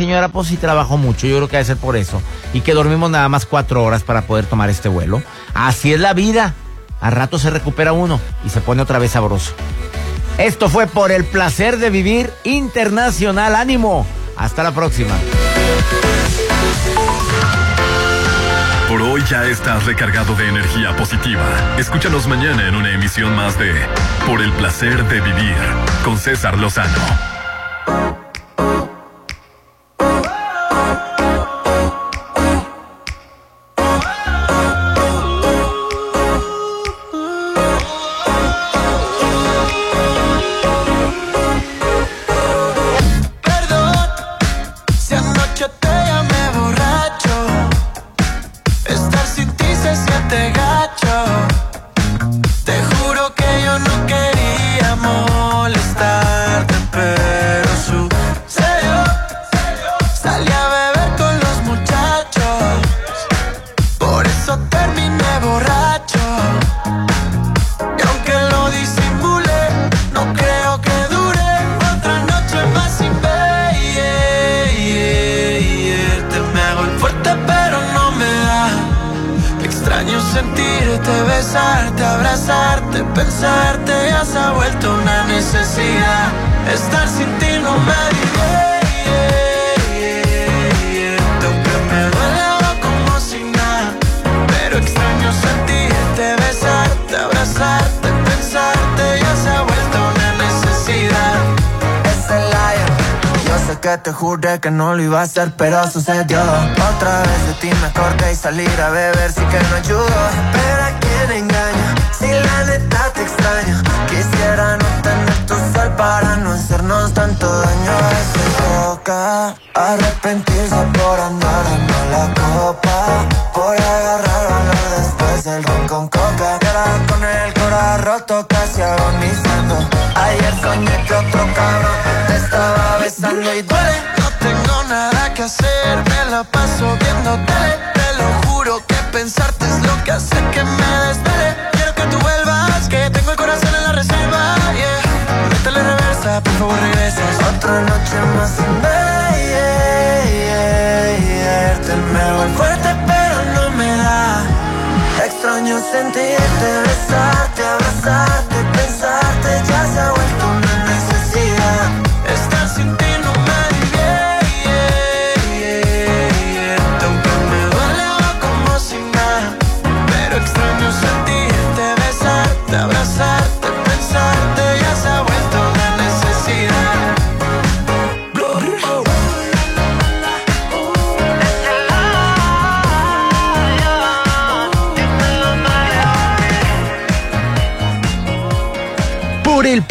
señora, pues sí trabajó mucho, yo creo que debe ser por eso. Y que dormimos nada más cuatro horas para poder tomar este vuelo. Así es la vida. A rato se recupera uno y se pone otra vez sabroso. Esto fue por el placer de vivir internacional. Ánimo. Hasta la próxima. Por hoy ya estás recargado de energía positiva. Escúchanos mañana en una emisión más de Por el placer de vivir con César Lozano. Pero sucedió. Otra vez de ti me acordé y salir a beber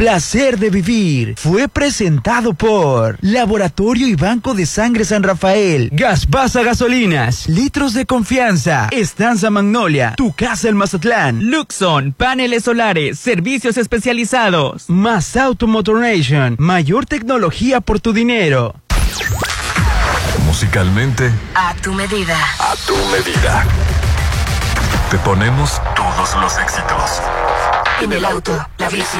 placer de vivir fue presentado por Laboratorio y Banco de Sangre San Rafael, Gaspasa Gasolinas, Litros de Confianza, Estanza Magnolia, Tu Casa el Mazatlán, Luxon, Paneles Solares, Servicios Especializados, Más Automotoration, Mayor Tecnología por tu dinero. Musicalmente, a tu medida. A tu medida. Te ponemos todos los éxitos. En el auto, la bici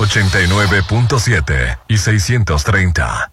89.7 y 630.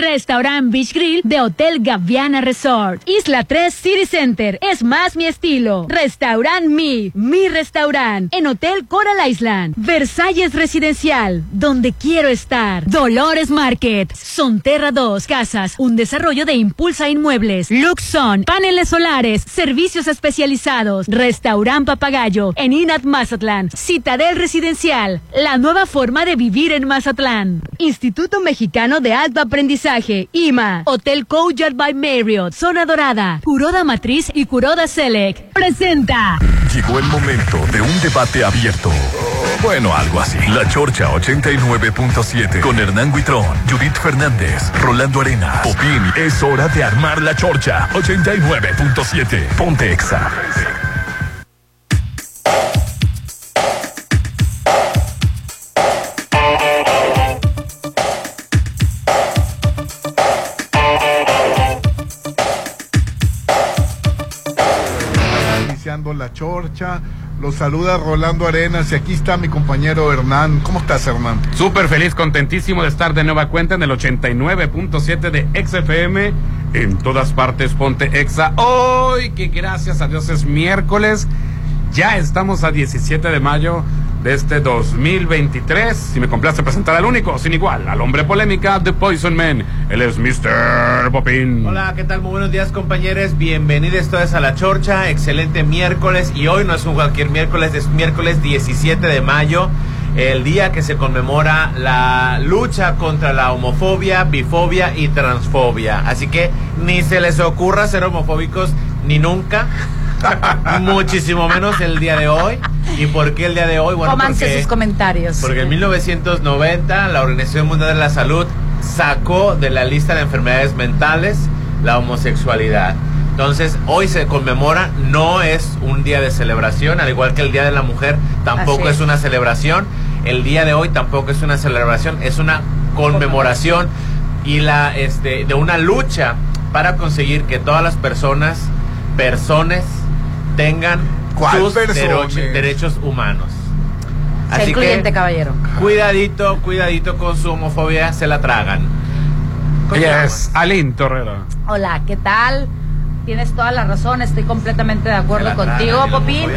Restaurant Beach Grill de Hotel Gaviana Resort. Isla 3 City Center. Es más mi estilo. Restaurant Mi. Mi restaurant. En Hotel Coral Island. Versalles Residencial. Donde quiero estar. Dolores Market. Sonterra 2 Casas. Un desarrollo de Impulsa Inmuebles. Luxon. Paneles solares. Servicios especializados. Restaurant Papagayo. En Inat Mazatlán. Citadel Residencial. La nueva forma de vivir en Mazatlán. Instituto Mexicano de Alto Aprendizaje. IMA. Hotel Courtyard by Marriott. Zona Dorada. Curoda Matriz y Curoda Select. Presenta. Llegó el momento de un debate abierto. Bueno, algo así. La Chorcha 89.7 con Hernán Guitrón, Judith Fernández, Rolando Arenas, Popín. Es hora de armar la Chorcha 89.7. Ponte Exa. La chorcha, los saluda Rolando Arenas y aquí está mi compañero Hernán. ¿Cómo estás, Hernán? Súper feliz, contentísimo de estar de nueva cuenta en el 89.7 de XFM. En todas partes, ponte Exa. Hoy, que gracias a Dios es miércoles. Ya estamos a 17 de mayo de este 2023. Si me complace presentar al único, sin igual, al hombre polémica, The Poison Man. Él es Mr. Popin. Hola, ¿qué tal? Muy buenos días, compañeros. Bienvenidos todos a la Chorcha. Excelente miércoles. Y hoy no es un cualquier miércoles, es miércoles 17 de mayo. El día que se conmemora la lucha contra la homofobia, bifobia y transfobia. Así que ni se les ocurra ser homofóbicos ni nunca. Muchísimo menos el día de hoy. ¿Y por qué el día de hoy? Bueno, porque, sus comentarios. porque en 1990 la Organización Mundial de la Salud sacó de la lista de enfermedades mentales la homosexualidad. Entonces, hoy se conmemora, no es un día de celebración, al igual que el Día de la Mujer tampoco es es. una celebración. El día de hoy tampoco es una celebración, es una conmemoración y la este de una lucha para conseguir que todas las personas, personas tengan ¿Cuál sus derechos humanos. Sea incluyente, caballero. Cuidadito, cuidadito con su homofobia, se la tragan. Ella es Aline Torrero. Hola, ¿qué tal? Tienes toda la razón, estoy completamente de acuerdo contigo, tragan, Popín.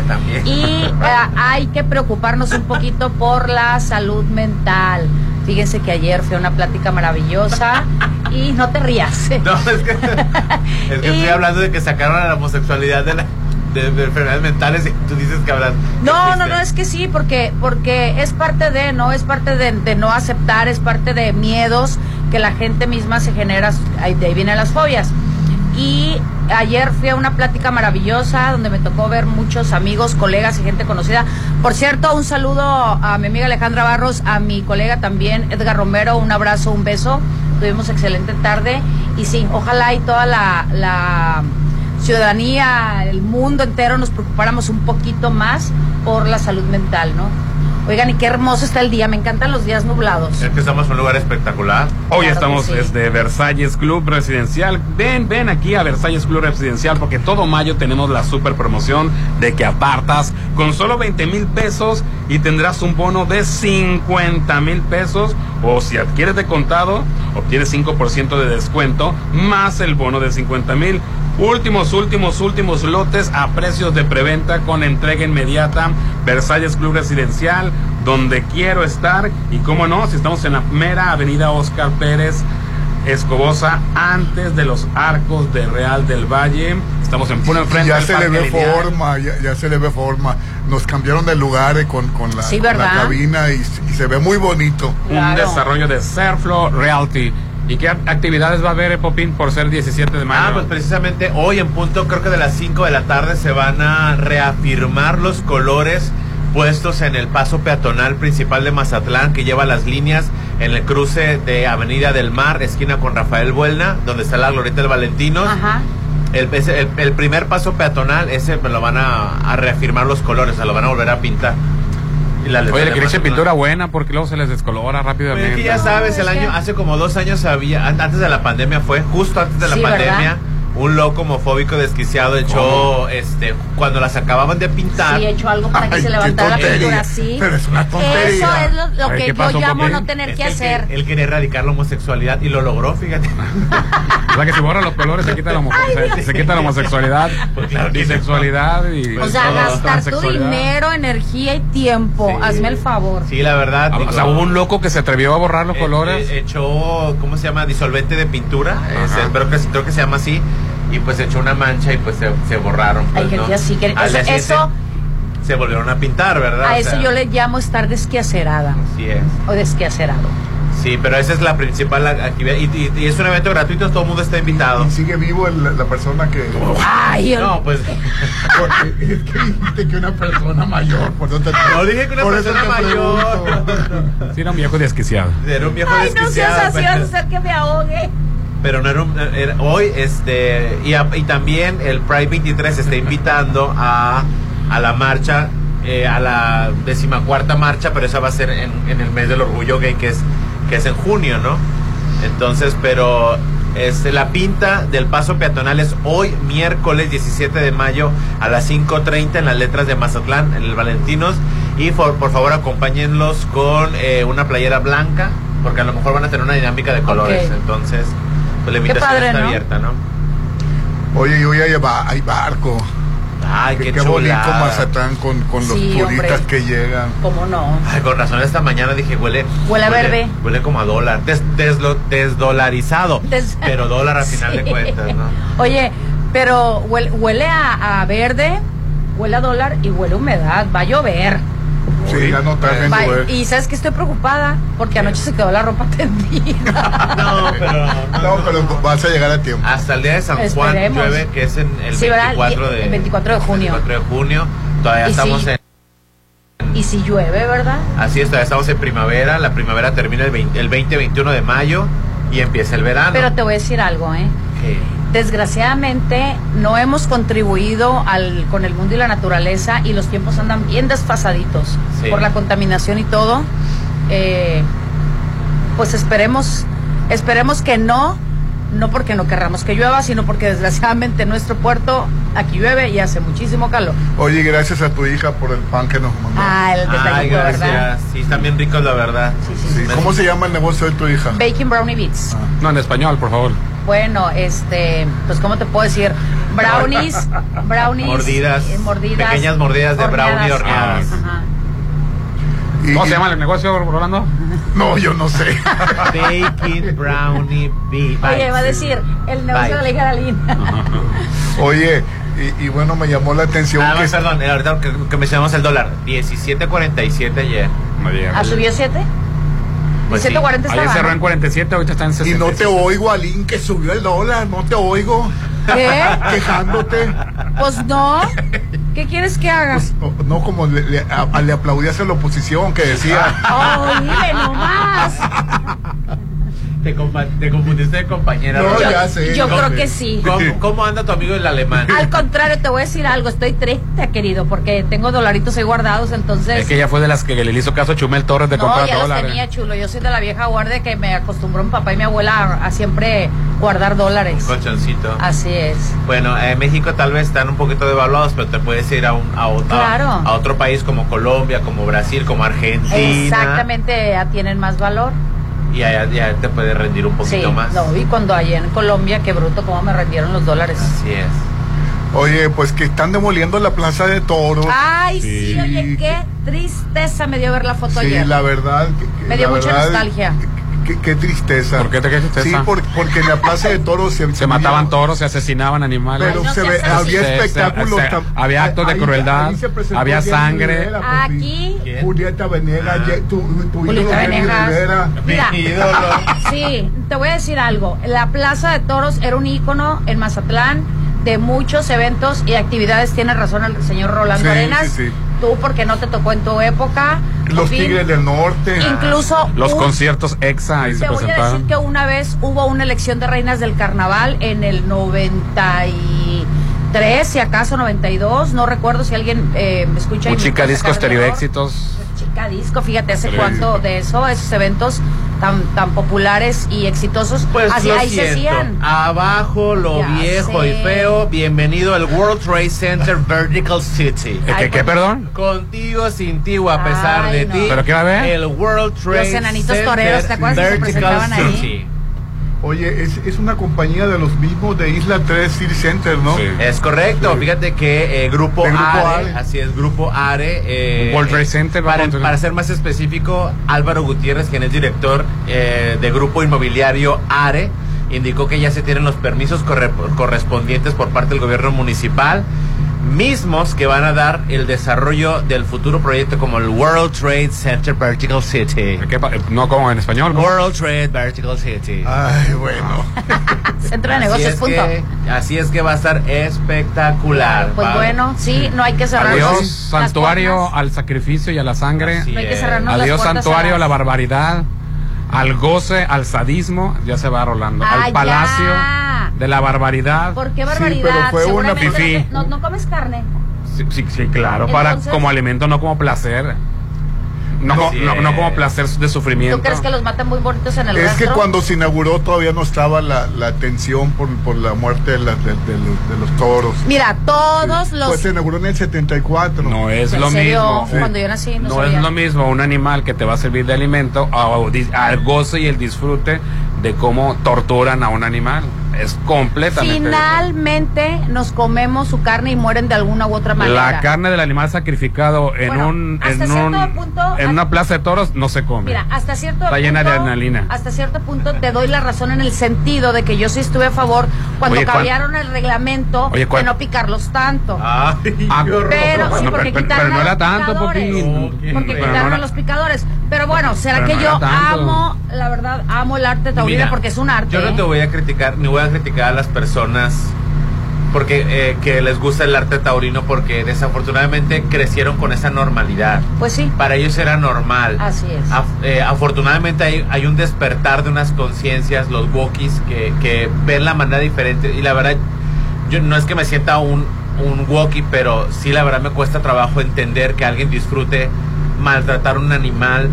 Y eh, hay que preocuparnos un poquito por la salud mental. Fíjense que ayer fue una plática maravillosa y no te rías. No, es que, es que Y- estoy hablando de que sacaron a la homosexualidad de, la, de, de enfermedades mentales y tú dices que hablan. No, no, no, es que sí, porque, porque es parte de, ¿no? Es parte de, de no aceptar, es parte de miedos que la gente misma se genera, ahí- de ahí vienen las fobias. Y ayer fui a una plática maravillosa donde me tocó ver muchos amigos, colegas y gente conocida. Por cierto, un saludo a mi amiga Alejandra Barros, a mi colega también, Edgar Romero, un abrazo, un beso. Tuvimos excelente tarde y sí, ojalá y toda la, la ciudadanía, el mundo entero nos preocupáramos un poquito más por la salud mental, ¿no? Oigan, y qué hermoso está el día, me encantan los días nublados. Es que estamos en un lugar espectacular. Hoy Claro estamos sí. desde Versalles Club Residencial. Ven, ven aquí a Versalles Club Residencial porque todo mayo tenemos la super promoción de que apartas con solo 20 mil pesos y tendrás un bono de 50 mil pesos. O si adquieres de contado, obtienes 5% de descuento más el bono de 50 mil. Últimos, últimos, últimos lotes a precios de preventa con entrega inmediata. Versalles Club Residencial, donde quiero estar. Y cómo no, si estamos en la mera avenida Oscar Pérez Escobosa, antes de los arcos de Real del Valle. Estamos en puro enfrente ya del se le ve Lineal. forma, ya, ya se le ve forma. Nos cambiaron de lugar eh, con, con la, Sí, con la cabina y, y se ve muy bonito. Un desarrollo de Serflo Realty. ¿Y qué actividades va a haber, Popín, por ser 17 de mayo? Ah, pues precisamente hoy en punto, creo que de las 5 de la tarde se van a reafirmar los colores puestos en el paso peatonal principal de Mazatlán que lleva las líneas en el cruce de Avenida del Mar, esquina con Rafael Buelna, donde está la Glorieta del Valentinos. Ajá. El, el- el primer paso peatonal, ese me lo van a, a reafirmar los colores, se lo van a volver a pintar. Y la Oye, le de quería echar Mazatlán. pintura buena porque luego se les descolora rápidamente. es que ya sabes, el año, hace como dos años había, an- antes de la pandemia fue, justo antes de la Sí, pandemia, ¿verdad? Un loco homofóbico desquiciado echó, ¿Cómo? este, cuando las acababan de pintar. Sí, hecho algo para que Ay, se levantara la pintura así. Pero es una tontería. Eso es lo, que ¿qué yo llamo no tener Es que hacer. Él quería erradicar la homosexualidad y lo logró, fíjate. O sea que si borra los colores se quita la, homo- se, se quita la homosexualidad, Pues claro bisexualidad y O sea, todo, gastar tu dinero, energía y tiempo. Sí. Hazme el favor. Sí, la verdad. Ah, O sea, hubo un loco que se atrevió a borrar los eh, colores. eh, echó, ¿cómo se llama? Disolvente de pintura. eh, creo, que, creo que se llama así. Y pues echó una mancha y pues se, se borraron. Hay pues, gente ¿no? así que Al eso, día siguiente eso Se volvieron a pintar, ¿verdad? a O eso sea, yo le llamo estar desquacerada Así es. o desquacerado. Sí, pero esa es la principal actividad. Y, y- y es un evento gratuito, todo el mundo está invitado. Y sigue vivo el- la persona que. Ay, el- No, pues. Porque es que dijiste que una persona mayor. Por eso te, No dije que una por eso persona mayor. pregunto. Sí, era un viejo desquiciado. Era un viejo Ay, no desquiciado. seas así, pero- a hacer que me ahogue. Pero no era, un- era- hoy este y, a- y también el Pride 23 está invitando a, a la marcha eh, a la decimacuarta marcha pero esa va a ser en, en el mes del orgullo gay que es que es en junio no entonces pero este, la pinta del paso peatonal es hoy miércoles 17 de mayo a las 5.30 en las letras de Mazatlán en el Valentinos. Y por, por favor acompáñenlos con eh, una playera blanca porque a lo mejor van a tener una dinámica de colores. Entonces la invitación padre, está ¿no? abierta, ¿no? Oye, y hoy hay, ba- hay barco. Ay, qué, Qué, qué bonito. Mazatlán con, con los Sí, turistas hombre. que llegan. ¿Cómo no? Ay, con razón esta mañana dije, huele... Huele a verde. Huele como a dólar, des- deslo- desdolarizado, Des- pero dólar a final Sí. de cuentas, ¿no? Oye, pero huele, huele a, a verde, huele a dólar y huele a humedad. Va a llover. Sí, ya no llover. y sabes que estoy preocupada porque anoche se quedó la ropa tendida. No, pero... No, pero vas a llegar a tiempo. Hasta el día de San Juan Esperemos. llueve, que es en el Sí, ¿verdad? 24 de... El 24 de junio. 24 de junio. Todavía Y estamos sí. en... y si llueve, ¿verdad? Así es, todavía estamos en primavera. La primavera termina el 20, el 20-21 de mayo y empieza el verano. Pero te voy a decir algo, ¿eh? ¿Qué? Desgraciadamente no hemos contribuido al, con el mundo y la naturaleza y los tiempos andan bien desfasaditos Sí. por la contaminación y todo. Eh, pues esperemos, esperemos que no, no porque no querramos que llueva, sino porque desgraciadamente en nuestro puerto aquí llueve y hace muchísimo calor. Oye, gracias a tu hija por el pan que nos mandó. Ah, el Ay, detallito, gracias. ¿verdad? Sí, están bien ricos, la verdad. Sí, sí, sí. Sí, ¿Cómo se llama el negocio de tu hija? Baking Brownie Beats. No, en español, por favor. Bueno, este, pues cómo te puedo decir, brownies, brownies, Mordidas, eh, mordidas, pequeñas mordidas de brownie horneadas. ¿Cómo se llama el negocio, Rolando? No, yo no sé. Baking Brownie Bee. Oye, va a decir el negocio Bye. de la hija de la linda. Oye, y, y bueno, me llamó la atención Nada que perdón, ahorita que, que mencionamos el dólar. 17.47 ayer. Digas. ¿Ah, subió 7? Pues sí. 140 Ayer cerró en ¿no? 47, ahorita está en y 60. no te oigo, Alín, que subió el dólar, no te oigo ¿Qué? quejándote. Pues no. ¿Qué quieres que haga? Pues, no, no como le, le- a- le aplaudías a la oposición que decía, Oye, nomás. Te, te confundiste de compañera. No, Rosa. ya sé. Yo creo que sí. ¿Cómo, cómo anda tu amigo el alemán? Al contrario, te voy a decir algo. Estoy triste, querido, porque tengo dolaritos ahí guardados, entonces. Es que ella fue de las que le hizo caso a Chumel Torres de no, comprar ya los dólares. tenía chulo. Yo soy de la vieja guardia que me acostumbró mi papá y mi abuela a, a siempre guardar dólares. Colchoncito. Así es. Bueno, en México tal vez están un poquito devaluados, pero te puedes ir a, un, a, otro, Claro. a otro país como Colombia, como Brasil, como Argentina. Exactamente, ya tienen más valor. Y allá, ya te puede rendir un poquito sí, más. no, y cuando allá en Colombia, qué bruto cómo me rendieron los dólares. Así es. oye, pues que están demoliendo la plaza de toros. Ay, sí, Sí. oye, qué tristeza me dio ver la foto sí, ayer. la verdad. que- que Me dio mucha verdad, nostalgia. Qué, qué tristeza. ¿Por qué te qué tristeza? Sí, por- porque en la plaza de toros se, Se mataban toros, se asesinaban animales. Pero no se ve, había Se- se- espectáculos. se- había actos de ahí- crueldad, ahí se presentó había sangre. Rivera, pues. Aquí, ¿Quién? Julieta Venegas, Ah. Tu, tu Julieta. Mira. Mi ídolo. sí, te voy a decir algo. La Plaza de Toros era un ícono en Mazatlán de muchos eventos y actividades. Tiene razón el señor Rolando Sí, Arenas. sí, sí. Tú, porque no te tocó en tu época. Los fin, Tigres del Norte. Incluso Los un- conciertos EXA ahí se Te voy a decir que una vez hubo una elección de reinas del carnaval en el 93, si acaso 92, no recuerdo si alguien eh, me escucha. puede Discos sacar Jalisco, fíjate, hace Sí. cuánto de eso, esos eventos tan tan populares y exitosos, Pues así lo ahí se hacían. Abajo lo Ya viejo sé. y feo. Bienvenido al World Trade Center Vertical City. ¿Eh, ¿Qué, qué, perdón? Contigo, sin ti o a pesar Ay, de no. ti. ¿Pero qué va a haber? El World Trade Los enanitos Center toreros, ¿te acuerdas que se Vertical presentaban ahí? Oye, es, es una compañía de los mismos de Isla 3 City Center, ¿no? Sí. Es correcto, Sí. fíjate que eh, Grupo, Grupo Are, Are. así es, Grupo Are. eh, World Trade Center, para ser más específico, Álvaro Gutiérrez, quien es director eh, de Grupo Inmobiliario Are, indicó que ya se tienen los permisos corre- correspondientes por parte del gobierno municipal, mismos que van a dar el desarrollo del futuro proyecto como el World Trade Center Vertical City. ¿Qué pa- no como en español. ¿cómo? World Trade Vertical City. Ay, bueno. Centro de Así negocios, es punto. que- así es que va a estar espectacular. Pues bueno, sí, no hay que cerrar Adiós, las santuario puertas. al sacrificio y a la sangre. Así No hay que cerrarnos Adiós, santuario a la barbaridad. Al goce, al sadismo. Ya se va rolando. Ah, al palacio ya. de la barbaridad. ¿Por qué Sí, barbaridad? pero fue una no, no comes carne. Sí, sí, sí, claro. para como alimento, no como placer. No, No, no, como placer de sufrimiento. ¿Tú crees que los matan muy bonitos en el Es que cuando se inauguró todavía no estaba la, la tensión por, por la muerte de, la- de- de los, de los toros. Mira, todos los... Pues se inauguró en el 74. No es ¿En lo serio? mismo. Cuando yo nací no, sabía. es lo mismo un animal que te va a servir de alimento al goce y el disfrute de cómo torturan a un animal. Es completamente. Finalmente nos comemos su carne y mueren de alguna u otra manera. La carne del animal sacrificado en Bueno, un hasta en cierto un punto- en una plaza de toros no se come. Mira, hasta cierto Está punto, llena de adrenalina. Hasta cierto punto te doy la razón en el sentido de que yo sí estuve a favor cuando Oye, ¿cuál- cambiaron el reglamento Oye, ¿cuál- de no picarlos tanto. Ay, Ah. Pero, sí, No, porque pero- pero- no era tanto, picadores. Popín. No, Porque pero quitaron no a los picadores. Pero bueno, será Pero que no yo amo, la verdad, amo el arte taurino Mira, porque es un arte. Yo no te voy a criticar, ni voy a criticar a las personas porque eh, que les gusta el arte taurino porque desafortunadamente crecieron con esa normalidad. Pues sí, Para ellos era normal. así es. Af- eh, afortunadamente hay, hay un despertar de unas conciencias, los wokis, que, que ven la manera diferente. Y la verdad, yo no es que me sienta un, un woki, pero sí la verdad me cuesta trabajo entender que alguien disfrute maltratar un animal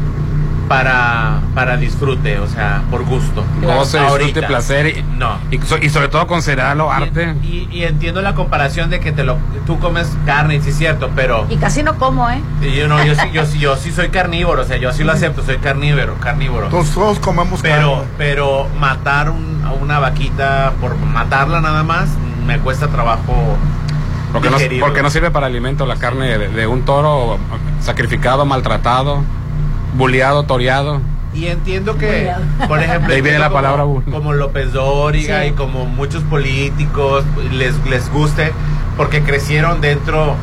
para, para disfrute, o sea, por gusto. Goce, Ahorita. disfrute, placer y, No. y, so- y sobre todo considerarlo arte. Y, y- y entiendo la comparación de que te lo, tú comes carne, y sí es cierto, pero Y casi no como, ¿eh? y yo no, yo sí, yo sí, yo sí soy carnívoro, o sea, yo sí lo acepto, soy carnívoro, carnívoro. Todos, todos comemos Pero, carne. pero matar un- a una vaquita por matarla nada más me cuesta trabajo. Porque no, porque no sirve para alimento la carne de, de un toro sacrificado, maltratado, bulleado, toreado. Y entiendo que, por ejemplo, De ahí viene la como- palabra como López Dóriga Sí. y como muchos políticos les, les guste porque crecieron dentro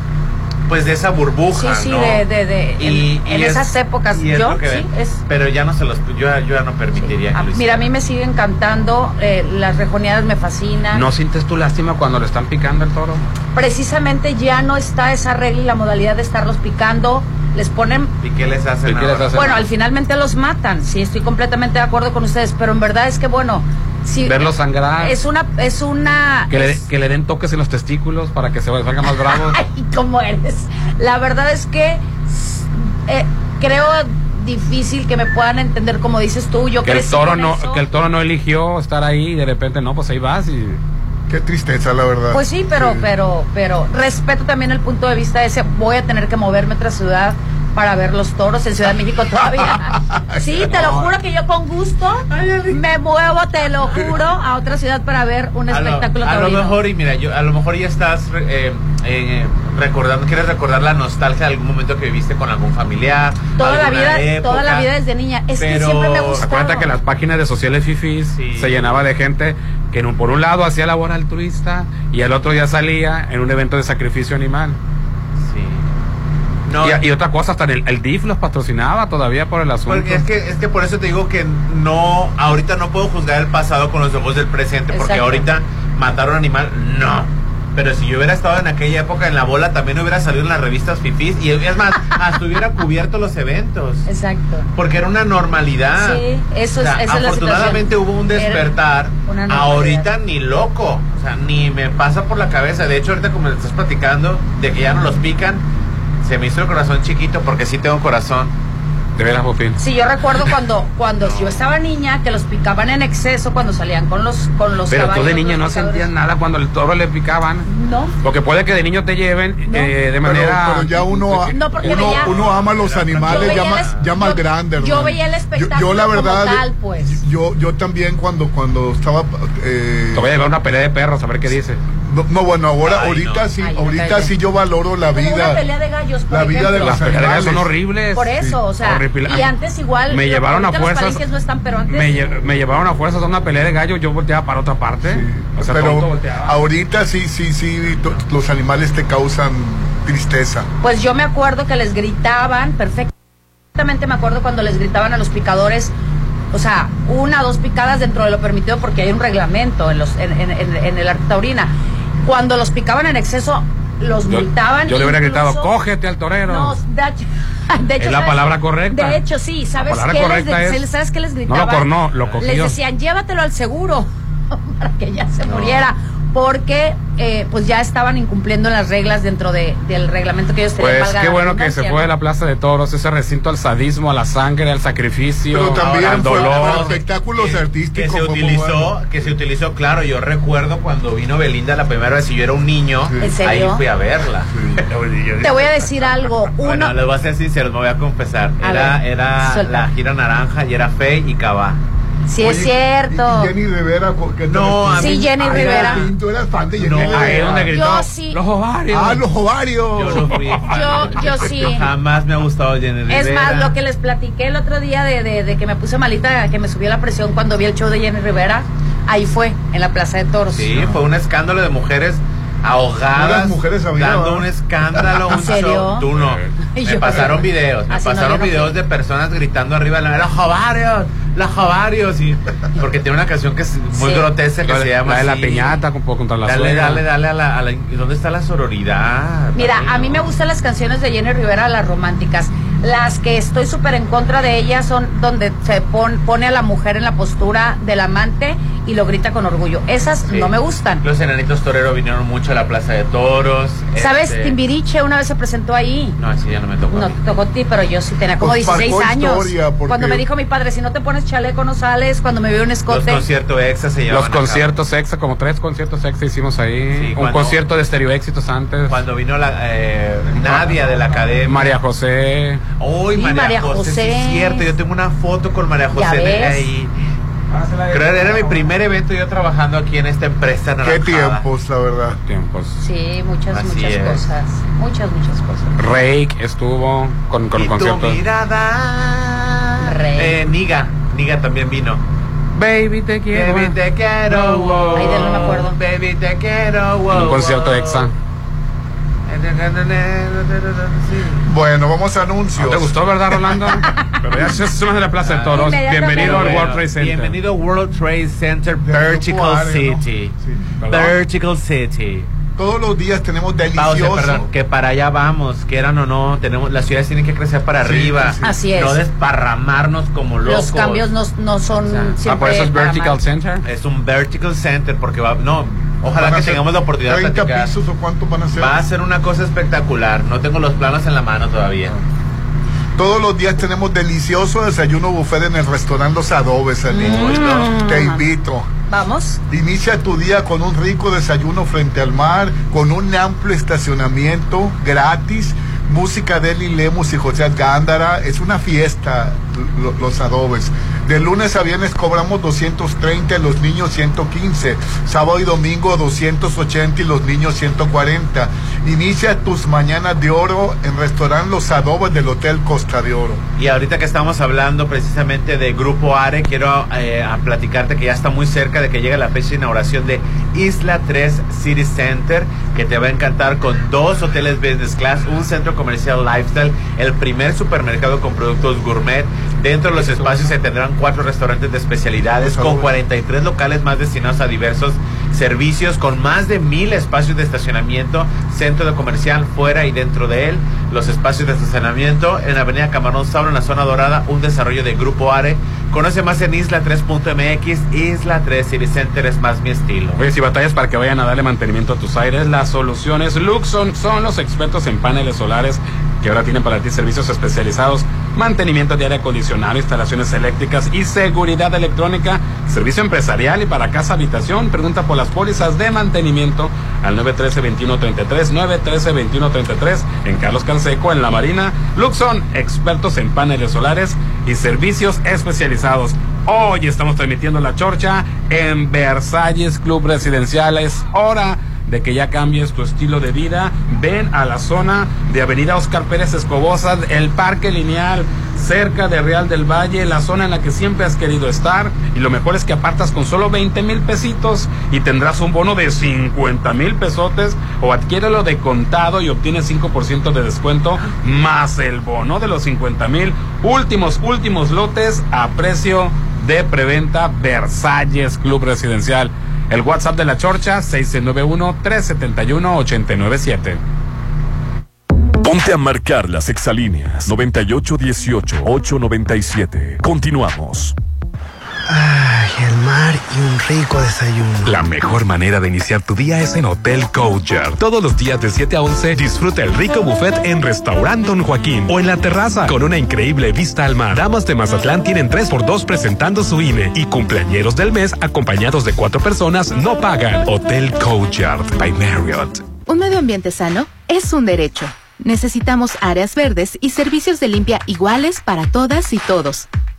pues de esa burbuja, Sí, sí, ¿no? de, de, de- en, en es- esas épocas. y es Yo, sí, es... Pero ya no se los, yo, yo ya no permitiría. Ah, que lo Mira, a mí me siguen cantando, eh, las rejoneadas me fascinan. ¿No sientes tu lástima cuando le están picando el toro? Precisamente ya no está esa regla y la modalidad de estarlos picando. Les ponen ¿Y qué les hacen ¿Y qué les hacen? Bueno, al finalmente los matan, sí, estoy completamente de acuerdo con ustedes, pero en verdad es que, bueno, si Verlos sangrar. es una, es una... Que le, es- que le den toques en los testículos para que se salgan más bravos. Ay, ¿cómo eres? La verdad es que eh, creo difícil que me puedan entender como dices tú, yo que el toro no eso. que el toro no eligió estar ahí y de repente no pues ahí vas y Qué tristeza, la verdad. Pues sí, pero, pero, pero respeto también el punto de vista ese. Voy a tener que moverme a otra ciudad para ver los toros en Ciudad de México todavía. Sí, te lo juro que yo con gusto me muevo, te lo juro, a otra ciudad para ver un A lo- espectáculo a lo, mejor y mira yo a lo mejor ya estás eh, eh, recordando quieres recordar la nostalgia de algún momento que viviste con algún familiar toda la vida, toda la vida desde niña. Es pero- que siempre me gustado. acuérdate que las páginas de sociales fifis Sí. se llenaba de gente que en un- por un lado hacía labor altruista y el otro ya salía en un evento de sacrificio animal. Sí. No y, y otra cosa hasta el, el DIF los patrocinaba todavía por el asunto. Porque es que es que por eso te digo que no ahorita no puedo juzgar el pasado con los ojos del presente porque ahorita matar a un animal no pero si yo hubiera estado en aquella época en la bola también hubiera salido en las revistas fifís y es más hasta hubiera cubierto los eventos Exacto. porque era una normalidad. Sí, eso es- O sea, esa es la afortunadamente hubo un despertar. Ahorita ni loco. O sea, ni me pasa por la cabeza. De hecho, ahorita como me estás platicando de que ya no los pican, se me hizo el corazón chiquito porque sí tengo corazón. De veras, Popín. Sí, yo recuerdo cuando cuando yo estaba niña que los picaban en exceso cuando salían con los con los Pero tú de niña no sentías nada cuando el toro le picaban. No. Porque puede que de niño te lleven eh, de manera. pero ya uno, No, porque uno, veía- uno ama a los animales Yo ya, veía ma- el- ya más yo- grande. yo veía el Yo, espectáculo la como verdad, tal, pues. yo, yo también cuando, cuando estaba... eh, Te voy a llevar una pelea de perros a ver qué dice. No, no, bueno, ahora, Ay, ahorita no. sí, Ay, ahorita sí yo valoro la vida. una pelea de gallos, por la vida de ejemplo. los Las peleas de gallos son horribles. Por eso, o sea, Horrible. y antes igual Me llevaron a fuerzas. no están, pero antes Me, lle- me llevaron a fuerzas a una pelea de gallos. Yo volteaba para otra parte. O sea, Pero ahorita sí, sí, sí, los animales te causan tristeza. Pues yo me acuerdo que les gritaban, perfectamente me acuerdo cuando les gritaban a los picadores, o sea, una o dos picadas dentro de lo permitido porque hay un reglamento en, los, en, en- en- en el arte taurina. Cuando los picaban en exceso, los Yo, multaban. yo le hubiera gritado, cógete al torero. No, de, de hecho, Es la ¿sabes? palabra correcta. De hecho, sí, ¿sabes qué? Les es- ¿Sabes qué les No lo gritaban? cornó, lo cogió. Les decían, llévatelo al seguro para que ya se muriera. Porque eh, pues ya estaban incumpliendo las reglas dentro de, del reglamento que ellos tenían. Pues qué bueno que se fue de la Plaza de Toros, ese recinto al sadismo, a la sangre, al sacrificio, Pero también al fue dolor. espectáculos que artísticos. se fue muy utilizó, bueno. que se utilizó, claro, yo recuerdo cuando vino Belinda la primera vez y yo era un niño, ¿En ahí fui a verla. Te voy a decir algo. Uno, Bueno, les voy a ser sincero, me voy a confesar. A Era, ver, era suelta. la gira naranja y era Fe y Cabá. Sí es cierto. y Jenny Rivera, ¿qué tal? No, a Sí, mí- Jenny Ay, Rivera. sí, Tú eras fan de Jenny No, Rivera. Ahí gritó, Yo sí. los ovarios. Ah, los ovarios. Yo no fui. Yo- yo sí. Jamás me ha gustado Jenny Rivera. Es más, lo que les platiqué el otro día de, de- de que me puse malita, que me subió la presión cuando vi el show de Jenny Rivera, ahí fue, en la Plaza de Toros. Sí, fue un escándalo de mujeres ahogadas. Mujeres había, dando un escándalo, ¿En un serio? show. Tú no. Me pasaron videos, me Así pasaron no videos de personas gritando arriba de la los javarios, los javarios y porque tiene una canción que es muy Sí. grotesca que La, se de- llama la de la así. piñata con- contra la Dale, suegra. dale, dale a la, a la- ¿Dónde está la sororidad? Mira, a mí no. me gustan las canciones de Jenny Rivera, las románticas. Las que estoy súper en contra de ellas son donde se pon- pone a la mujer en la postura del amante y lo grita con orgullo. Esas Sí. no me gustan. Los enanitos toreros vinieron mucho a la Plaza de Toros. ¿Sabes? este- Timbiriche una vez se presentó ahí. No, así ya no me tocó. No te tocó a ti, pero yo sí tenía como Pues 16 marcó años. historia, porque- Cuando me dijo mi padre, si no te pones chaleco no sales, cuando me vio un Los escote. conciertos exa se llevaban Los conciertos exa, como tres conciertos exa hicimos ahí. Sí, un cuando- concierto de Stereo Éxitos antes. Cuando vino la eh, Nadia de la academia. María José. Uy, Sí, María, María José, José. sí es cierto. Yo tengo una foto con María ¿Ya José ves? ahí. Creo que era mi primer evento yo trabajando aquí en esta empresa Qué naranjada. tiempos, la verdad. Tiempos. Sí, muchas, Así muchas es. cosas. Muchas, muchas cosas. Rake estuvo con, con Y tu mirada. Rey. Eh, Niga. Niga también vino. Baby, te quiero. Baby, te quiero. wow. Ay, de no me acuerdo. Baby, te quiero. wow, En un concierto wow. exa. Bueno, vamos a anuncios. ¿No te gustó, verdad, Rolando? Pero ya más de la Plaza de Toros. Bienvenido al World Trade Center. Bienvenido a World Trade Center, Vertical. City. Vertical City. Todos los días tenemos Pausa, delicioso. perdón, que para allá vamos, quieran o no, tenemos, las ciudades tienen que crecer para Sí, arriba. sí. Así es. No desparramarnos como locos. Los cambios no, no son O sea, siempre Ah, por eso es Vertical. Center. Es un vertical center porque va, no, ojalá que tengamos la oportunidad de 30 platicar. pisos o cuántos van a ser. Va a ser una cosa espectacular. No tengo los planos en la mano todavía. Todos los días tenemos delicioso desayuno buffet en el restaurante Los Adobes. Mm. Te invito. Vamos. Inicia tu día con un rico desayuno frente al mar, con un amplio estacionamiento gratis, música de Eli Lemus y José Gándara. Es una fiesta, lo- los adobes. De lunes a viernes cobramos 230 y los niños 115. Sábado y domingo 280 y los niños 140. Inicia tus mañanas de oro en restaurante Los Adobes del Hotel Costa de Oro. Y ahorita que estamos hablando precisamente de Grupo Are, quiero eh, a platicarte que ya está muy cerca de que llegue la fecha de inauguración de Isla 3 City Center, que te va a encantar con dos hoteles business class, un centro comercial lifestyle, el primer supermercado con productos gourmet. Dentro de los espacios se tendrán cuatro restaurantes de especialidades con 43 locales más destinados a diversos servicios, con más de mil espacios de estacionamiento, centro de comercial fuera y dentro de él, los espacios de estacionamiento en Avenida Camarón Sauro, en la zona dorada, un desarrollo de Grupo Are. Conoce más en isla3.mx, Isla 3 City Center es más mi estilo. Oye, si batallas para que vayan a darle mantenimiento a tus aires, las soluciones Luxon son los expertos en paneles solares que ahora tienen para ti servicios especializados, mantenimiento de aire acondicionado, instalaciones eléctricas y seguridad electrónica, servicio empresarial y para casa habitación. Pregunta por las pólizas de mantenimiento al 913-2133, 913-2133 en Carlos Canseco, en La Marina. Luxon, expertos en paneles solares y servicios especializados. Hoy estamos transmitiendo la chorcha en Versalles Club Residencial. Es hora de que ya cambies tu estilo de vida. Ven a la zona de Avenida Oscar Pérez Escobosa, el Parque Lineal, cerca de Real del Valle, la zona en la que siempre has querido estar. Y lo mejor es que apartas con solo 20 mil pesitos y tendrás un bono de 50 mil pesotes o adquiérelo de contado y obtienes 5% de descuento más el bono de los 50 mil. Últimos, últimos lotes a precio de preventa Versalles Club Residencial. El WhatsApp de la Chorcha 691-371-897. Ponte a marcar las exalíneas 9818-897. Continuamos. Ay, el mar y un rico desayuno. La mejor manera de iniciar tu día es en Hotel Courtyard. Todos los días de 7 a 11 disfruta el rico buffet en Restaurant Don Joaquín o en la terraza con una increíble vista al mar. Damas de Mazatlán tienen 3x2 presentando su INE y cumpleañeros del mes acompañados de cuatro personas no pagan. Hotel Courtyard by Marriott. Un medio ambiente sano es un derecho. Necesitamos áreas verdes y servicios de limpia iguales para todas y todos.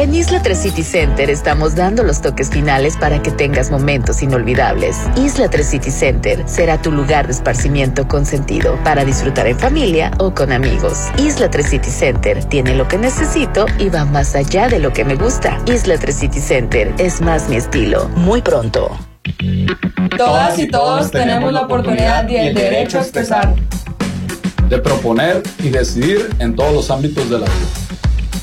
En Isla 3 City Center estamos dando los toques finales para que tengas momentos inolvidables. Isla 3 City Center será tu lugar de esparcimiento consentido para disfrutar en familia o con amigos. Isla 3 City Center tiene lo que necesito y va más allá de lo que me gusta. Isla 3 City Center es más mi estilo. Muy pronto. Todas y todos tenemos la oportunidad y el derecho a expresar. de proponer y decidir en todos los ámbitos de la vida.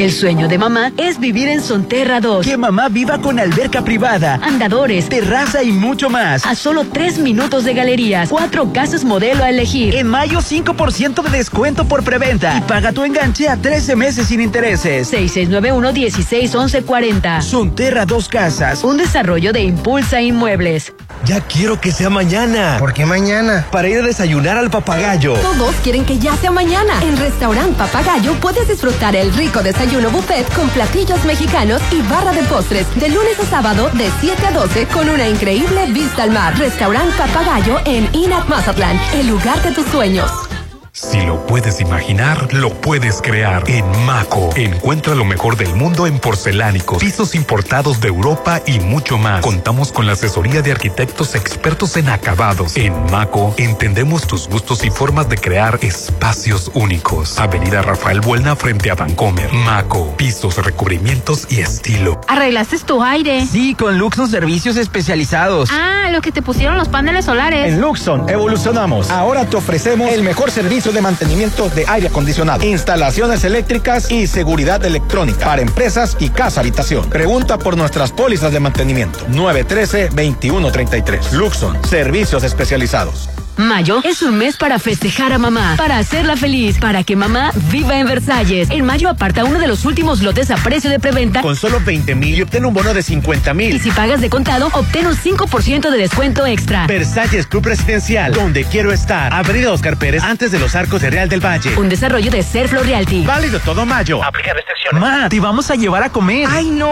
El sueño de mamá es vivir en Sonterra 2. Que mamá viva con alberca privada, andadores, terraza y mucho más. A solo tres minutos de galerías. Cuatro casas modelo a elegir. En mayo 5% de descuento por preventa. Y paga tu enganche a 13 meses sin intereses. 6691-161140. Sonterra 2 Casas. Un desarrollo de Impulsa Inmuebles. Ya quiero que sea mañana. ¿Por qué mañana? Para ir a desayunar al papagayo. Todos quieren que ya sea mañana. En Restaurant Papagayo puedes disfrutar el rico desayuno buffet con platillos mexicanos y barra de postres de lunes a sábado de 7 a 12 con una increíble vista al mar. Restaurant Papagayo en Inat Mazatlán, el lugar de tus sueños. Si lo puedes imaginar, lo puedes crear. En Maco, encuentra lo mejor del mundo en porcelánicos, pisos importados de Europa y mucho más. Contamos con la asesoría de arquitectos expertos en acabados. En Maco, entendemos tus gustos y formas de crear espacios únicos. Avenida Rafael Buelna frente a Vancomer. Maco, pisos, recubrimientos y estilo. ¿Arreglaste tu aire? Sí, con Luxon Servicios Especializados. Ah, lo que te pusieron los paneles solares. En Luxon evolucionamos. Ahora te ofrecemos el mejor servicio de mantenimiento de aire acondicionado, instalaciones eléctricas y seguridad electrónica para empresas y casa habitación. Pregunta por nuestras pólizas de mantenimiento. 913-2133. Luxon, servicios especializados. Mayo es un mes para festejar a mamá, para hacerla feliz, para que mamá viva en Versalles. En mayo aparta uno de los últimos lotes a precio de preventa. Con solo 20 mil y obtén un bono de 50 mil. Y si pagas de contado, obtén un 5% de descuento extra. Versalles Club Residencial, donde quiero estar. Avenida Oscar Pérez, antes de los arcos de Real del Valle. Un desarrollo de Serflo Realty. Válido todo mayo. Aplica restricciones. Ma, te vamos a llevar a comer. ¡Ay, no!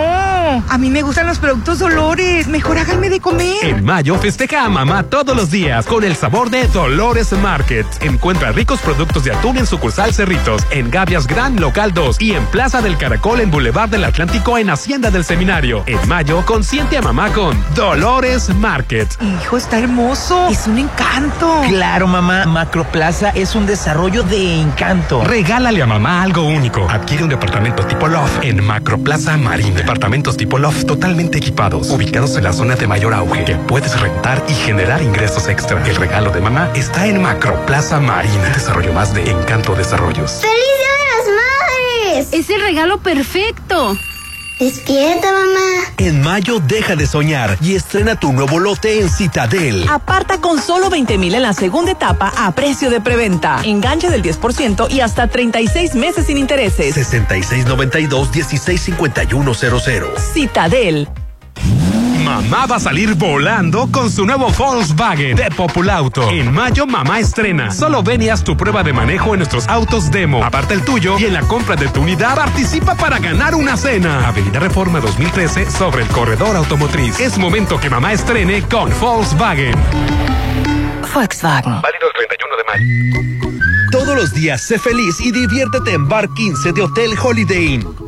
A mí me gustan los productos Dolores. Mejor háganme de comer. En mayo festeja a mamá todos los días con el sabor de Dolores Market. Encuentra ricos productos de atún en sucursal Cerritos, en Gavias Gran Local 2 y en Plaza del Caracol en Boulevard del Atlántico en Hacienda del Seminario. En mayo, consiente a mamá con Dolores Market. Hijo, está hermoso. Es un encanto. Claro, mamá. Macroplaza es un desarrollo de encanto. Regálale a mamá algo único. Adquiere un departamento tipo Loft en Macroplaza Marina. Departamentos tipo Loft totalmente equipados, ubicados en la zona de mayor auge, que puedes rentar y generar ingresos extra. El regalo de mamá está en Macroplaza Marina. Desarrollo más de Encanto Desarrollos. ¡Feliz Día de las Madres! Es el regalo perfecto. Despierta, mamá. En mayo deja de soñar y estrena tu nuevo lote en Citadel. Aparta con solo 20 mil en la segunda etapa a precio de preventa. Enganche del 10% y hasta 36 meses sin intereses. 6692-165100. Citadel. Mamá va a salir volando con su nuevo Volkswagen de Populauto. En mayo, mamá estrena. Solo ven y haz tu prueba de manejo en nuestros autos demo. Aparte el tuyo y en la compra de tu unidad participa para ganar una cena. Avenida Reforma 2013 sobre el corredor automotriz. Es momento que mamá estrene con Volkswagen. Volkswagen. Válido el 31 de mayo. Todos los días sé feliz y diviértete en Bar 15 de Hotel Holiday Inn.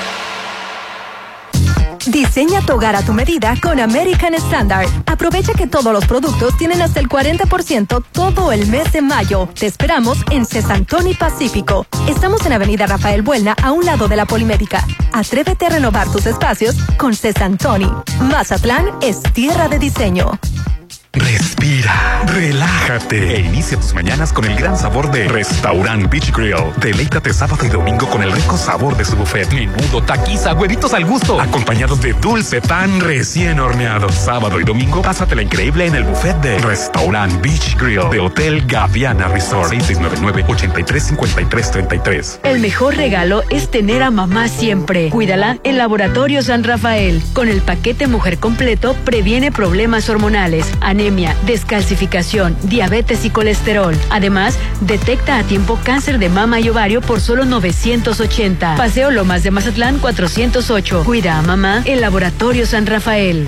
Diseña tu hogar a tu medida con American Standard. Aprovecha que todos los productos tienen hasta el 40% todo el mes de mayo. Te esperamos en Cesantoni Pacífico. Estamos en Avenida Rafael Buelna, a un lado de la Polimédica. Atrévete a renovar tus espacios con Cesantoni. Mazatlán es tierra de diseño. Respira, relájate e inicia tus mañanas con el gran sabor de Restaurant Beach Grill. Deleítate sábado y domingo con el rico sabor de su buffet. Menudo, taquiza, huevitos al gusto, acompañados de dulce pan recién horneado. Sábado y domingo, pásatela increíble en el buffet de Restaurant Beach Grill de Hotel Gaviana Resort. 6699-835333. El mejor regalo es tener a mamá siempre. Cuídala en Laboratorio San Rafael. Con el paquete Mujer Completo previene problemas hormonales, descalcificación, diabetes y colesterol. Además, detecta a tiempo cáncer de mama y ovario por solo 980. Paseo Lomas de Mazatlán 408. Cuida a mamá en Laboratorio San Rafael.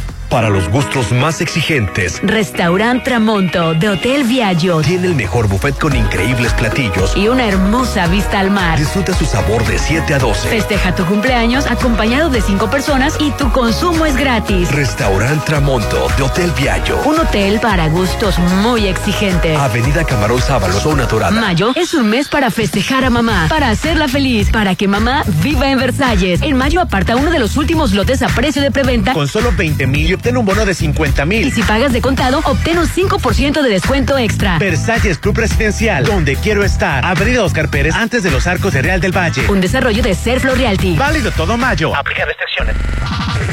Para los gustos más exigentes, Restaurant Tramonto de Hotel Viaggio. Tiene el mejor buffet con increíbles platillos y una hermosa vista al mar. Disfruta su sabor de 7 a 12. Festeja tu cumpleaños acompañado de 5 personas y tu consumo es gratis. Restaurant Tramonto de Hotel Viaggio. Un hotel para gustos muy exigentes. Avenida Camarón Sábalo, zona dorada. Mayo es un mes para festejar a mamá, para hacerla feliz, para que mamá viva en Versalles. En mayo aparta uno de los últimos lotes a precio de preventa con solo 20 mil obtén un bono de 50 mil. Y si pagas de contado, obtén un 5% de descuento extra. Versalles Club Residencial, donde quiero estar. Avenida Oscar Pérez, antes de los arcos de Real del Valle. Un desarrollo de Serflo Realty. Válido todo mayo. Aplica restricciones.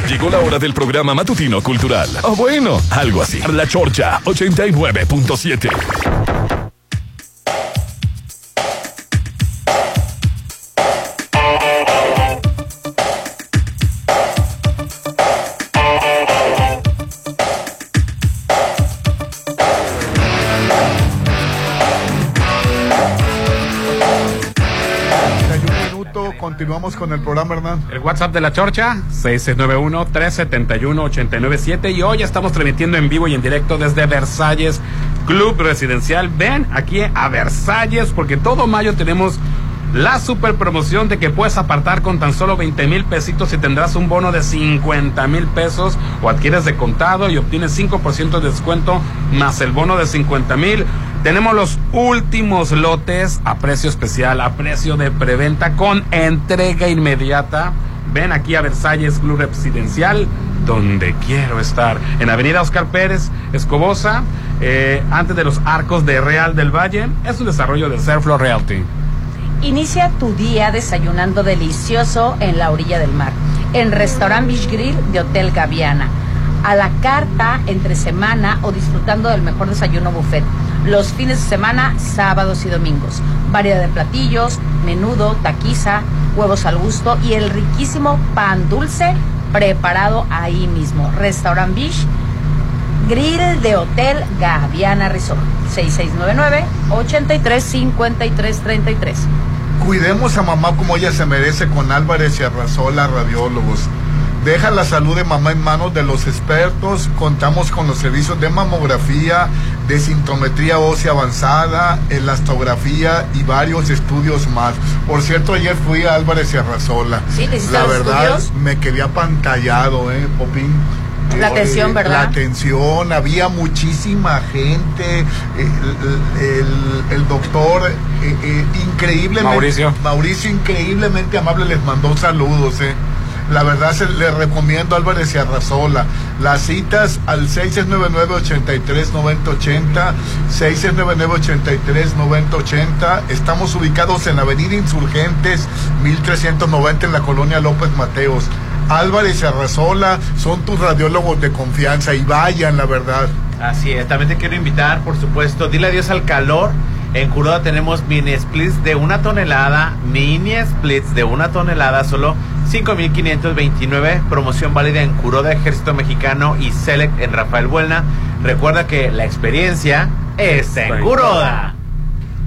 Llegó la hora del programa matutino cultural. O bueno, algo así. La Chorcha 89.7. Continuamos con el programa, Hernán. El WhatsApp de la Chorcha, 6691-371-897. Y hoy estamos transmitiendo en vivo y en directo desde Versalles Club Residencial. Ven aquí a Versalles, porque todo mayo tenemos la super promoción de que puedes apartar con tan solo 20 mil pesitos y tendrás un bono de 50 mil pesos o adquieres de contado y obtienes 5% de descuento más el bono de 50 mil. Tenemos los últimos lotes a precio especial, a precio de preventa con entrega inmediata. Ven aquí a Versalles Club Residencial, donde quiero estar. En Avenida Oscar Pérez, Escobosa, eh, antes de los arcos de Real del Valle. Es un desarrollo de Serflo Realty. Inicia tu día desayunando delicioso en la orilla del mar, en Restaurant Beach Grill de Hotel Gaviana. A la carta entre semana o disfrutando del mejor desayuno buffet. Los fines de semana, sábados y domingos. Variedad de platillos, menudo, taquiza, huevos al gusto y el riquísimo pan dulce preparado ahí mismo. Restaurant Beach Grill de Hotel Gaviana Resort. 6699-835333. Cuidemos a mamá como ella se merece con Álvarez y Arrazola Radiólogos. Deja la salud de mamá en manos de los expertos. Contamos con los servicios de mamografía, de sintometría ósea avanzada, elastografía y varios estudios más. Por cierto, ayer fui a Álvarez y Arrazola. Sí, ¿te hiciste La verdad, estudios? me quedé apantallado, ¿eh, Popín? La atención, ¿verdad? La atención, había muchísima gente. El, el- el doctor, eh, eh, increíblemente. Mauricio. Mauricio, increíblemente amable, les mandó saludos, ¿eh? La verdad se le recomiendo a Álvarez y Arrazola. Las citas al 699-83-9080, 699-83-9080. Estamos ubicados en la Avenida Insurgentes, 1390 en la colonia López Mateos. Álvarez y Arrazola son tus radiólogos de confianza y vayan, la verdad. Así es, también te quiero invitar, por supuesto, dile adiós al calor. En Curoda tenemos mini splits de una tonelada, mini splits de una tonelada, solo 5.529, promoción válida en Curoda Ejército Mexicano y Select en Rafael Buelna. Recuerda que la experiencia es en Curoda.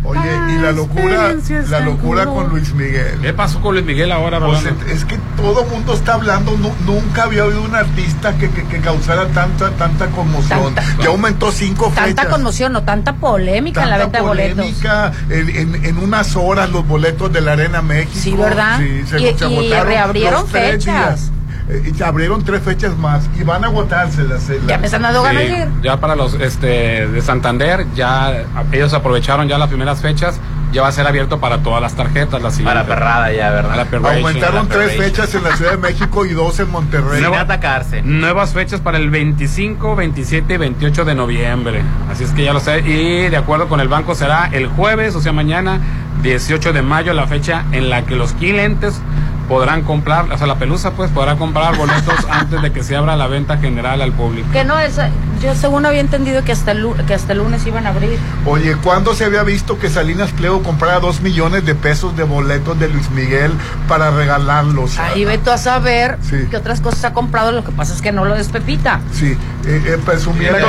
Oye, y la locura, la locura con Luis Miguel. ¿Qué pasó con Luis Miguel ahora, Pues, es que todo mundo está hablando, nu- nunca había oído un artista que, que- que causara tanta tanta conmoción. Tanta- ya aumentó cinco Tanta fechas. conmoción, no tanta polémica en la Tanta venta de boletos. polémica, en, en- en unas horas los boletos de la Arena México. Sí, ¿verdad? Sí, se, Y- se y reabrieron los tres fechas. días. Eh, y se abrieron tres fechas más y van a agotarse las. Ya me están dando ganas Sí, ya para los este de Santander, ya ellos aprovecharon ya las primeras fechas, ya va a ser abierto para todas las tarjetas, la Para la perrada ya, ¿verdad? La. Aumentaron la tres fechas en la Ciudad de México y dos en Monterrey. Sin atacarse. Nuevas fechas para el 25, 27 y 28 de noviembre. Así es que ya lo sé. Y de acuerdo con el banco será el jueves, o sea, mañana, 18 de mayo, la fecha en la que los clientes podrán comprar, o sea, la pelusa pues podrá comprar boletos antes de que se abra la venta general al público. Que no es, yo según había entendido que hasta el, que hasta el lunes iban a abrir. Oye, ¿cuándo se había visto que Salinas Pliego comprara dos millones de pesos de boletos de Luis Miguel para regalarlos? Ahí ve tú a saber Sí. qué otras cosas ha comprado, lo que pasa es que no lo despepita. Sí, eh, eh, presumiendo,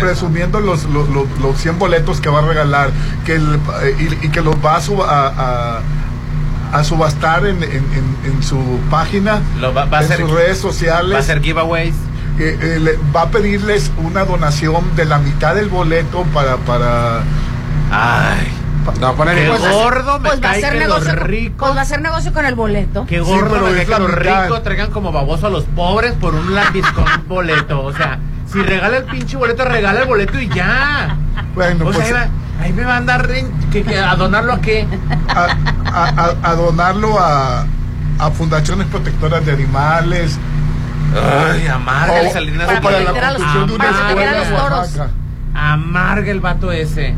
presumiendo los, los, los, los 100 boletos que va a regalar que el- eh, y, y que los va a, a, a- a subastar en, en, en- en su página, Lo va- va a en ser- sus redes sociales. Va a ser giveaways. Eh, eh, le- va a pedirles una donación de la mitad del boleto para... para Ay. A poner Qué Pues gordo me pues va a cae hacer que negocio, los con- ricos. pues va a hacer negocio con el boleto. Qué Sí, gordo pero me cae es que la los mitad. ricos traigan como baboso a los pobres por un disco boleto. O sea, si regala el pinche boleto, regala el boleto y ya. Bueno, o sea, pues- ahí, va- ahí me va a andar que- que a donarlo a qué. a, a- a- a donarlo a, a fundaciones protectoras de animales. Ay, amarga el O- Salinas o para la meter a los- construcción de una para meter a escuela los en toros. Oaxaca. Amarga el vato ese.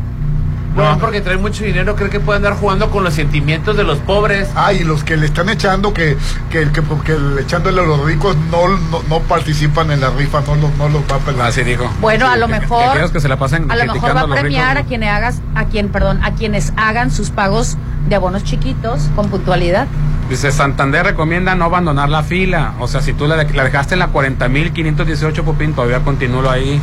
No, porque trae mucho dinero, creo que puede andar jugando con los sentimientos de los pobres. Ah, y los que le están echando, que, que, que, que le- echándole a los ricos no, no, no participan en la rifa, no los, no los va a pelar. Así dijo. Bueno, a lo mejor- que se la pasen A lo mejor va a los premiar ricos, a quienes hagas, a quien, perdón, a quienes hagan sus pagos de abonos chiquitos con puntualidad. Dice, Santander recomienda no abandonar la fila. O sea, si tú la, de- la dejaste en la 40.518, Popín, todavía continúo ahí.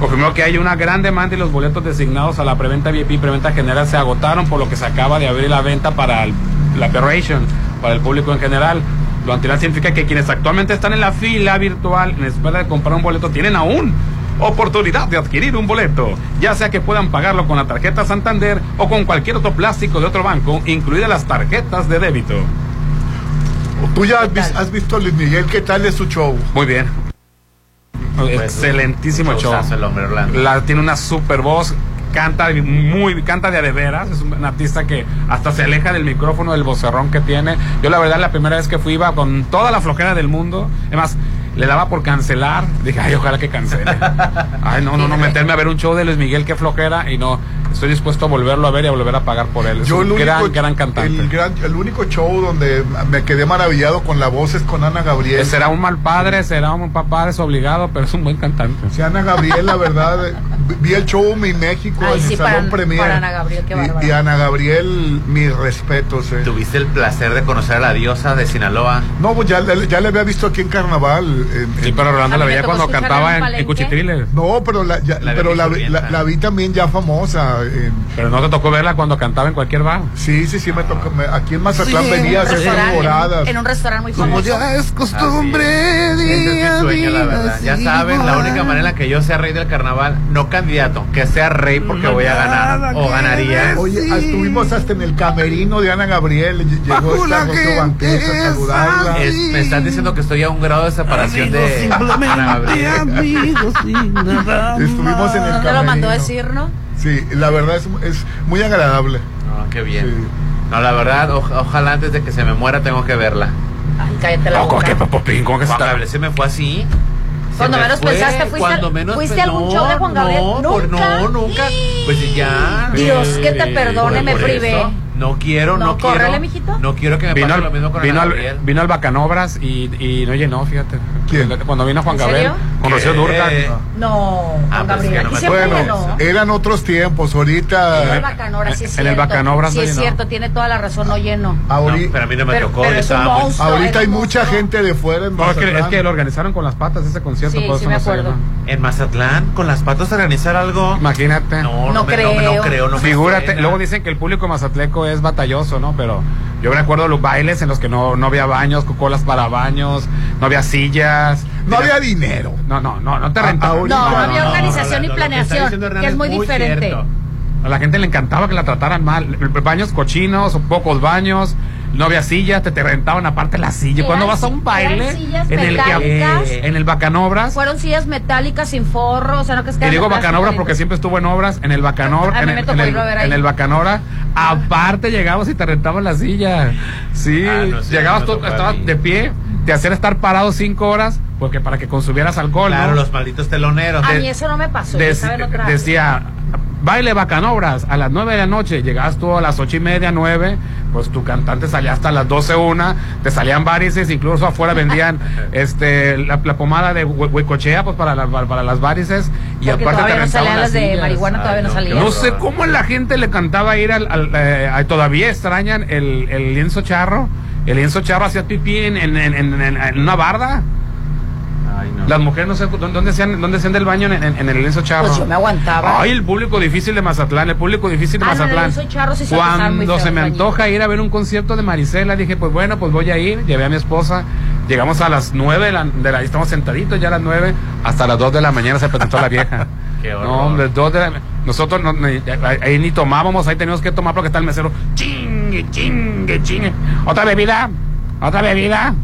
Confirmó que hay una gran demanda y los boletos designados a la preventa VIP y preventa general se agotaron, por lo que se acaba de abrir la venta para el- la operation, para el público en general. Lo anterior significa que quienes actualmente están en la fila virtual en espera de comprar un boleto tienen aún oportunidad de adquirir un boleto, ya sea que puedan pagarlo con la tarjeta Santander o con cualquier otro plástico de otro banco, incluidas las tarjetas de débito. Tú ya has, vis- has visto a Luis Miguel, ¿qué tal es su show? Muy bien. Excelentísimo show. el hombre, Orlando. La, tiene una super voz. canta de- muy, canta de a de veras, es un artista que hasta se aleja del micrófono, del vocerrón que tiene. Yo la verdad la primera vez que fui iba con toda la flojera del mundo, además le daba por cancelar, dije, ay, ojalá que cancele. Ay, no, no, no, meterme a ver un show de Luis Miguel, qué flojera, y no, estoy dispuesto a volverlo a ver y a volver a pagar por él. Es Yo un el gran, único, gran cantante. El, gran- el único show donde me quedé maravillado con la voz es con Ana Gabriel. Será un mal padre, será un papá desobligado, pero es un buen cantante. Sí, Ana Gabriel, la verdad, vi el show en México Ay, en sí, el Salón para- Premier. para Ana Gabriel, qué Y- Ana Gabriel, mis respetos. eh. ¿Tuviste el placer de conocer a la diosa de Sinaloa? No, pues ya, le- ya le había visto aquí en Carnaval. en- Sí, en- pero Rolando la veía cuando cantaba en en. Cuchitriles. No, pero la, ya- La pero la, la- la vi también ya famosa. en- Pero no te tocó verla cuando cantaba en cualquier bar. sí, sí, sí, me tocó. me- aquí en Mazatlán Sí, venía a en un hacer temporadas. En un restaurante muy Como famoso. ya es costumbre, día mi sueño, la a día, verdad. Ya saben, la única manera en la que yo sea rey del carnaval, no candidato, que sea rey porque voy a ganar o ganaría. Oye, estuvimos hasta en el camerino de Ana Gabriel. ll- Llegó esta a saludarla. Es- me están diciendo que estoy a un grado de separación de Ana Gabriel. Estuvimos en el ¿Dónde lo mandó camerino. decir, no? Sí, la verdad es, es muy agradable. No, qué bien. No, la verdad, o- ojalá antes de que se me muera tengo que verla. Ay, cállate la boca. Popín? ¿Cómo que se está? Se me fue así. Cuando me menos fue, pensaste, fuiste, cuando menos fuiste pe- algún no, show de Juan Gabriel. No, por- ¿Nunca? no, nunca. Pues ya. Dios, que te perdone, Por- me por privé. eso, No quiero, no, No, quiero. córrele, mijito. No quiero que me Vino pase al, lo mismo con vino, Ana al, Gabriel. vino al Bacanobras y, y no llenó, fíjate. Cuando vino Juan ¿En Gabriel, con Rocío Juan pues, Gabriel. que no siempre Bueno, llenó. eran otros tiempos. En el Ahorita, Bacanora, sí es en el cierto. Bacanobras Sí no es llenó. cierto, tiene toda la razón, no lleno. ahorita, No, pero a mí no me Pero- tocó. pero es un monstruo. ahorita hay mucha gente de fuera en No, es que, Mazatlán. es que lo organizaron con las patas ese concierto. Sí, sí me acuerdo. En Mazatlán, con las patas organizar algo. Imagínate. No, no, No me- no, creo. creo. No Figúrate, luego dicen que el público mazatleco es batalloso, ¿no? Pero yo recuerdo los bailes en los que no, no había baños, colas para baños, no había sillas. No había dinero. No, no, no, no te Ah, ahorita- No, no, No, había no, organización no, y que planeación, que es es muy muy diferente. cierto. A la gente le encantaba que la trataran mal. Baños cochinos, pocos baños, no había sillas, te, te rentaban aparte la silla. Cuando vas a un baile en el que metálicas. en el Bacanobras, Fueron sillas metálicas sin forro, o sea, no que te estaban digo Bacanobras porque siempre estuvo en obras, en el Bacanobra, en el, en el- irlo a ver ahí. en el Bacanobra, aparte llegabas y te rentaban la silla. Sí, Ah, no llegabas me tú, estabas de pie, te hacían estar parado cinco horas porque para que consumieras alcohol. Claro, ¿no? los malditos teloneros. A De- mí eso no me pasó, decía baile bacanobras a las 9 de la noche llegabas tú a las ocho y media 9 pues tu cantante salía hasta las 12 una te salían varices incluso afuera vendían este la, la pomada de hue- huecochea pues para, la- para las varices y Porque aparte todavía te no salían las de sillas. marihuana, todavía no salían. no sé cómo la gente le cantaba ir al, al, eh, a- todavía extrañan el, el lienzo charro el lienzo charro hacía pipí en, en, en, en- en una barda Ay, no. las mujeres no sé dónde hacían dónde hacían del baño en, en- en el lienzo charro Pues yo me aguantaba. Ay, el público difícil de Mazatlán, el público difícil de Ah, no, Mazatlán. sí Cuando se me antoja ir a ver un concierto de Marisela, dije, pues bueno, pues voy a ir. Llevé a mi esposa. Llegamos a las nueve de la, de la- estamos sentaditos ya a las nueve, hasta las dos de la mañana se presentó la vieja. Qué no, hombre, dos de la, nosotros no- ni- ahí ni tomábamos, ahí teníamos que tomar porque está el mesero. Chingue, chingue, chingue. Otra bebida, otra bebida.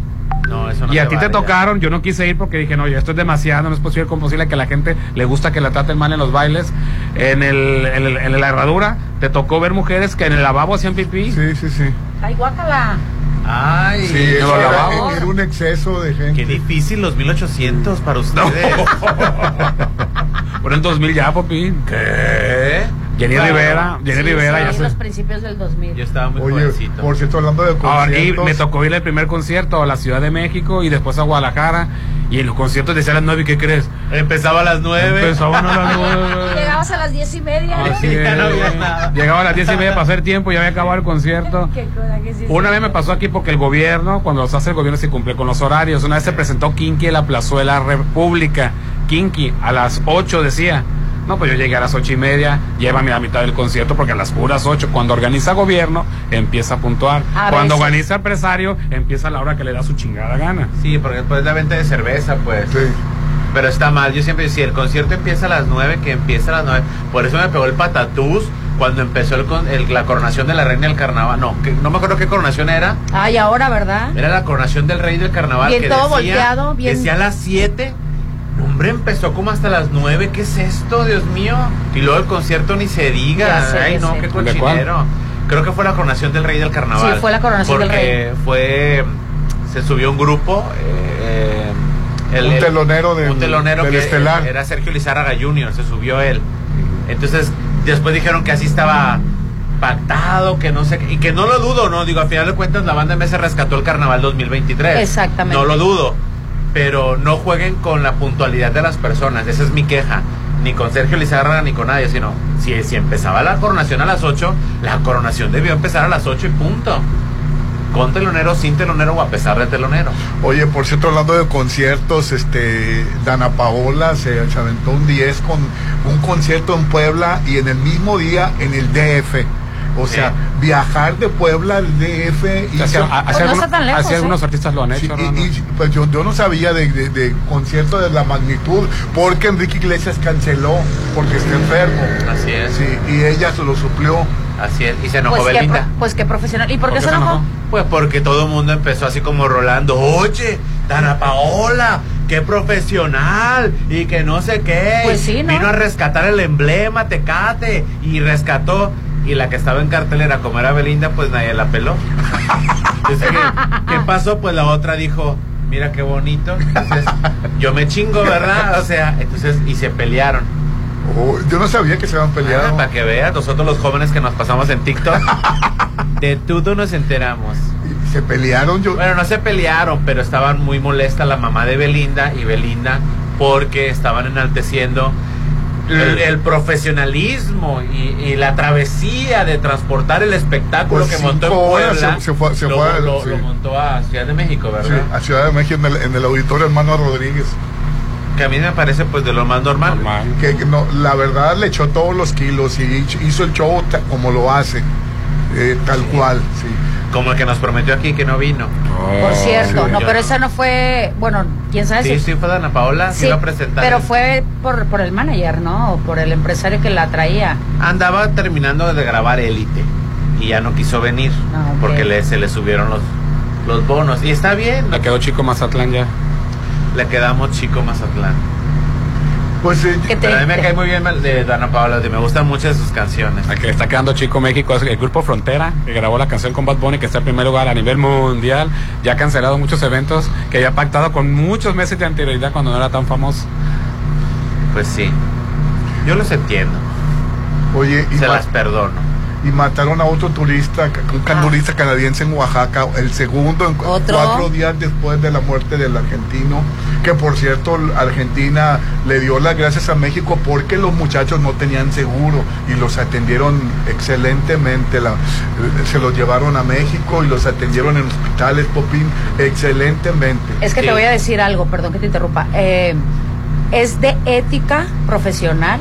No, eso no y a ti te tocaron, yo no quise ir porque dije, no, ya esto es demasiado, no es posible, como posible que a la gente le gusta que la traten mal en los bailes. En, el, en, el- en la herradura, te tocó ver mujeres que en el lavabo hacían pipí. Sí, sí, sí. Ay, guácala. Ay, Sí, no lo era, lavamos. era un exceso de gente. qué difícil los 1800 para ustedes. Por el 2000 ya, Popín. ¿Qué? Jenny Claro. Rivera, Jenny Sí, Rivera sí, ya en se... los principios del 2000. Yo estaba muy Oye, jovencito. por cierto, hablando de Ah, y conciertos. me tocó ir al primer concierto a la Ciudad de México y después a Guadalajara. Y en los conciertos decía a las 9, ¿y qué crees? Empezaba a las 9. Empezaban a las 9. Llegabas a las diez y media. Así Ya no es. había nada. Llegaba a las 10 y media para hacer tiempo, ya había acabado el concierto. Qué coraje, sí, Una sí. vez me pasó aquí porque el gobierno, cuando los hace el gobierno, se cumple con los horarios. Una vez se presentó Kinky en la plazuela República. Kinky, a las 8 decía. No, pues yo llegué a las ocho y media, llévame a la mitad del concierto porque a las puras 8, cuando organiza gobierno, empieza a puntuar. A cuando veces. organiza empresario, empieza a la hora que le da su chingada gana. Sí, porque después la venta de cerveza, pues. Sí. Pero está mal. Yo siempre decía, el concierto empieza a las 9, que empieza a las 9. Por eso me pegó el patatús cuando empezó el, con- el- la coronación de la reina del carnaval. No, que, no me acuerdo qué coronación era. Ay, ahora, ¿verdad? Era la coronación del rey del carnaval. Bien que todo decía, volteado, bien- Decía a las 7 Hombre, empezó como hasta las 9. ¿Qué es esto, Dios mío? Y luego el concierto ni se diga. Ya sé, Ay, ya no, sé. qué ¿De cochinero. Creo que fue la coronación del rey del carnaval. Sí, fue la coronación del porque fue. Se subió un grupo. eh, el- Un el- telonero del- un telonero del que Estelar. era Sergio Lizárraga Jr., se subió él. Entonces, después dijeron que así estaba pactado, que no sé, qué, y que no lo dudo, ¿no? Digo, a final de cuentas la banda MS rescató el carnaval 2023. Exactamente. No lo dudo, pero no jueguen con la puntualidad de las personas, esa es mi queja. Ni con Sergio Lizárraga ni con nadie, sino si, si empezaba la coronación a las 8, la coronación debió empezar a las 8 y punto. Con telonero, sin telonero o a pesar de telonero. Oye, por cierto, hablando de conciertos, este, Dana Paola se, se aventó un 10 con un concierto en Puebla y en el mismo día en el DF. O sea, viajar de Puebla al DF y Hacia- hacia Pues no algunos- está tan lejos, hacia ¿eh? algunos artistas lo han Sí, hecho, y- ¿no? y, pues yo, yo no sabía de, de, de concierto de la magnitud, porque Enrique Iglesias canceló, porque está enfermo. Así es. Sí, y ella se lo suplió. Así es, y se enojó Pues Belinda. pues qué profesional. ¿Y por qué se enojó? Pues porque todo el mundo empezó así como rolando, oye, Dana Paola, qué profesional, y que no sé qué. Pues sí, ¿no? Vino a rescatar el emblema, Tecate, y rescató. Y la que estaba en cartelera, como era Belinda, pues nadie la peló. Entonces, ¿qué, qué pasó? Pues la otra dijo, mira qué bonito. Entonces, yo me chingo, ¿verdad? O sea, entonces, y se pelearon. Oh, yo no sabía que se habían peleado. Ah, para que veas, nosotros los jóvenes que nos pasamos en TikTok, de todo nos enteramos. Se pelearon yo. Bueno, no se pelearon, pero estaban muy molesta la mamá de Belinda y Belinda porque estaban enalteciendo el, el profesionalismo y, y la travesía de transportar el espectáculo Pues que montó en Puebla. se- se fue- se lo, fue, lo- sí. lo montó a Ciudad de México, Sí, ¿verdad? a Ciudad de México en el, en el auditorio hermano Rodríguez. Que a mí me parece pues de lo más normal. Que, que no, la verdad le echó todos los kilos y hizo el show como lo hace, eh, tal cual, sí. Como el que nos prometió aquí que no vino. Por cierto, Sí, no, pero esa no fue, bueno, quién sabe Sí, si sí, fue Dana Paola, sí, Sí, iba a presentar. pero fue por, por el manager, ¿no? O por el empresario que la traía. Andaba terminando de grabar Élite y ya no quiso venir Ah, porque le, se le subieron los, los bonos. Y está bien. Le quedó chico Mazatlán ya. Le quedamos chico Mazatlán. Pues eh, Pero a mí me cae muy bien de Dana Paola, me gustan mucho sus canciones. Que está quedando chico México es el grupo Frontera, que grabó la canción con Bad Bunny, que está en primer lugar a nivel mundial. Ya ha cancelado muchos eventos que había pactado con muchos meses de anterioridad cuando no era tan famoso. Pues sí. Yo los entiendo. Oye, y Se las perdono. Y mataron a otro turista, un Ah. turista canadiense en Oaxaca, el segundo en cuatro días después de la muerte del argentino, que por cierto Argentina le dio las gracias a México porque los muchachos no tenían seguro y los atendieron excelentemente, la- se los llevaron a México y los atendieron en hospitales, Popín, excelentemente. Es que te voy a decir algo, perdón que te interrumpa. Eh, es de ética profesional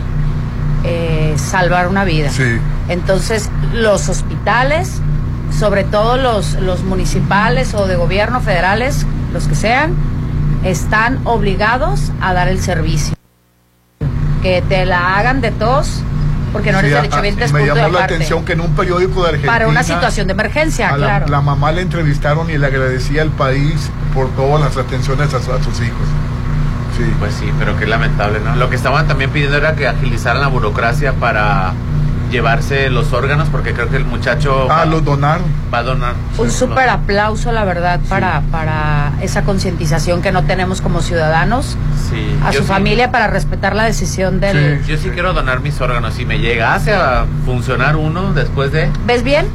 eh, salvar una vida. Sí. Entonces, los hospitales, sobre todo los, los municipales o de gobierno federales, los que sean, están obligados a dar el servicio. Que te la hagan de tos, porque no eres Sí, a- derechohabientes, me llamó la atención que en un periódico de Argentina Para una situación de emergencia, a claro. la mamá le entrevistaron y le agradecía al país por todas las atenciones a, a sus hijos. Sí. Pues sí, pero qué lamentable, ¿no? Lo que estaban también pidiendo era que agilizaran la burocracia para llevarse los órganos, porque creo que el muchacho Ah, va, los donaron. va a donar. Un súper aplauso, la verdad, para, para esa concientización que no tenemos como ciudadanos, Sí, a yo su sí- familia para respetar la decisión del... Yo sí quiero donar mis órganos. Si me llegase a funcionar uno después de... ¿Ves bien?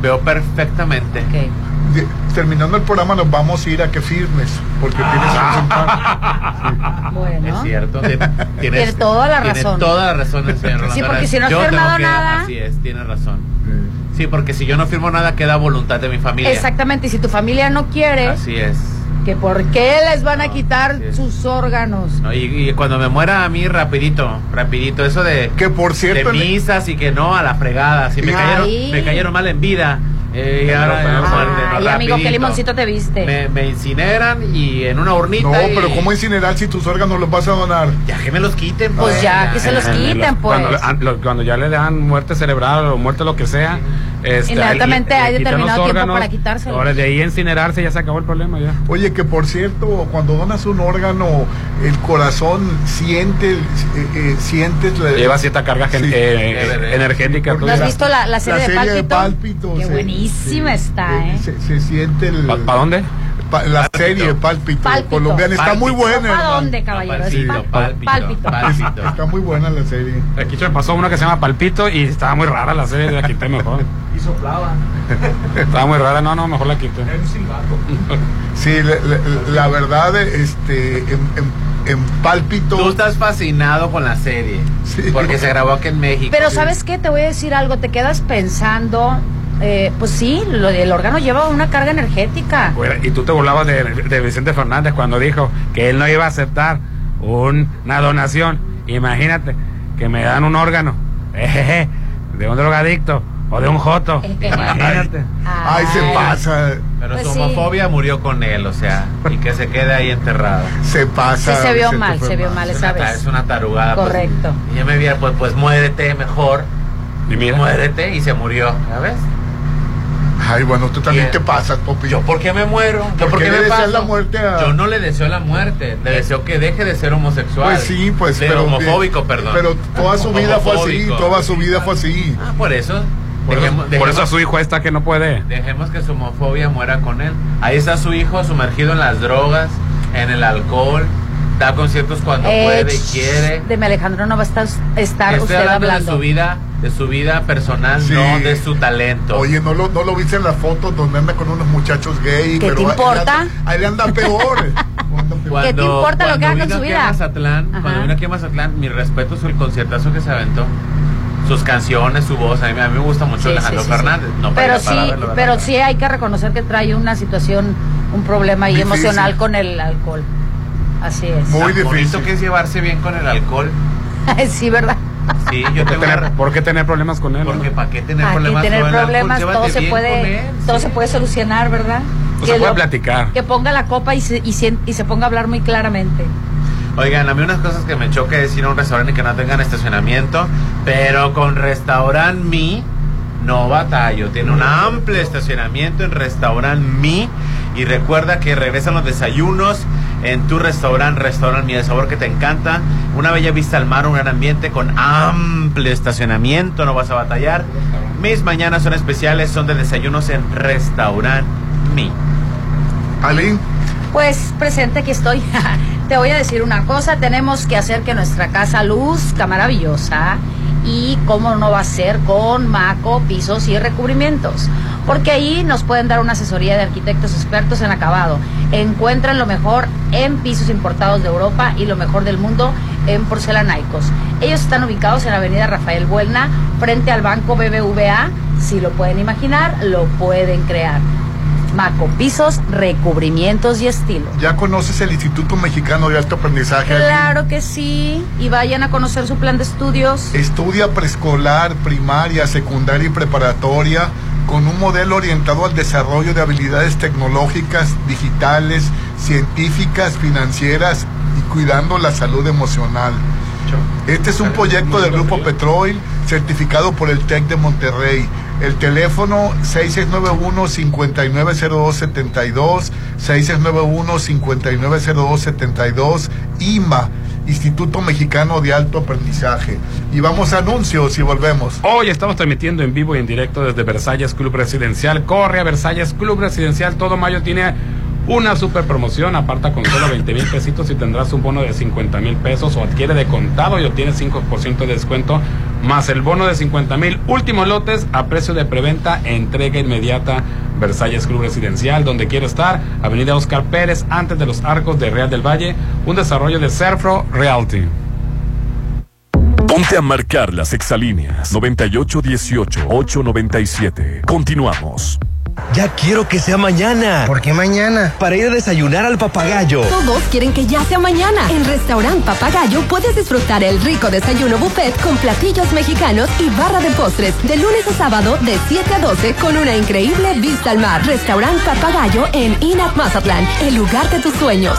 Veo perfectamente. De- terminando el programa nos vamos a ir a que firmes, porque Bueno. Es cierto. Tienes, Tiene toda la razón. toda la razón el señor Sí, porque si no has firmado que- nada- Así es, tiene razón. Sí, porque si yo no firmo nada, queda voluntad de mi familia. Exactamente, y si tu familia no quiere, Así es. que por qué les van a quitar sus órganos. ¿no? Y, y cuando me muera a mí, rapidito, rapidito, eso de, que por cierto, de misas y que no, a la fregada. Si me Ay. cayeron, me cayeron mal en vida. Eh, y ahora la no, amigo, qué limoncito te viste. Me, me incineran y en una urnita. No, y- pero ¿cómo incinerar si tus órganos los vas a donar? Ya que me los quiten. Pues ya, que se los En- en quiten, los- pues. Cuando, an- lo- cuando ya le dan muerte cerebral o muerte lo que sea, Este, Inmediatamente hay determinado tiempo órganos, para quitárselo. Ahora de ahí a incinerarse ya se acabó el problema ya. Oye, que por cierto, cuando donas un órgano, el corazón siente, eh, eh, sientes la- Lleva cierta carga Sí. eh, energética. ¿No has visto la, la serie de Pálpito? Pálpito, Qué se- buenísima se- está, ¿eh? Se, se siente el... ¿Para dónde? pa- la serie Pálpito, Pálpito. colombiana, está muy buena. ¿Para dónde, caballero? Sí. pal- pálpito. Está muy buena la serie. Aquí se me pasó una que se llama Palpito y estaba muy rara la serie, la quité mejor. Y soplaba. Estaba muy rara, no, no, mejor la quité. Era un silbato. Sí, la, la- la verdad, este, en, en- en Pálpito... Tú estás fascinado con la serie. Porque se grabó aquí en México. Pero ¿sabes qué? Te voy a decir algo. Te quedas pensando, eh, pues sí, lo del órgano lleva una carga energética. Y tú te burlabas de, de Vicente Fernández cuando dijo que él no iba a aceptar un- una donación. Imagínate que me dan un órgano ejeje, de un drogadicto o de un joto. Imagínate. Ay, se pasa. Pero Pues su sí. homofobia murió con él, o sea, y que se quede ahí enterrado. Se pasa. Sí, se vio mal, se vio mal Es esa vez. es una tarugada. pues. Correcto. y yo me vi, pues, pues muérete mejor. Y mira. Muérete y se murió, ¿sabes? Ay, bueno, tú también te pasas, Popi. ¿Yo por qué me muero? ¿Yo ¿Por por qué le me deseas paso? la muerte a- Yo no le deseo la muerte, le deseo que deje de ser homosexual. Pues sí, pues, De pero- homofóbico, perdón. Pero toda su vida fue así, toda su vida fue así. Ah, por eso. Por, eso, Dejemos- por dejemos- eso a su hijo está que no puede. Dejemos que su homofobia muera con él. Ahí está su hijo sumergido en las drogas, en el alcohol, da conciertos cuando Eh, puede y quiere. De mi Alejandro no va a estar, estar Estoy usted hablando, hablando. de su vida, de su vida personal, Sí. no de su talento. Oye, ¿no lo, no lo viste en la foto donde anda con unos muchachos gay? ¿Qué pero te importa? Ahí le anda peor. ¿Qué te importa lo que cuando haga con vino su aquí vida? a Mazatlán, cuando vino aquí a Mazatlán, mi respeto es el conciertazo que se aventó. Sus canciones, su voz, a mí, a mí me gusta mucho Sí, Alejandro sí, sí, sí. Fernández. No pero sí, pero sí hay que reconocer que trae una situación, un problema ahí Difícil. emocional con el alcohol. Así es. Tan bonito que es llevarse bien con el alcohol. sí, ¿verdad? Sí, yo tengo Tener- una- ¿Por qué tener problemas con él? Porque para qué tener Aquí problemas tener con el problemas, todo se puede, él, todo sí. se puede solucionar, ¿verdad? Pues se Que puede lo- platicar. Que ponga la copa y se, y, sien- y se ponga a hablar muy claramente. Oigan, a mí unas cosas que me choca es ir a un restaurante y que no tengan estacionamiento, pero con Restaurant Mi no batallo. Tiene un amplio estacionamiento en Restaurant Mi y recuerda que regresan los desayunos en tu restaurante, Restaurant Mi, el sabor que te encanta. Una bella vista al mar, un gran ambiente con amplio estacionamiento, no vas a batallar. Mis mañanas son especiales, son de desayunos en Restaurant Mi. Alin. Pues presente, aquí estoy. Te voy a decir una cosa, tenemos que hacer que nuestra casa luzca maravillosa y cómo no va a ser con maco, pisos y recubrimientos. Porque ahí nos pueden dar una asesoría de arquitectos expertos en acabado. Encuentran lo mejor en pisos importados de Europa y lo mejor del mundo en porcelanaicos. Ellos están ubicados en la avenida Rafael Buelna, frente al banco BBVA. Si lo pueden imaginar, lo pueden crear. Maco, pisos, recubrimientos y estilo. ¿Ya conoces el Instituto Mexicano de Alto Aprendizaje? Claro que sí. Y vayan a conocer su plan de estudios. Estudia preescolar, primaria, secundaria y preparatoria con un modelo orientado al desarrollo de habilidades tecnológicas, digitales, científicas, financieras y cuidando la salud emocional. Este es un proyecto del Grupo Petrol certificado por el TEC de Monterrey. El teléfono 6691-590272, 6691-590272, IMA, Instituto Mexicano de Alto Aprendizaje. Y vamos a anuncios y volvemos. Hoy estamos transmitiendo en vivo y en directo desde Versalles Club Residencial. Corre a Versalles Club Residencial. Todo mayo tiene una super promoción. Aparta con solo 20 mil pesitos y tendrás un bono de 50 mil pesos o adquiere de contado y obtienes 5% de descuento más el bono de 50 mil. Últimos lotes a precio de preventa, entrega inmediata. Versalles Club Residencial, donde quiero estar, Avenida Oscar Pérez, antes de los arcos de Real del Valle, un desarrollo de Serfro Realty. Ponte a marcar las exalíneas 9818-897. Continuamos. Ya quiero que sea mañana. ¿Por qué mañana? Para ir a desayunar al papagayo. Todos quieren que ya sea mañana. En Restaurant Papagayo puedes disfrutar el rico desayuno buffet con platillos mexicanos y barra de postres de lunes a sábado de 7 a 12 con una increíble vista al mar. Restaurant Papagayo en Inat Mazatlán, el lugar de tus sueños.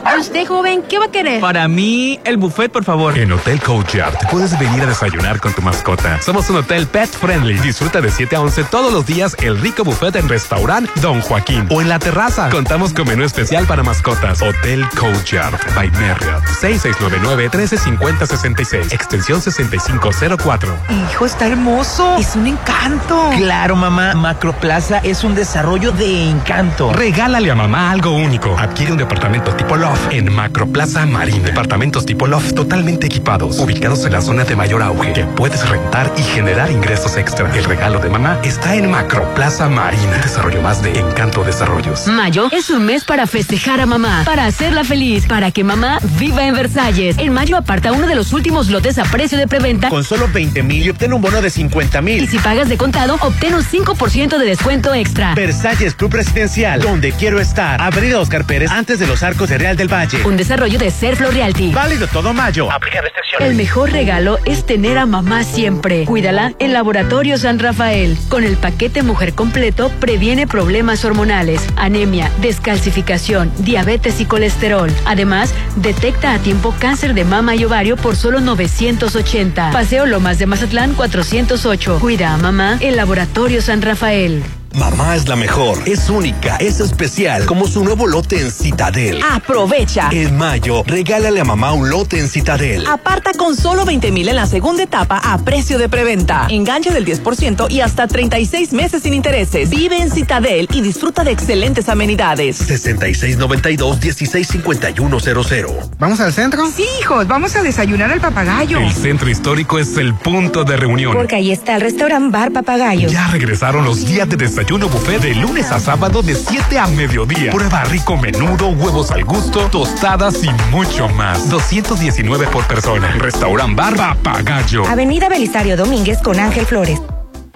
¿Usted, joven, qué va a querer? Para mí, el buffet, por favor. En Hotel Courtyard puedes venir a desayunar con tu mascota. Somos un hotel pet friendly. Disfruta de 7 a 11 todos los días el rico buffet en restaurant Don Joaquín o en la terraza. Contamos con menú especial para mascotas. Hotel Courtyard by Marriott. 6699-135066. Extensión 6504. Hijo, está hermoso. Es un encanto. Claro, mamá. Macroplaza es un desarrollo de encanto. Regálale a mamá algo único. Adquiere un departamento tipo loft en Macroplaza Marina. Departamentos tipo loft totalmente equipados, ubicados en la zona de mayor auge, que puedes rentar y generar ingresos extra. El regalo de mamá está en Macroplaza Marina. Desarrollo más de Encanto Desarrollos. Mayo es un mes para festejar a mamá, para hacerla feliz, para que mamá viva en Versalles. En mayo aparta uno de los últimos lotes a precio de preventa. Con solo 20 mil y obtén un bono de 50 mil. Y si pagas de contado, obtén un 5% de descuento extra. Versalles Club Residencial, donde quiero estar. Avenida Oscar Pérez, antes de los arcos de Real del Valle. Un desarrollo de Serflo Realty. Válido todo mayo. Aplica restricciones. El mejor regalo es tener a mamá siempre. Cuídala en Laboratorio San Rafael. Con el paquete Mujer Completo previene problemas hormonales, anemia, descalcificación, diabetes y colesterol. Además, detecta a tiempo cáncer de mama y ovario por solo 980. Paseo Lomas de Mazatlán 408. Cuida a mamá en Laboratorio San Rafael. Mamá es la mejor, es única, es especial, como su nuevo lote en Citadel. Aprovecha. En mayo, regálale a mamá un lote en Citadel. Aparta con solo 20 mil en la segunda etapa a precio de preventa. Enganche del 10% y hasta 36 meses sin intereses. Vive en Citadel y disfruta de excelentes amenidades. 6692-165100. ¿Vamos al centro? Sí, hijos, vamos a desayunar al papagayo. El centro histórico es el punto de reunión. Porque ahí está el restaurante Bar Papagayo. Ya regresaron los días de desayuno buffet de lunes a sábado de 7 a mediodía. Prueba rico menudo, huevos al gusto, tostadas y mucho más. 219 por persona. Restaurant Bar Papagayo. Avenida Belisario Domínguez con Ángel Flores.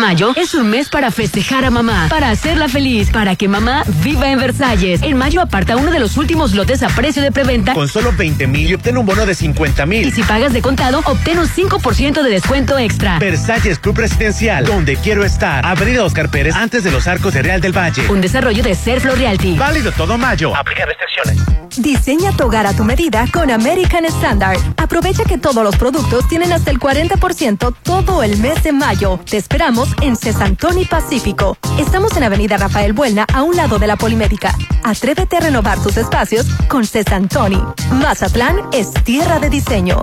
Mayo es un mes para festejar a mamá, para hacerla feliz, para que mamá viva en Versalles. En mayo aparta uno de los últimos lotes a precio de preventa. Con solo 20 mil y obtén un bono de 50 mil. Y si pagas de contado, obtén un 5% de descuento extra. Versalles Club Residencial, donde quiero estar. Avenida Oscar Pérez, antes de los arcos de Real del Valle. Un desarrollo de Serflo Realty. Válido todo mayo. Aplica restricciones. Diseña tu hogar a tu medida con American Standard. Aprovecha que todos los productos tienen hasta el 40% todo el mes de mayo. Te esperamos en Cesantoni Pacífico. Estamos en Avenida Rafael Buelna, a un lado de la Polimédica. Atrévete a renovar tus espacios con Cesantoni. Mazatlán es tierra de diseño.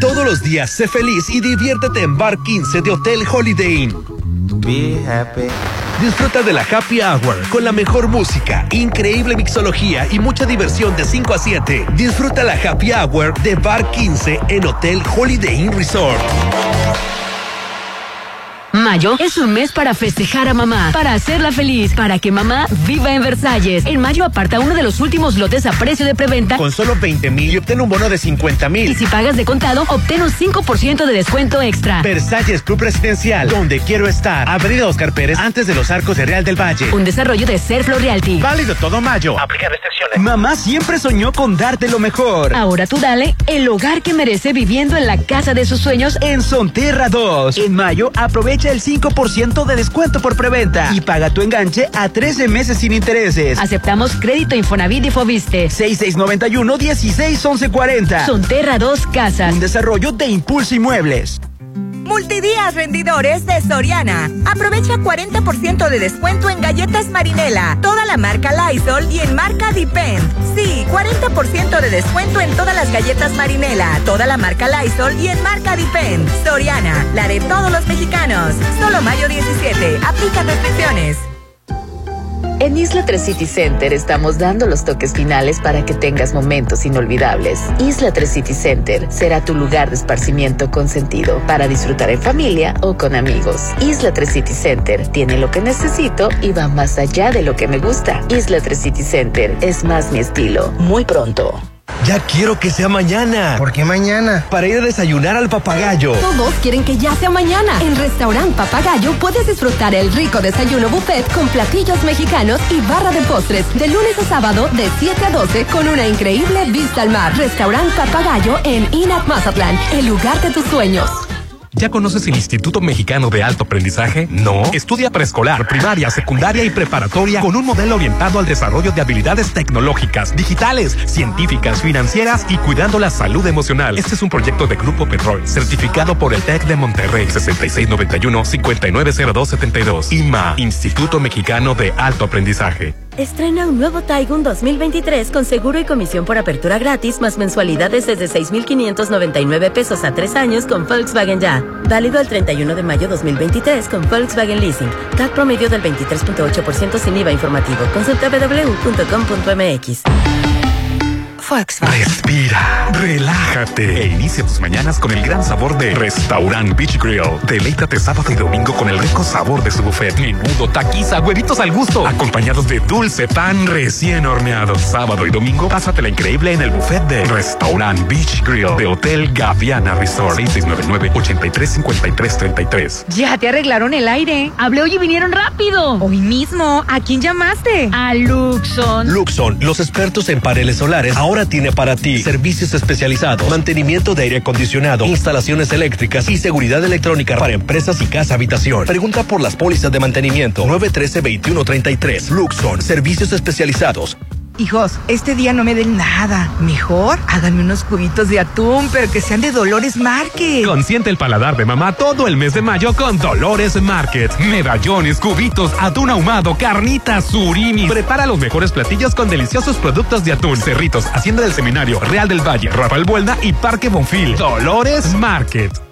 Todos los días sé feliz y diviértete en Bar 15 de Hotel Holiday Inn. Be happy. Disfruta de la Happy Hour con la mejor música, increíble mixología y mucha diversión de 5 a 7. Disfruta la Happy Hour de Bar 15 en Hotel Holiday Inn Resort. Mayo es un mes para festejar a mamá, para hacerla feliz, para que mamá viva en Versalles. En mayo aparta uno de los últimos lotes a precio de preventa. Con solo 20 mil y obtén un bono de 50 Y mil. si pagas de contado, obtén un 5% de descuento extra. Versalles Club Residencial, donde quiero estar. Avenida Oscar Pérez, antes de los arcos de Real del Valle. Un desarrollo de Serflo Realty. Válido todo mayo. Aplica restricciones. Mamá siempre soñó con darte lo mejor. Ahora tú dale el hogar que merece viviendo en la casa de sus sueños En Sonterra 2. En mayo, aprovecha el 5% de descuento por preventa y paga tu enganche a 13 meses sin intereses. Aceptamos crédito Infonavit y Fobiste. 6691-161140. Sonterra 2 Casas. Un desarrollo de Impulso Inmuebles. Multidías rendidores de Soriana. Aprovecha 40% de descuento en galletas Marinela, toda la marca Lysol y en marca Depend. Sí, 40% de descuento en todas las galletas Marinela, toda la marca Lysol y en marca Depend. Soriana, la de todos los mexicanos. Solo mayo 17. Aplica restricciones. En Isla 3 City Center estamos dando los toques finales para que tengas momentos inolvidables. Isla 3 City Center será tu lugar de esparcimiento con sentido para disfrutar en familia o con amigos. Isla 3 City Center tiene lo que necesito y va más allá de lo que me gusta. Isla 3 City Center es más mi estilo. Muy pronto. Ya quiero que sea mañana. ¿Por qué mañana? Para ir a desayunar al papagayo. Todos quieren que ya sea mañana. En Restaurant Papagayo puedes disfrutar el rico desayuno buffet con platillos mexicanos y barra de postres de lunes a sábado de 7 a 12 con una increíble vista al mar. Restaurant Papagayo en Inat Mazatlán, el lugar de tus sueños. ¿Ya conoces el Instituto Mexicano de Alto Aprendizaje? No. Estudia preescolar, primaria, secundaria y preparatoria con un modelo orientado al desarrollo de habilidades tecnológicas, digitales, científicas, financieras y cuidando la salud emocional. Este es un proyecto de Grupo Petrol, certificado por el TEC de Monterrey 6691-590272. IMA, Instituto Mexicano de Alto Aprendizaje. Estrena un nuevo Taigun 2023 con seguro y comisión por apertura gratis más mensualidades desde 6,599 pesos a tres años con Volkswagen Ya. Válido el 31 de mayo 2023 con Volkswagen Leasing. CAC promedio del 23.8% sin IVA informativo. Consulta www.com.mx. Respira, relájate e inicia tus mañanas con el gran sabor de Restaurant Beach Grill. Deleítate sábado y domingo con el rico sabor de su buffet. Menudo, taquiza, huevitos al gusto, acompañados de dulce pan recién horneado. Sábado y domingo, pásatela increíble en el buffet de Restaurant Beach Grill de Hotel Gaviana Resort. 6699-835333. Ya te arreglaron el aire. Hablé hoy y vinieron rápido. Hoy mismo. ¿A quién llamaste? A Luxon. Luxon, los expertos en paneles solares, ahora tiene para ti servicios especializados, mantenimiento de aire acondicionado, instalaciones eléctricas y seguridad electrónica para empresas y casa habitación. Pregunta por las pólizas de mantenimiento 913-2133. Luxon, servicios especializados. Hijos, este día no me den nada. Mejor háganme unos cubitos de atún, pero que sean de Dolores Market. Consiente el paladar de mamá todo el mes de mayo con Dolores Market. Medallones, cubitos, atún ahumado, carnitas, surimi. Prepara los mejores platillos con deliciosos productos de atún, cerritos, Hacienda del Seminario, Real del Valle, Rafael Buelna y Parque Bonfil. Dolores Market.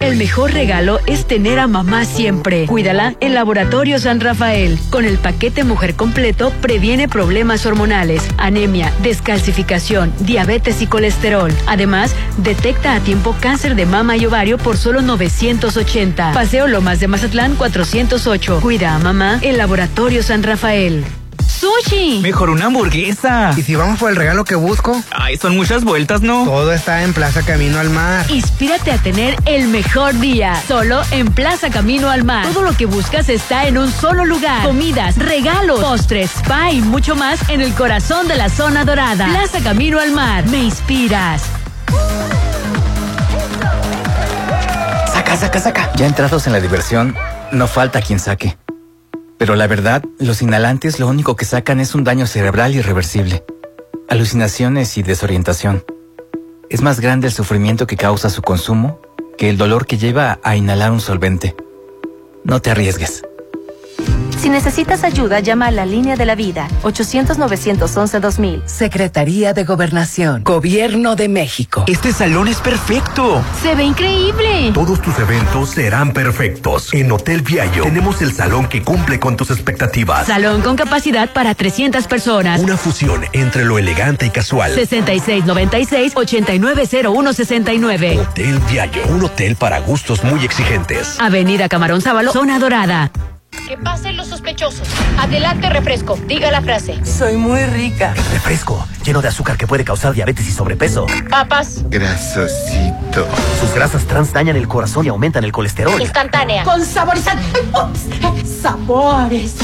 El mejor regalo es tener a mamá siempre. Cuídala en Laboratorio San Rafael. Con el paquete Mujer Completo previene problemas hormonales, anemia, descalcificación, diabetes y colesterol. Además, detecta a tiempo cáncer de mama y ovario por solo 980. Paseo Lomas de Mazatlán 408. Cuida a mamá en Laboratorio San Rafael. ¡Sushi! Mejor una hamburguesa. ¿Y si vamos por el regalo que busco? Ay, son muchas vueltas, ¿no? Todo está en Plaza Camino al Mar. Inspírate a tener el mejor día. Solo en Plaza Camino al Mar. Todo lo que buscas está en un solo lugar. Comidas, regalos, postres, spa y mucho más en el corazón de la zona dorada. Plaza Camino al Mar. Me inspiras. Saca, saca, saca. Ya entrados en la diversión, no falta quien saque. Pero la verdad, los inhalantes lo único que sacan es un daño cerebral irreversible, alucinaciones y desorientación. Es más grande el sufrimiento que causa su consumo que el dolor que lleva a inhalar un solvente. No te arriesgues. Si necesitas ayuda, llama a la línea de la vida 800-911-2000. Secretaría de Gobernación, Gobierno de México. Este salón es perfecto. Se ve increíble. Todos tus eventos serán perfectos. En Hotel Viallo tenemos el salón que cumple con tus expectativas. Salón con capacidad para 300 personas. Una fusión entre lo elegante y casual. 6696-890169. Hotel Viallo, un hotel para gustos muy exigentes. Avenida Camarón Sábalo, zona dorada. Que pasen los sospechosos. Adelante, refresco. Diga la frase. Soy muy rica. Refresco, lleno de azúcar que puede causar diabetes y sobrepeso. Papas. Grasosito. Sus grasas trans dañan el corazón y aumentan el colesterol. Instantánea. Con saborizante. Sabores.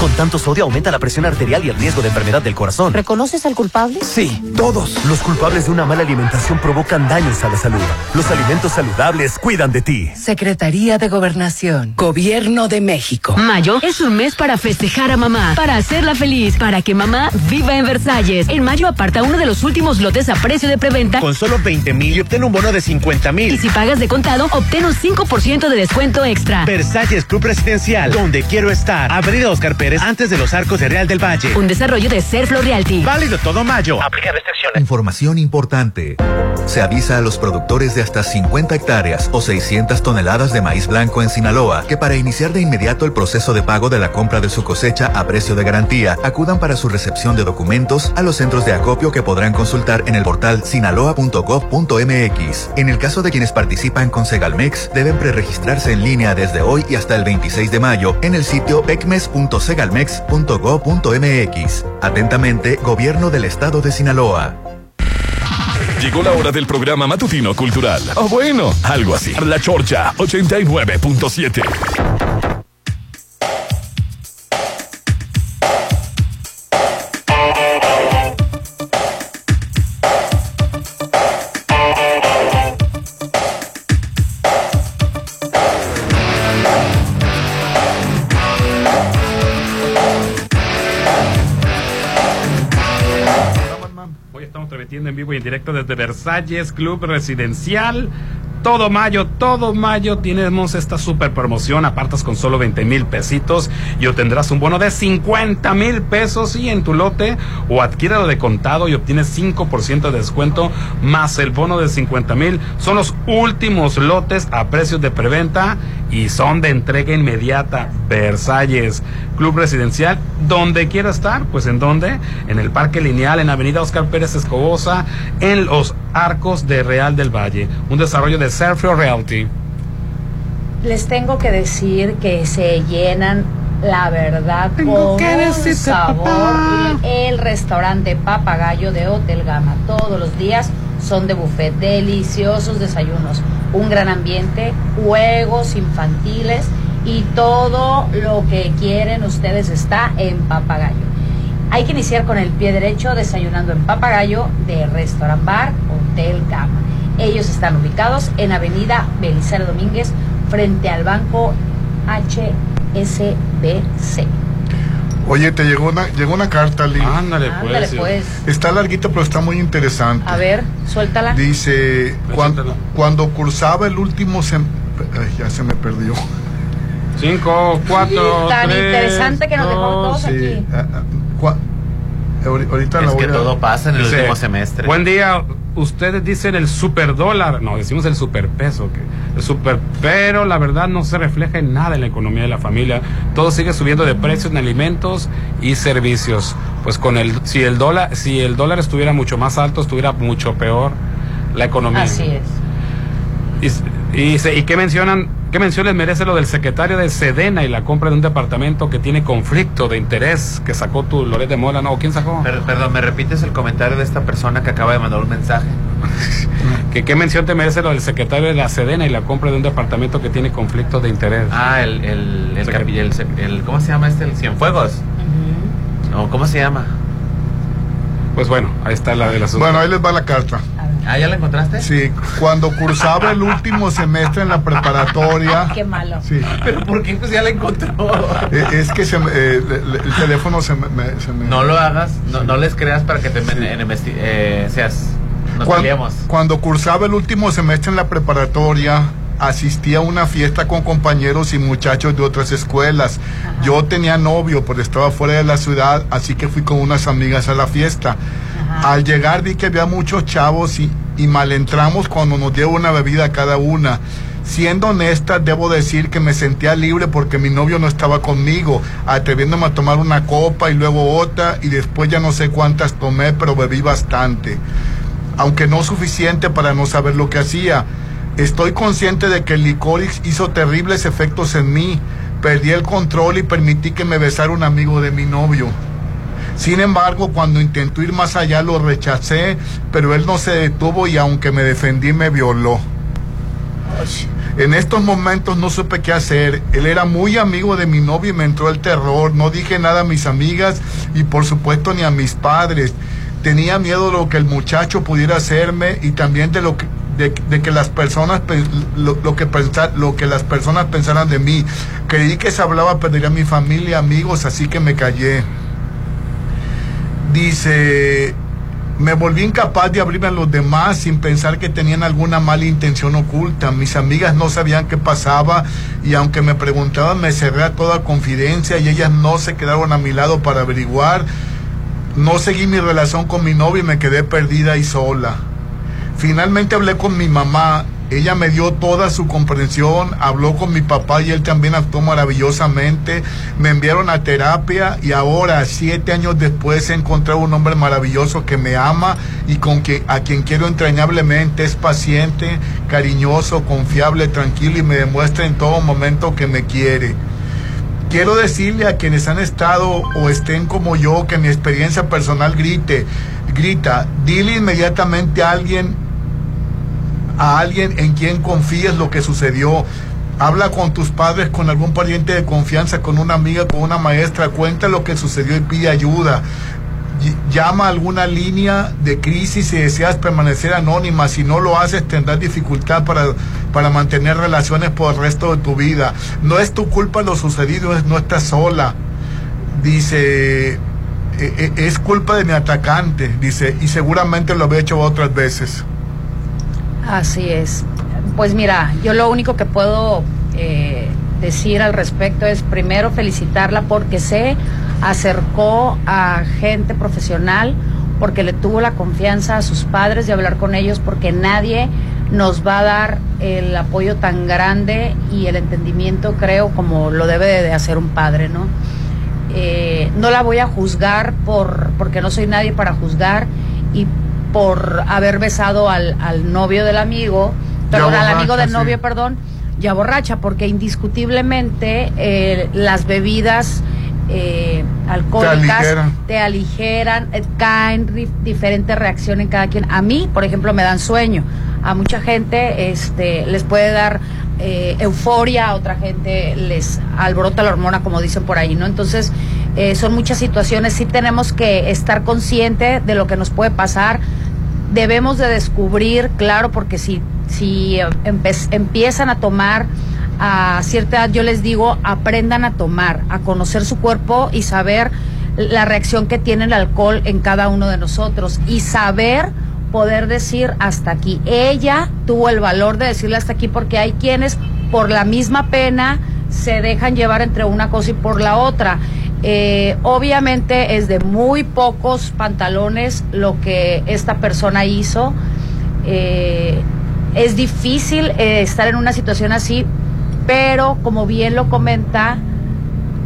Con tanto sodio aumenta la presión arterial y el riesgo de enfermedad del corazón. ¿Reconoces al culpable? Sí, todos. Los culpables de una mala alimentación provocan daños a la salud. Los alimentos saludables cuidan de ti. Secretaría de Gobernación, Gobierno de México. Mayo es un mes para festejar a mamá, para hacerla feliz, para que mamá viva en Versalles. En mayo aparta uno de los últimos lotes a precio de preventa. Con solo 20 mil y obtén un bono de 50 mil. Y si pagas de contado, obtén un 5% de descuento extra. Versalles Club Residencial, donde quiero estar. Avenida Oscar Pérez, antes de los arcos de Real del Valle. Un desarrollo de Serflo Realty. Válido todo mayo. Aplica restricciones. Información importante. Se avisa a los productores de hasta 50 hectáreas o 600 toneladas de maíz blanco en Sinaloa que para iniciar de inmediato el proceso de pago de la compra de su cosecha a precio de garantía, acudan para su recepción de documentos a los centros de acopio que podrán consultar en el portal sinaloa.gov.mx. En el caso de quienes participan con Segalmex, deben preregistrarse en línea desde hoy y hasta el 26 de mayo en el sitio pecmes.segalmex.gov.mx. Atentamente, Gobierno del Estado de Sinaloa. Llegó la hora del programa matutino cultural. O bueno, algo así. La Chorcha 89.7. vivo y en directo desde Versalles Club Residencial. Todo mayo, todo mayo tenemos esta super promoción. Apartas con solo 20 mil pesitos y obtendrás un bono de 50 mil pesos y en tu lote o adquiéralo de contado y obtienes 5% de descuento más el bono de 50 mil. Son los últimos lotes a precios de preventa y son de entrega inmediata. Versalles Club Residencial, donde quiera estar, pues en donde, en el Parque Lineal, en Avenida Oscar Pérez Escobosa, en los Arcos de Real del Valle, un desarrollo de Serfio Realty. Les tengo que decir que se llenan, la verdad, Tengo con que un decirte, sabor. papá. El restaurante Papagayo de Hotel Gama, todos los días son de buffet, deliciosos desayunos, un gran ambiente, juegos infantiles y todo lo que quieren ustedes está en Papagayo. Hay que iniciar con el pie derecho desayunando en Papagayo de Restaurant Bar Hotel Gama. Ellos están ubicados en Avenida Belisario Domínguez frente al banco HSBC. Oye, te llegó una, llegó una carta, Lee. Ándale, Ándale, pues. Está larguito, pero está muy interesante. A ver, suéltala. Dice, cuando, cuando cursaba el último sem... Ay, ya se me perdió. 5, 4, Tan interesante que nos dejó todos aquí. Sí, ah, ah, ahorita Es la voy que a- todo pasa en el Dice, último semestre. Buen día, ustedes dicen el super dólar, no, decimos el superpeso, el super, pero la verdad no se refleja en nada en la economía de la familia. Todo sigue subiendo de precios en alimentos y servicios. Pues con el, si el dólar, si el dólar estuviera mucho más alto, estuviera mucho peor la economía. Así es. Y, y, se- ¿y qué mencionan? ¿Qué menciones merece lo del secretario de Sedena y la compra de un departamento que tiene conflicto de interés que sacó tu Loret de Mola? No, ¿quién sacó? Per- perdón, ¿me repites el comentario de esta persona que acaba de mandar un mensaje? ¿Qué, ¿Qué mención te merece lo del secretario de la Sedena y la compra de un departamento que tiene conflicto de interés? Ah, el, el, el, capi- el, el- ¿cómo se llama este? El Cienfuegos. No, ¿cómo se llama? Pues bueno, ahí está la de las Bueno, ahí les va la carta. Ah, ¿ya la encontraste? Sí, cuando cursaba el último semestre en la preparatoria. Qué malo. Sí. ¿Pero por qué? Pues ya la encontró. Eh, Es que se me- eh, el teléfono se me, me- se me- No lo hagas, no, no les creas para que te en, en investi- eh, seas. Nos Cuan- peleemos. Cuando, cursaba el último semestre en la preparatoria, asistí a una fiesta con compañeros y muchachos de otras escuelas. Yo tenía novio, pero estaba fuera de la ciudad, así que fui con unas amigas a la fiesta. Al llegar vi que había muchos chavos y, y mal entramos cuando nos dio una bebida a cada una. Siendo honesta, debo decir que me sentía libre porque mi novio no estaba conmigo, atreviéndome a tomar una copa y luego otra y después ya no sé cuántas tomé, pero bebí bastante. Aunque no suficiente para no saber lo que hacía. Estoy consciente de que el licor hizo terribles efectos en mí. Perdí el control y permití que me besara un amigo de mi novio. Sin embargo, cuando intentó ir más allá lo rechacé, pero él no se detuvo y aunque me defendí me violó. En estos momentos no supe qué hacer. Él era muy amigo de mi novio y me entró el terror. No dije nada a mis amigas y por supuesto ni a mis padres. Tenía miedo de lo que el muchacho pudiera hacerme y también de lo que de, de que las personas pe- lo, que pensar, lo que las personas pensaran de mí. Creí que se hablaba perdería mi familia, amigos, así que me callé. Dice, me volví incapaz de abrirme a los demás sin pensar que tenían alguna mala intención oculta. Mis amigas no sabían qué pasaba y aunque me preguntaban me cerré a toda confidencia y ellas no se quedaron a mi lado para averiguar. No seguí mi relación con mi novio y me quedé perdida y sola. Finalmente hablé con mi mamá. Ella me dio toda su comprensión, habló con mi papá y él también actuó maravillosamente. Me enviaron a terapia y ahora, siete años después, he encontrado un hombre maravilloso que me ama y con que, a quien quiero entrañablemente. Es paciente, cariñoso, confiable, tranquilo y me demuestra en todo momento que me quiere. Quiero decirle a quienes han estado o estén como yo que mi experiencia personal grite, grita, dile inmediatamente a alguien, a alguien en quien confíes lo que sucedió. Habla con tus padres, con algún pariente de confianza, con una amiga, con una maestra, cuenta lo que sucedió y pide ayuda. Llama a alguna línea de crisis si deseas permanecer anónima. Si no lo haces, tendrás dificultad para, para mantener relaciones por el resto de tu vida. No es tu culpa lo sucedido, no estás sola. Dice, "E- e- es culpa de mi atacante, dice, y seguramente lo había hecho otras veces. Así es. Pues mira, yo lo único que puedo eh, decir al respecto es primero felicitarla porque se acercó a gente profesional, porque le tuvo la confianza a sus padres de hablar con ellos, porque nadie nos va a dar el apoyo tan grande y el entendimiento, creo, como lo debe de hacer un padre, ¿no? Eh, no la voy a juzgar por porque no soy nadie para juzgar y por haber besado al, al novio del amigo, perdón, al amigo del sí. novio, perdón, ya borracha, porque indiscutiblemente eh, las bebidas eh, alcohólicas aligeran. te aligeran, eh, caen diferentes reacciones en cada quien. A mí, por ejemplo, me dan sueño. A mucha gente este, les puede dar eh, euforia, a otra gente les alborota la hormona, como dicen por ahí, ¿no? Entonces, eh, son muchas situaciones. Sí tenemos que estar conscientes de lo que nos puede pasar. Debemos de descubrir, claro, porque si, si eh, empiezan a tomar a cierta edad, yo les digo, aprendan a tomar, a conocer su cuerpo y saber la reacción que tiene el alcohol en cada uno de nosotros y saber poder decir hasta aquí. Ella tuvo el valor de decirle hasta aquí porque hay quienes por la misma pena se dejan llevar entre una cosa y por la otra. Eh, obviamente es de muy pocos pantalones lo que esta persona hizo. Eh, es difícil eh, estar en una situación así, pero como bien lo comenta,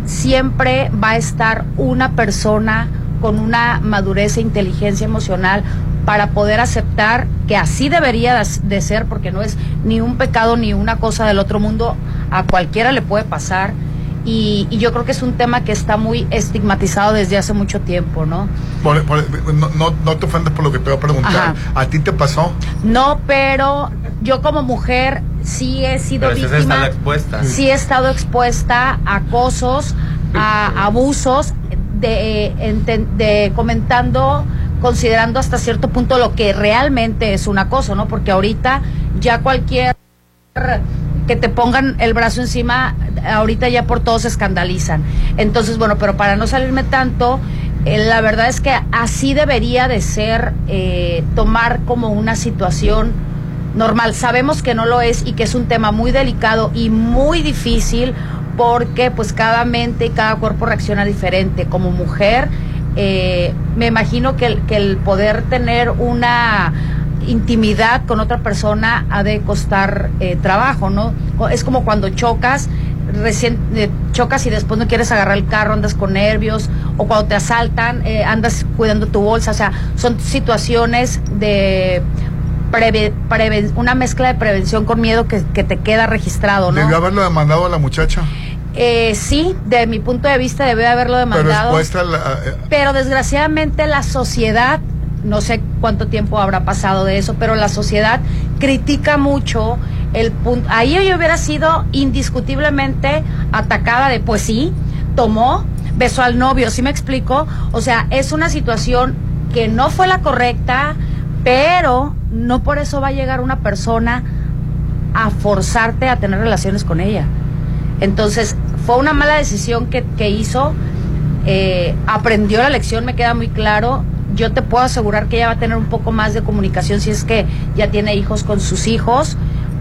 siempre va a estar una persona con una madurez e inteligencia emocional para poder aceptar que así debería de- ser, porque no es ni un pecado ni una cosa del otro mundo, a cualquiera le puede pasar. Y, y yo creo que es un tema que está muy estigmatizado desde hace mucho tiempo, ¿no? Por- por- no, no, no te ofendes por lo que te voy a preguntar. Ajá. ¿A ti te pasó? No, pero yo como mujer sí he sido Pero víctima. estado expuesta. Sí he estado expuesta a acosos, a abusos, de, de comentando, considerando hasta cierto punto lo que realmente es un acoso, ¿no? Porque ahorita ya cualquier que te pongan el brazo encima, ahorita ya por todos se escandalizan. Entonces, bueno, pero para no salirme tanto, eh, la verdad es que así debería de ser, eh, tomar como una situación normal. Sabemos que no lo es y que es un tema muy delicado y muy difícil porque pues cada mente y cada cuerpo reacciona diferente. Como mujer, eh, me imagino que el, que el poder tener una intimidad con otra persona ha de costar eh, trabajo, ¿no? Es como cuando chocas, recién eh, chocas y después no quieres agarrar el carro, andas con nervios, o cuando te asaltan, eh, andas cuidando tu bolsa, o sea, son situaciones de preve- una mezcla de prevención con miedo que, que te queda registrado, ¿no? Debió haberlo demandado a la muchacha. Eh, sí, de mi punto de vista debe haberlo demandado. la, eh, Pero desgraciadamente la sociedad, no sé cuánto tiempo habrá pasado de eso, pero la sociedad critica mucho el punto. Ahí yo hubiera sido indiscutiblemente atacada de, pues sí, tomó, besó al novio, ¿sí me explico? O sea, es una situación que no fue la correcta, pero no por eso va a llegar una persona a forzarte a tener relaciones con ella. Entonces, fue una mala decisión que, que hizo. eh, aprendió la lección, me queda muy claro. Yo te puedo asegurar que ella va a tener un poco más de comunicación si es que ya tiene hijos con sus hijos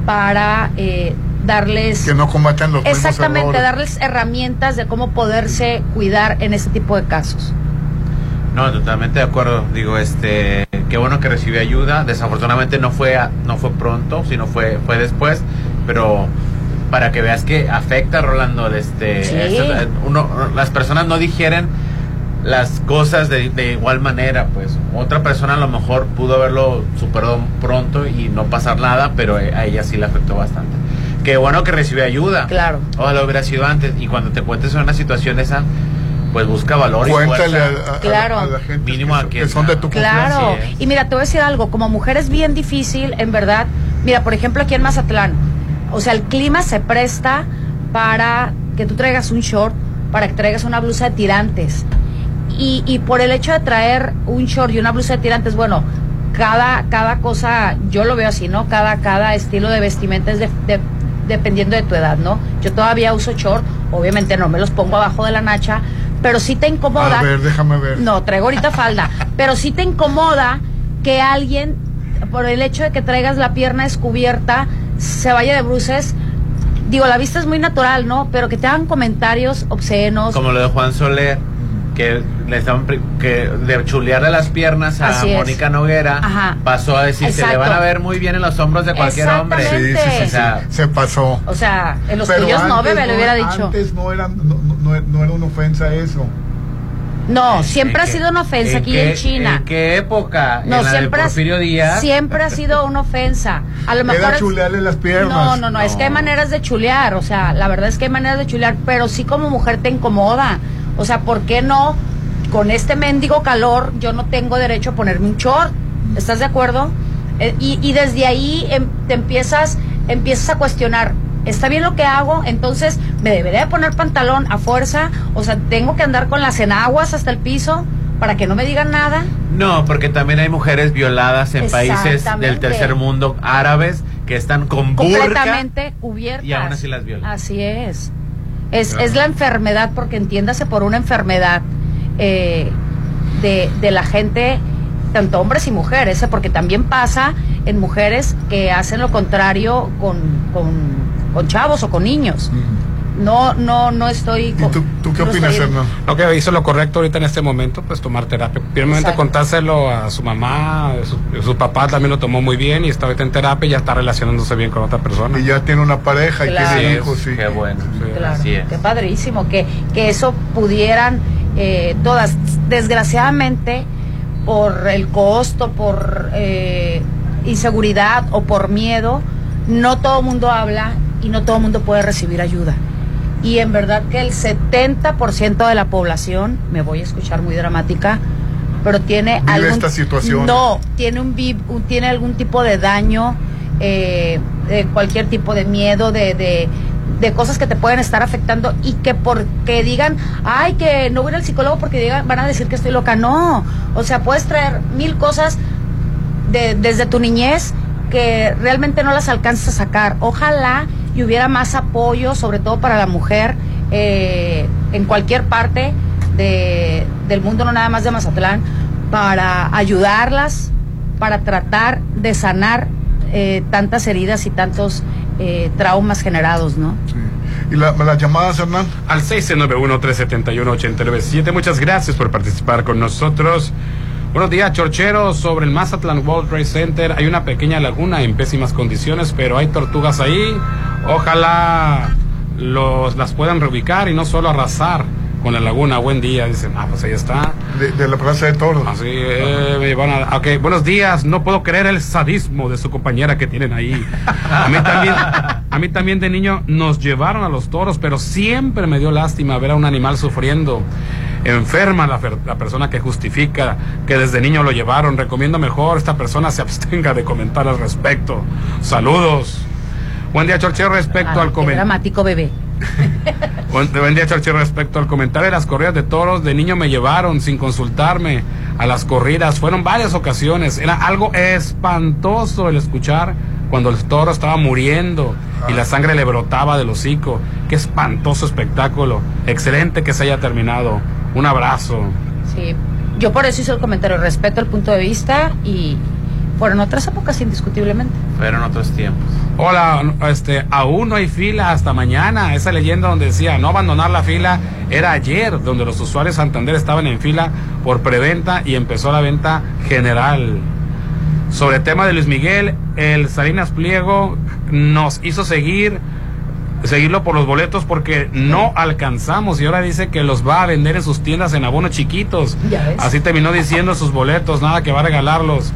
para eh, darles... que no combatan los Exactamente, darles herramientas de cómo poderse cuidar en este tipo de casos. No, totalmente de acuerdo. Digo, este, qué bueno que recibió ayuda. Desafortunadamente no fue, a- no fue pronto, sino fue, fue después. Pero para que veas que afecta, Rolando, este, Sí. este, uno, las personas no digieren las cosas de, de igual manera, pues. Otra persona a lo mejor pudo haberlo superado pronto y no pasar nada, pero eh, a ella sí le afectó bastante. Qué bueno que recibió ayuda. Claro. Ojalá hubiera sido antes. Y cuando te cuentes en una situación esa, pues busca valor y Cuéntale fuerza. a, a- Claro. a la gente Mínimo que, que son de tu confianza. Claro, es. y mira, te voy a decir algo, como mujer es bien difícil, en verdad. Mira, por ejemplo, aquí en Mazatlán, o sea, el clima se presta para que tú traigas un short, para que traigas una blusa de tirantes. Y, y por el hecho de traer un short y una blusa de tirantes, bueno, cada, cada cosa, yo lo veo así, ¿no? Cada, cada estilo de vestimenta es de- de- dependiendo de tu edad, ¿no? Yo todavía uso short, obviamente no me los pongo abajo de la nacha, pero sí te incomoda. A ver, déjame ver. No, traigo ahorita falda. Pero sí te incomoda que alguien, por el hecho de que traigas la pierna descubierta, se vaya de bruces. Digo, la vista es muy natural, ¿no? Pero que te hagan comentarios obscenos. Como lo de Juan Soler, que le estaban pri- que de chulearle las piernas a Así es. Mónica Noguera, Ajá. pasó a decir se le van a ver muy bien en los hombros de cualquier hombre. Sí, sí, sí, O sea, Se pasó. O sea, en los Pero tuyos no, bebé, le hubiera dicho. Antes no era, no, no- no- no era una ofensa eso. No, siempre ¿en ha qué- sido una ofensa aquí qué- en China. ¿En qué época? No, en la de siempre, ha- Porfirio Díaz. siempre ha sido una ofensa. A lo mejor Era chulearle las piernas. No, no, no, es que hay maneras de chulear, o sea, la verdad es que hay maneras de chulear, pero sí como mujer te incomoda. O sea, ¿por qué no? Con este mendigo calor yo no tengo derecho a ponerme un short. ¿Estás de acuerdo? Eh, y, y desde ahí em- te empiezas, empiezas a cuestionar, ¿está bien lo que hago? Entonces, ¿me debería de poner pantalón a fuerza? O sea, ¿tengo que andar con las enaguas hasta el piso para que no me digan nada? No, porque también hay mujeres violadas en países del tercer mundo árabes que están con burka completamente cubiertas. y aún así las violan. Así es. Es, es la enfermedad, porque entiéndase por una enfermedad eh, de, de la gente, tanto hombres y mujeres, ¿eh? porque también pasa en mujeres que hacen lo contrario con, con, con chavos o con niños. No, no, no estoy. ¿Y tú, qué opinas, Hernán? Lo que hizo lo correcto ahorita en este momento, pues tomar terapia. Primeramente Exacto. contárselo a su mamá, su, su papá también lo tomó muy bien y está ahorita en terapia y ya está relacionándose bien con otra persona. Y ya tiene una pareja y tiene Sí, hijos, sí. Qué bueno. Claro, Así es. qué padrísimo, que, que eso pudieran eh, todas, desgraciadamente, por el costo, por eh, inseguridad o por miedo, no todo el mundo habla y no todo el mundo puede recibir ayuda. Y en verdad que el 70% de la población, me voy a escuchar muy dramática, pero tiene Vive algún esta situación. No, tiene un, un- tiene algún tipo de daño, eh, de cualquier tipo de miedo, de, de, de cosas que te pueden estar afectando y que porque digan, ay, que no voy al psicólogo porque digan, van a decir que estoy loca. No, o sea, puedes traer mil cosas de- desde tu niñez que realmente no las alcanzas a sacar. Ojalá y hubiera más apoyo, sobre todo para la mujer, eh, en cualquier parte de- del mundo, no nada más de Mazatlán, para ayudarlas, para tratar de sanar eh, tantas heridas y tantos eh, traumas generados, ¿no? ¿Y la- las llamadas, Hernán? Al 691-371-897. Muchas gracias por participar con nosotros. Buenos días, chorcheros. Sobre el Mazatlán World Trade Center hay una pequeña laguna en pésimas condiciones, pero hay tortugas ahí. Ojalá los, las puedan reubicar y no solo arrasar con la laguna. Buen día, dicen. Ah, pues ahí está. De, de la Plaza de Toros. Así, eh, me llevaron a- ok, buenos días. No puedo creer el sadismo de su compañera que tienen ahí. A mí también, a mí también de niño nos llevaron a los toros, pero siempre me dio lástima ver a un animal sufriendo. Enferma la, la persona que justifica que desde niño lo llevaron. Recomiendo mejor esta persona se abstenga de comentar al respecto. Saludos. Buen día, Chorchero, respecto Ah, al comentario. dramático bebé. Buen, día, Chorchi. Respecto al comentario de las corridas de toros, de niño me llevaron sin consultarme a las corridas. Fueron varias ocasiones. Era algo espantoso el escuchar cuando el toro estaba muriendo y la sangre le brotaba del hocico. Qué espantoso espectáculo. Excelente que se haya terminado. Un abrazo. Sí, yo por eso hice el comentario, respeto el punto de vista y fueron otras épocas indiscutiblemente. Fueron otros tiempos. Hola, este, aún no hay fila hasta mañana. Esa leyenda donde decía no abandonar la fila era ayer, donde los usuarios Santander estaban en fila por preventa y empezó la venta general. Sobre el tema de Luis Miguel, el Salinas Pliego nos hizo seguir seguirlo por los boletos porque no alcanzamos y ahora dice que los va a vender en sus tiendas en abonos chiquitos. Así terminó diciendo sus boletos, nada que va a regalarlos.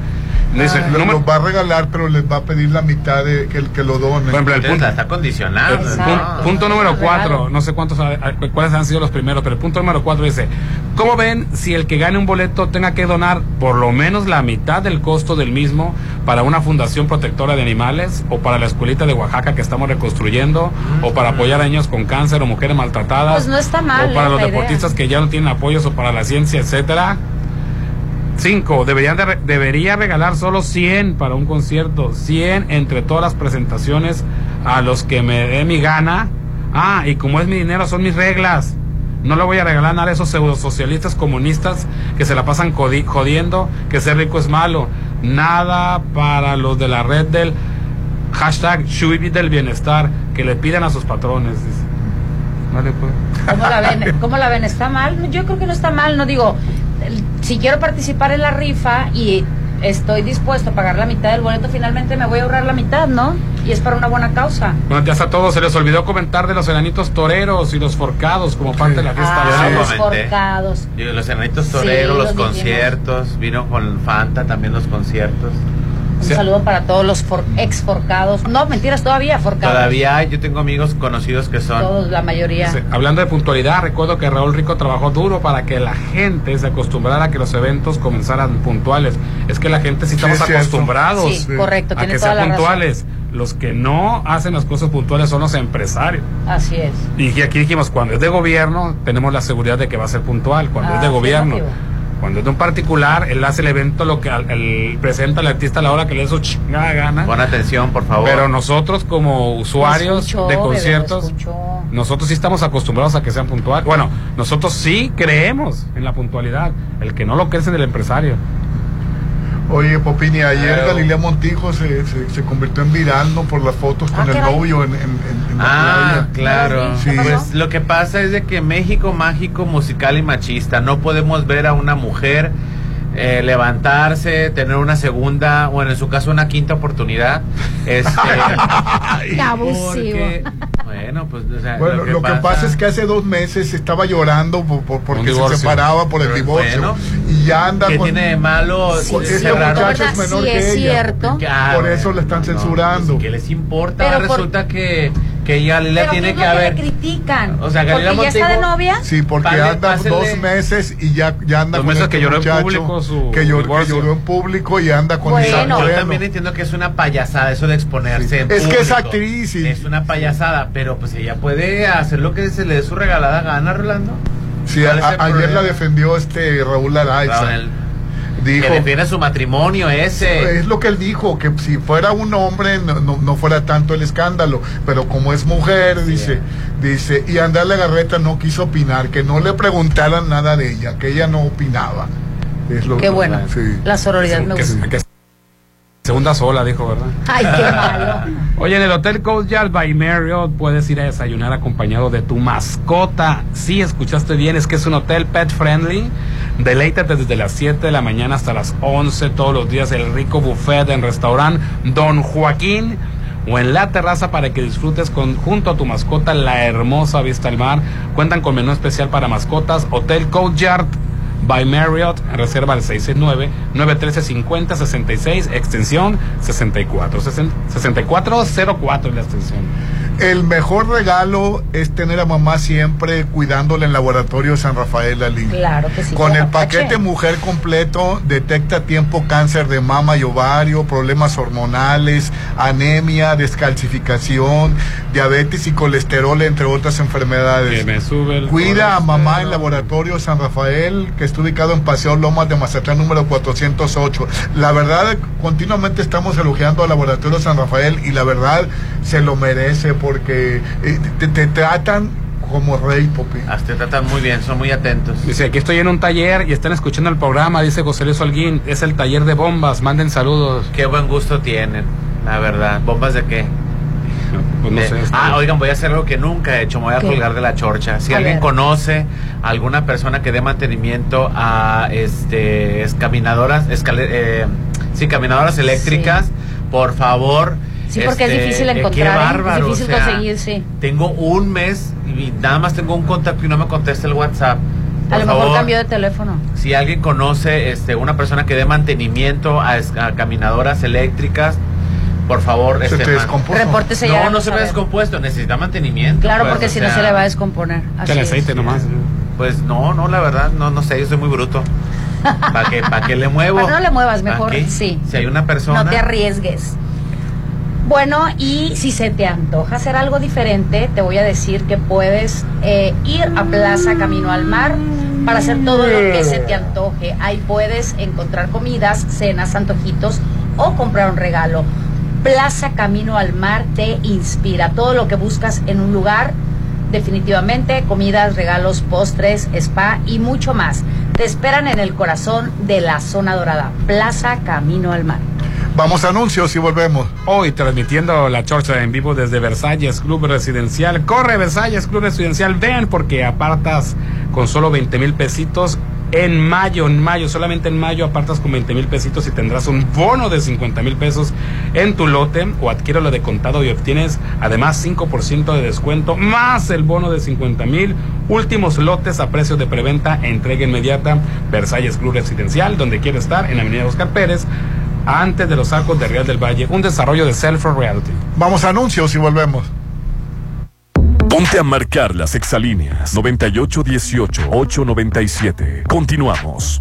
Dice, número- los va a regalar, pero les va a pedir la mitad de que, que lo donen. Por ejemplo, el punto- está condicionado. El punto número cuatro, no sé cuántos, ah, ah, cuáles han sido los primeros, pero el punto número cuatro dice, ¿cómo ven si el que gane un boleto tenga que donar por lo menos la mitad del costo del mismo para una fundación protectora de animales o para la escuelita de Oaxaca que estamos reconstruyendo o para apoyar a niños con cáncer o mujeres maltratadas? Pues no está mal, O para eh, los idea. deportistas que ya no tienen apoyos o para la ciencia, etcétera. Cinco, deberían de debería regalar solo 100 para un concierto, 100 entre todas las presentaciones a los que me dé mi gana. Ah, y como es mi dinero, son mis reglas. No le voy a regalar nada a esos pseudosocialistas comunistas que se la pasan jodi- jodiendo que ser rico es malo. Nada para los de la red del hashtag Shubi del bienestar que le pidan a sus patrones. Vale, pues. ¿Cómo la ven? ¿Cómo la ven? ¿Está mal? Yo creo que no está mal, no digo, si quiero participar en la rifa y estoy dispuesto a pagar la mitad del boleto, finalmente me voy a ahorrar la mitad, ¿no? Y es para una buena causa. Buenos días a todos. Se les olvidó comentar de los enanitos toreros y los forcados como parte de la fiesta. Ah, de los forcados. Y los enanitos Sí, toreros, los los conciertos, vino con Fanta también los conciertos. Un saludo para todos los for- ex forcados. No, mentiras, todavía forcados. Todavía hay, yo tengo amigos conocidos que son. Todos, la mayoría. Sí, Hablando de puntualidad, recuerdo que Raúl Rico trabajó duro para que la gente se acostumbrara a que los eventos comenzaran puntuales. Es que la gente sí estamos acostumbrados Sí, correcto, a tiene que toda sean la razón. puntuales. Los que no hacen las cosas puntuales son los empresarios. Así es. Y aquí dijimos, cuando es de gobierno, tenemos la seguridad de que va a ser puntual. Cuando Ah, es de gobierno. Cuando es de un particular, él hace el evento lo que al- el, presenta al artista a la hora que le dé su chingada gana. Pon atención, por favor. Pero nosotros como usuarios escuchó, de conciertos, nosotros sí estamos acostumbrados a que sean puntuales. Bueno, nosotros sí creemos en la puntualidad. El que no lo cree es el empresario. Oye, Popini, ayer Claro. Galilea Montijo se, se, se convirtió en viral, ¿no? Por las fotos con Ah, el novio en, en, en- en la Ah, playa. claro. Sí. Pues lo que pasa es de que México mágico, musical y machista. No podemos ver a una mujer eh, levantarse, tener una segunda o en su caso una quinta oportunidad. Este, Qué abusivo. porque, bueno, pues o sea, Bueno, lo que, pasa... es que hace dos meses estaba llorando por, por- porque se separaba por el divorcio. bueno. y ya anda ¿Qué con... tiene de malo Sí, este muchacho es menor Sí, que es ella. cierto. Por bueno, eso le están no, censurando. pues, ¿Qué les importa? Pero por- Resulta que, que Galilea Pero tiene ¿qué es que lo haber... le critican? O sea, Galilea ¿Porque ya está de Montijo- novia? Sí, porque Pásale, anda pásale. dos meses y ya, ya anda Dos con meses este que lloró en público su que, llor- que lloró en público y anda con Bueno. Isabel Yo también entiendo que es una payasada eso de exponerse en Es que es público. actriz y- Es una payasada, pero pues ella puede hacer lo que se le dé su regalada gana, Rolando. Sí, ¿Cuál es a- ayer problema? la defendió este Raúl Araiza. Raúl, dijo, Que defiende su matrimonio ese. es lo que él dijo, que si fuera un hombre no, no, no fuera tanto el escándalo, pero como es mujer, dice, dice, y Andrea Legarreta no quiso opinar, que no le preguntaran nada de ella, que ella no opinaba. Es lo Qué bueno. Sí. La sororidad me Que, gusta. que Segunda sola, dijo, ¿verdad? Ay, qué malo. Oye, en el Hotel Courtyard by Marriott puedes ir a desayunar acompañado de tu mascota. Sí, escuchaste bien, es que es un hotel pet friendly. Deleítate desde las 7 de la mañana hasta las 11 todos los días el rico buffet en restaurante Don Joaquín o en la terraza para que disfrutes con, junto a tu mascota la hermosa vista al mar. Cuentan con menú especial para mascotas, Hotel Courtyard by Marriott, reserva al 669-913-5066, extensión 64, 6404 es la extensión. El mejor regalo es tener a mamá siempre cuidándole en laboratorio San Rafael Ali. Claro que sí. Con el paquete mujer completo, detecta a tiempo cáncer de mama y ovario, problemas hormonales, anemia, descalcificación, diabetes y colesterol, entre otras enfermedades. Que me sube el Cuida a mamá en Laboratorio San Rafael, que está ubicado en Paseo Lomas de Mazatlán número 408. La verdad, continuamente estamos elogiando al Laboratorio San Rafael y la verdad se lo merece porque eh, te, te tratan como rey, Popi. Te tratan muy bien, son muy atentos. Dice, aquí estoy en un taller y están escuchando el programa, dice José Luis Holguín, es el taller de bombas, manden saludos. Qué buen gusto tienen, la verdad. ¿Bombas de qué? Pues no De- sé, ah, bien. oigan, voy a hacer algo que nunca he hecho, me voy a ¿Qué? colgar de la chorcha. Si A alguien ver. conoce a alguna persona que dé mantenimiento a este es caminadoras, escale- eh, sí, caminadoras eléctricas, por favor. Sí, porque es este, difícil eh, qué encontrar, ¿eh? bárbaro, es difícil o sea, conseguir, sí. Tengo un mes y nada más tengo un contacto y no me contesta el WhatsApp. A lo mejor cambió de teléfono. si alguien conoce este una persona que dé mantenimiento a, caminadoras eléctricas, por favor, Se este, te descompuso. Repórtese ya. No, no se a me ha descompuesto, necesita mantenimiento. Claro, pues, porque si no se le va a descomponer. Así es. aceite nomás. Pues no, no, la verdad, no, no sé, yo soy muy bruto. ¿Para qué, para qué le muevo? Para no le muevas, ¿Pa' mejor qué? sí. Si hay una persona. No te arriesgues. Bueno, y si se te antoja hacer algo diferente, te voy a decir que puedes eh, ir a Plaza Camino al Mar para hacer todo lo que se te antoje. Ahí puedes encontrar comidas, cenas, antojitos o comprar un regalo. Plaza Camino al Mar te inspira. Todo lo que buscas en un lugar, definitivamente, comidas, regalos, postres, spa y mucho más. Te esperan en el corazón de la zona dorada. Plaza Camino al Mar. Vamos a anuncios y volvemos. Hoy transmitiendo la chorcha en vivo desde Versalles Club Residencial. Corre Versalles Club Residencial, ven porque apartas con solo 20 mil pesitos. En mayo, en mayo, solamente en mayo apartas con 20 mil pesitos y tendrás un bono de 50 mil pesos en tu lote o adquiéralo de contado y obtienes además 5% de descuento más el bono de 50 mil. Últimos lotes a precio de preventa, entrega inmediata. Versalles Club Residencial, donde quiere estar, en Avenida Oscar Pérez, antes de los arcos de Real del Valle, un desarrollo de Self Reality. Vamos a anuncios y volvemos. Ponte a marcar las exalíneas 9818-897. Continuamos.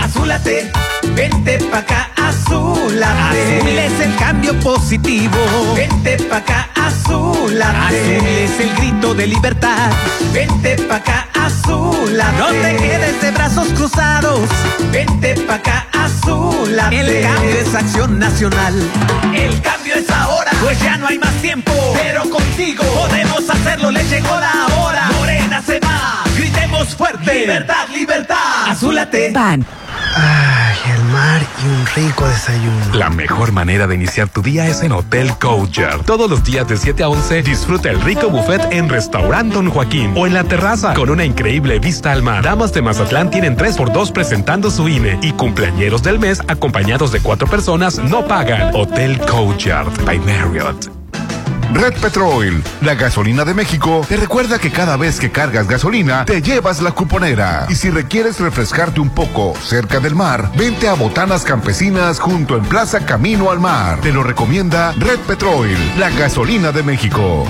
Azúlate, vente pa' acá, azúlate. Azul es el cambio positivo. Vente pa' acá, azúlate. Azul es el grito de libertad. Vente pa' acá, azúlate. No te quedes de brazos cruzados. Vente pa' acá, azúlate. El cambio es acción nacional. El cambio es ahora, pues ya no hay más tiempo. Pero contigo podemos hacerlo, le llegó la hora. Morena se va, gritemos fuerte. Libertad, libertad. Azúlate. Pan. Ay, el mar y un rico desayuno. La mejor manera de iniciar tu día es en Hotel Courtyard. Todos los días de 7 a 11 disfruta el rico buffet en Restaurant Don Joaquín o en la terraza con una increíble vista al mar. Damas de Mazatlán tienen 3x2 presentando su INE y cumpleañeros del mes acompañados de cuatro personas no pagan. Hotel Courtyard by Marriott. Red Petrol, la gasolina de México, te recuerda que cada vez que cargas gasolina, te llevas la cuponera. Y si requieres refrescarte un poco cerca del mar, vente a Botanas Campesinas junto en Plaza Camino al Mar. Te lo recomienda Red Petrol, la gasolina de México.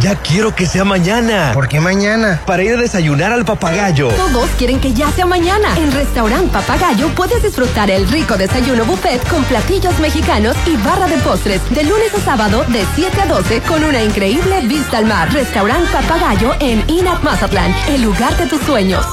Ya quiero que sea mañana. ¿Por qué mañana? Para ir a desayunar al papagayo. Todos quieren que ya sea mañana. En Restaurant Papagayo puedes disfrutar el rico desayuno buffet con platillos mexicanos y barra de postres de lunes a sábado de 7 a 12 con una increíble vista al mar. Restaurant Papagayo en Inat Mazatlán, el lugar de tus sueños.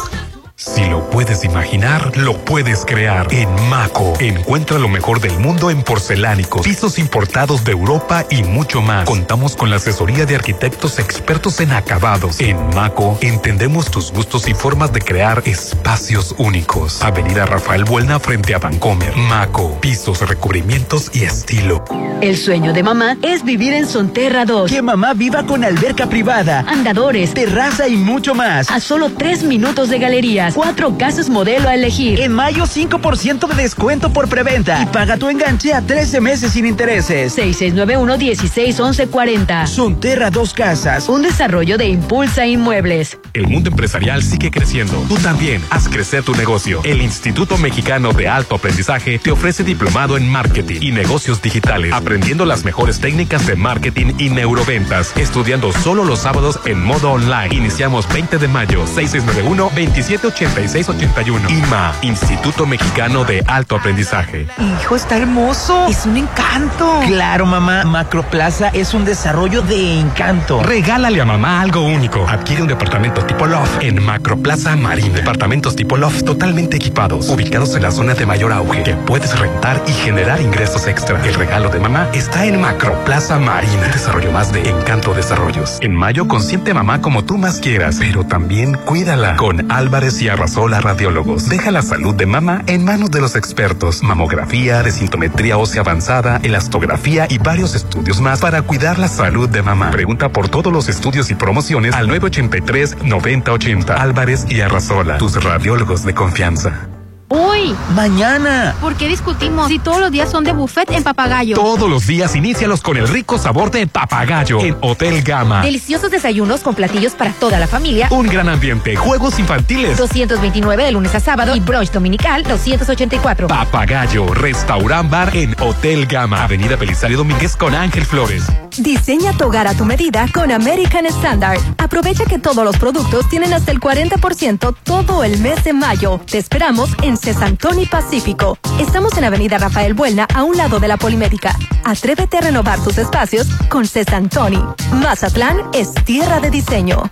Si lo puedes imaginar, lo puedes crear. En Maco, encuentra lo mejor del mundo en porcelánicos, pisos importados de Europa y mucho más. Contamos con la asesoría de arquitectos expertos en acabados. En Maco, entendemos tus gustos y formas de crear espacios únicos. Avenida Rafael Buelna frente a Vancomer. Maco, pisos, recubrimientos y estilo. El sueño de mamá es vivir en Sonterra 2. Que mamá viva con alberca privada, andadores, terraza y mucho más. A solo tres minutos de galerías. Cuatro casas modelo a elegir. En mayo 5% de descuento por preventa. Y paga tu enganche a 13 meses sin intereses. 6691-161140. Sonterra Dos Casas. Un desarrollo de Impulsa Inmuebles. El mundo empresarial sigue creciendo. Tú también haz crecer tu negocio. El Instituto Mexicano de Alto Aprendizaje te ofrece diplomado en marketing y negocios digitales, aprendiendo las mejores técnicas de marketing y neuroventas, estudiando solo los sábados en modo online. Iniciamos 20 de mayo, 6691 2780 8681. IMA, Instituto Mexicano de Alto Aprendizaje. Hijo, está hermoso. Es un encanto. Claro, mamá. Macroplaza es un desarrollo de encanto. Regálale a mamá algo único. Adquiere un departamento tipo loft en Macroplaza Marina. Departamentos tipo loft totalmente equipados, ubicados en la zona de mayor auge, que puedes rentar y generar ingresos extra. El regalo de mamá está en Macroplaza Marina. Desarrollo más de Encanto Desarrollos. En mayo consiente mamá como tú más quieras, pero también cuídala con Álvarez y Arrasola Radiólogos. Deja la salud de mamá en manos de los expertos. Mamografía, desintometría ósea avanzada, elastografía y varios estudios más para cuidar la salud de mamá. Pregunta por todos los estudios y promociones al 983-9080. Álvarez y Arrasola, tus radiólogos de confianza. Uy. Mañana. ¿Por qué discutimos si todos los días son de buffet en Papagayo? Todos los días inícialos con el rico sabor de Papagayo en Hotel Gama. Deliciosos desayunos con platillos para toda la familia. Un gran ambiente, juegos infantiles. 229 de lunes a sábado y brunch dominical 284. Papagayo, restaurant bar en Hotel Gama. Avenida Belisario Domínguez con Ángel Flores. Diseña tu hogar a tu medida con American Standard. Aprovecha que todos los productos tienen hasta el 40% todo el mes de mayo. Te esperamos en Cesantoni Pacífico. Estamos en Avenida Rafael Buelna, a un lado de la Polimédica. Atrévete a renovar tus espacios con Cesantoni. Mazatlán es tierra de diseño.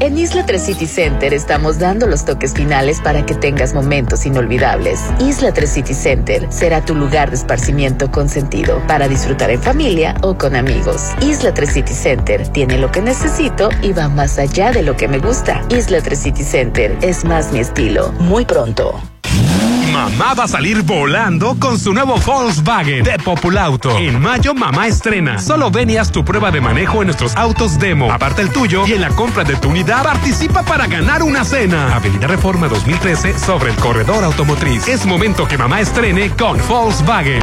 En Isla 3 City Center estamos dando los toques finales para que tengas momentos inolvidables. Isla 3 City Center será tu lugar de esparcimiento con sentido para disfrutar en familia o con amigos. Isla 3 City Center tiene lo que necesito y va más allá de lo que me gusta. Isla 3 City Center es más mi estilo. Muy pronto. Mamá va a salir volando con su nuevo Volkswagen de Populauto. En mayo, mamá estrena. Solo ven y haz tu prueba de manejo en nuestros autos demo. Aparte el tuyo y en la compra de tu unidad participa para ganar una cena. Avenida Reforma 2013 sobre el corredor automotriz. Es momento que mamá estrene con Volkswagen.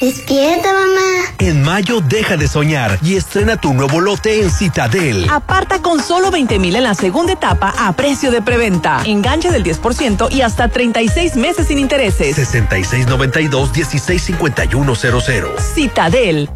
Despierta, mamá. En mayo deja de soñar y estrena tu nuevo lote en Citadel. Aparta con solo 20 mil en la segunda etapa a precio de preventa. Enganche del 10% y hasta 36 meses sin intereses. 6692-165100. Citadel.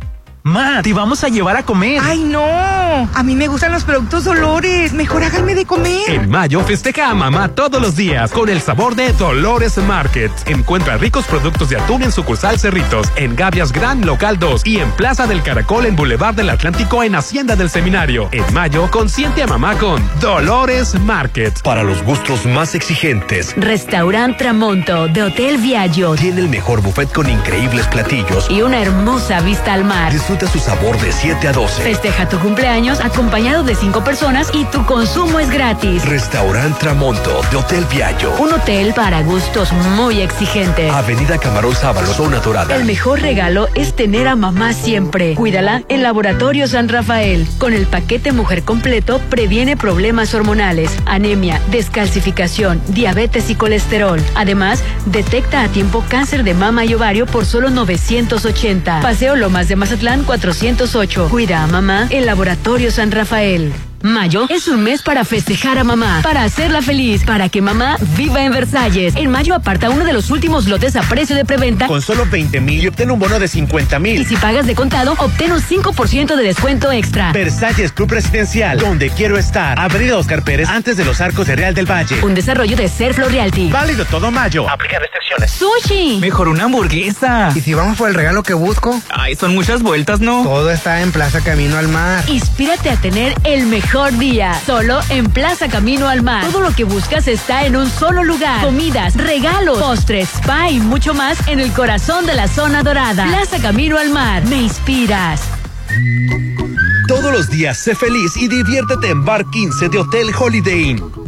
Ma, te vamos a llevar a comer. Ay, no. A mí me gustan los productos Dolores. Mejor háganme de comer. En mayo festeja a mamá todos los días con el sabor de Dolores Market. Encuentra ricos productos de atún en sucursal Cerritos, en Gavias Gran Local 2 y en Plaza del Caracol en Boulevard del Atlántico en Hacienda del Seminario. En mayo, consiente a mamá con Dolores Market. Para los gustos más exigentes, Restaurant Tramonto de Hotel Viaggio tiene el mejor buffet con increíbles platillos y una hermosa vista al mar. Disfruta disfruta su sabor de 7 a 12. Festeja tu cumpleaños acompañado de 5 personas y tu consumo es gratis. Restaurant Tramonto de Hotel Viallo. Un hotel para gustos muy exigentes. Avenida Camarón Sábalo, zona dorada. El mejor regalo es tener a mamá siempre. Cuídala en Laboratorio San Rafael. Con el paquete Mujer Completo previene problemas hormonales, anemia, descalcificación, diabetes y colesterol. Además, detecta a tiempo cáncer de mama y ovario por solo 980. Paseo Lomas de Mazatlán 408. Cuida a mamá en Laboratorio San Rafael. Mayo es un mes para festejar a mamá, para hacerla feliz, para que mamá viva en Versalles. En mayo aparta uno de los últimos lotes a precio de preventa Con solo 20 mil y obtén un bono de 50 mil. y si pagas de contado, obtén un 5% de descuento extra. Versalles Club Residencial, donde quiero estar. Avenida Oscar Pérez, antes de los arcos de Real del Valle. Un desarrollo de Serflo Realty. Válido todo mayo. Aplica restricciones. ¡Sushi! Mejor una hamburguesa. ¿Y si vamos por el regalo que busco? Ay, son muchas vueltas, ¿no? Todo está en Plaza Camino al Mar. Inspírate a tener el mejor día. Solo en Plaza Camino al Mar. Todo lo que buscas está en un solo lugar. Comidas, regalos, postres, spa y mucho más en el corazón de la zona dorada. Plaza Camino al Mar. Me inspiras. Todos los días sé feliz y diviértete en Bar 15 de Hotel Holiday Inn.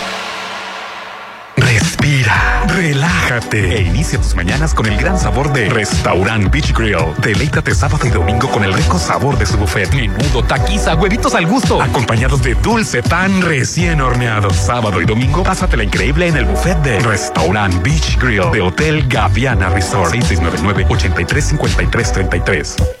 Relájate e inicia tus mañanas con el gran sabor de Restaurant Beach Grill. Deleítate sábado y domingo con el rico sabor de su buffet. Menudo, taquiza, huevitos al gusto, acompañados de dulce pan recién horneado. Sábado y domingo, pásatela increíble en el buffet de Restaurant Beach Grill de Hotel Gaviana Resort. 6699-835333.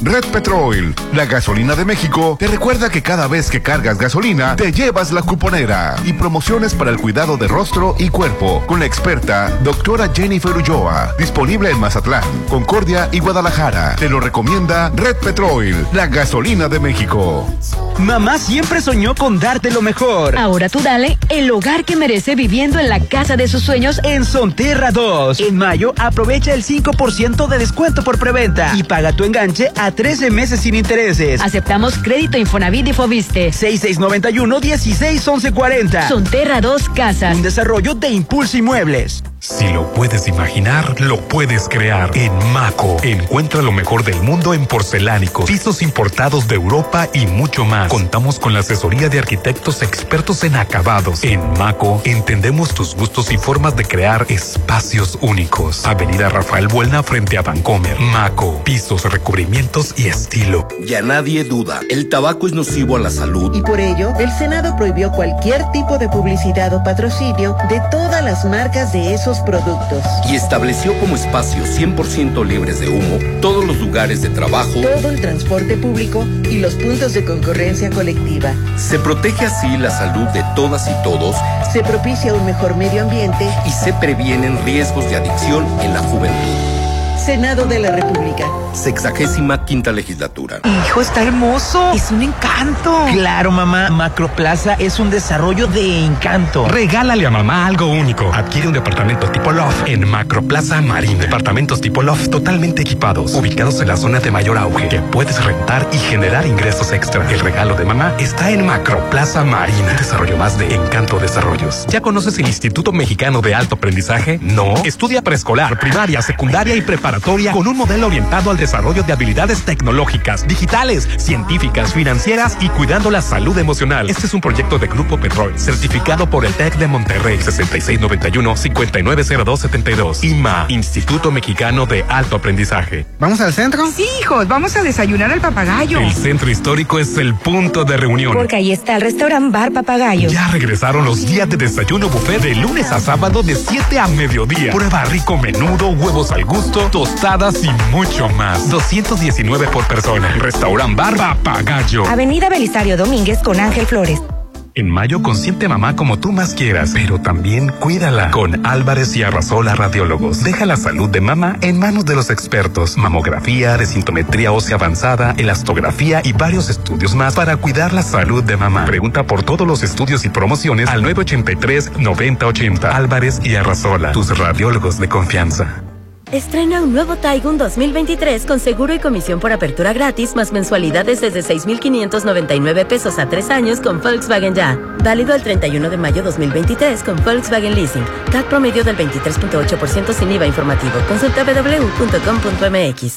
Red Petrol, la gasolina de México, te recuerda que cada vez que cargas gasolina, te llevas la cuponera y promociones para el cuidado de rostro y cuerpo con la experta doctora Jennifer Ulloa, disponible en Mazatlán, Concordia y Guadalajara. Te lo recomienda Red Petrol, la gasolina de México. Mamá siempre soñó con darte lo mejor. Ahora tú dale el hogar que merece viviendo en la casa de sus sueños En Sonterra 2. En mayo, aprovecha el 5% de descuento por preventa y paga tu enganche a 13 meses sin intereses. Aceptamos crédito Infonavit y Fobiste. 6691-161140. Sonterra 2 Casas. Un desarrollo de Impulso Inmuebles. Si lo puedes imaginar, lo puedes crear. En Maco, encuentra lo mejor del mundo en porcelánicos, pisos importados de Europa y mucho más. Contamos con la asesoría de arquitectos expertos en acabados. En Maco, entendemos tus gustos y formas de crear espacios únicos. Avenida Rafael Buelna frente a Vancomer. Maco, pisos, recubrimientos y estilo. Ya nadie duda, el tabaco es nocivo a la salud. Y por ello, el Senado prohibió cualquier tipo de publicidad o patrocinio de todas las marcas de esos productos. Y estableció como espacios 100% libres de humo todos los lugares de trabajo. Todo el transporte público y los puntos de concurrencia colectiva. Se protege así la salud de todas y todos Se propicia un mejor medio ambiente. y se previenen riesgos de adicción en la juventud. Senado de la República. Sexagésima quinta legislatura. Hijo, está hermoso. Es un encanto. Claro, mamá. Macroplaza es un desarrollo de encanto. Regálale a mamá algo único. Adquiere un departamento tipo loft en Macroplaza Marina. Departamentos tipo loft totalmente equipados, ubicados en la zona de mayor auge, que puedes rentar y generar ingresos extra. El regalo de mamá está en Macroplaza Marina. Un desarrollo más de Encanto Desarrollos. ¿Ya conoces el Instituto Mexicano de Alto Aprendizaje? No. Estudia preescolar, primaria, secundaria y preparatoria con un modelo orientado al desarrollo de habilidades tecnológicas, digitales, científicas, financieras y cuidando la salud emocional. Este es un proyecto de Grupo Petrol, certificado por el TEC de Monterrey, 6691-590272. IMA, Instituto Mexicano de Alto Aprendizaje. ¿Vamos al centro? Sí, hijos, vamos a desayunar al papagayo. El centro histórico es el punto de reunión. Porque ahí está el restaurante Bar Papagayo. Ya regresaron los días de desayuno buffet de lunes a sábado de 7 a mediodía. Prueba rico menudo, huevos al gusto, tostadas y mucho más. 219 por persona. Restaurant Bar Papagayo. Avenida Belisario Domínguez con Ángel Flores. En mayo consiente mamá como tú más quieras, pero también cuídala con Álvarez y Arrasola Radiólogos. Deja la salud de mamá en manos de los expertos. Mamografía, desintometría ósea avanzada, elastografía y varios estudios más para cuidar la salud de mamá. Pregunta por todos los estudios y promociones al 983-9080. Álvarez y Arrasola, tus radiólogos de confianza. Estrena un nuevo Taigun 2023 con seguro y comisión por apertura gratis más mensualidades desde 6,599 pesos a tres años con Volkswagen Ya. Válido el 31 de mayo 2023 con Volkswagen Leasing. CAT promedio del 23.8% sin IVA informativo. Consulta www.com.mx.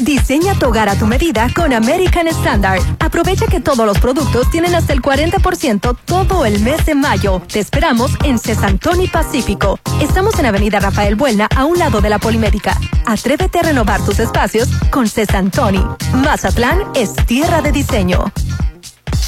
Diseña tu hogar a tu medida con American Standard. Aprovecha que todos los productos tienen hasta el 40% todo el mes de mayo. Te esperamos en Cesantoni Pacífico. Estamos en Avenida Rafael Buelna, a un lado de la Polimédica. Atrévete a renovar tus espacios con Cesantoni. Mazatlán es tierra de diseño.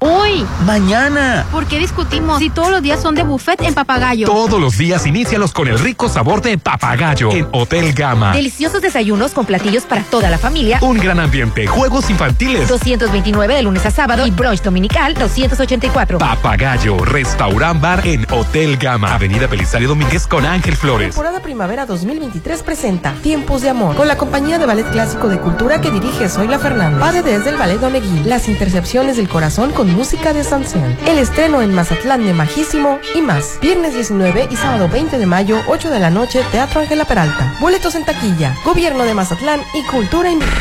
Hoy. Mañana. ¿Por qué discutimos si todos los días son de buffet en Papagayo? Todos los días inícialos con el rico sabor de papagayo en Hotel Gama. Deliciosos desayunos con platillos para toda la familia. Un gran ambiente, juegos infantiles. 229 de lunes a sábado y brunch dominical 284. Papagayo, restaurant bar en Hotel Gama. Avenida Belisario Domínguez con Ángel Flores. Temporada Primavera 2023 presenta Tiempos de Amor con la compañía de ballet clásico de cultura que dirige Zoila Fernández. Padre desde el ballet Oneguil. Las intercepciones del corazón con música de Sanción. El estreno en Mazatlán de Majísimo y más. Viernes 19 y sábado 20 de mayo, 8 de la noche, Teatro Ángela Peralta. Boletos en taquilla. Gobierno de Mazatlán y Cultura Invita.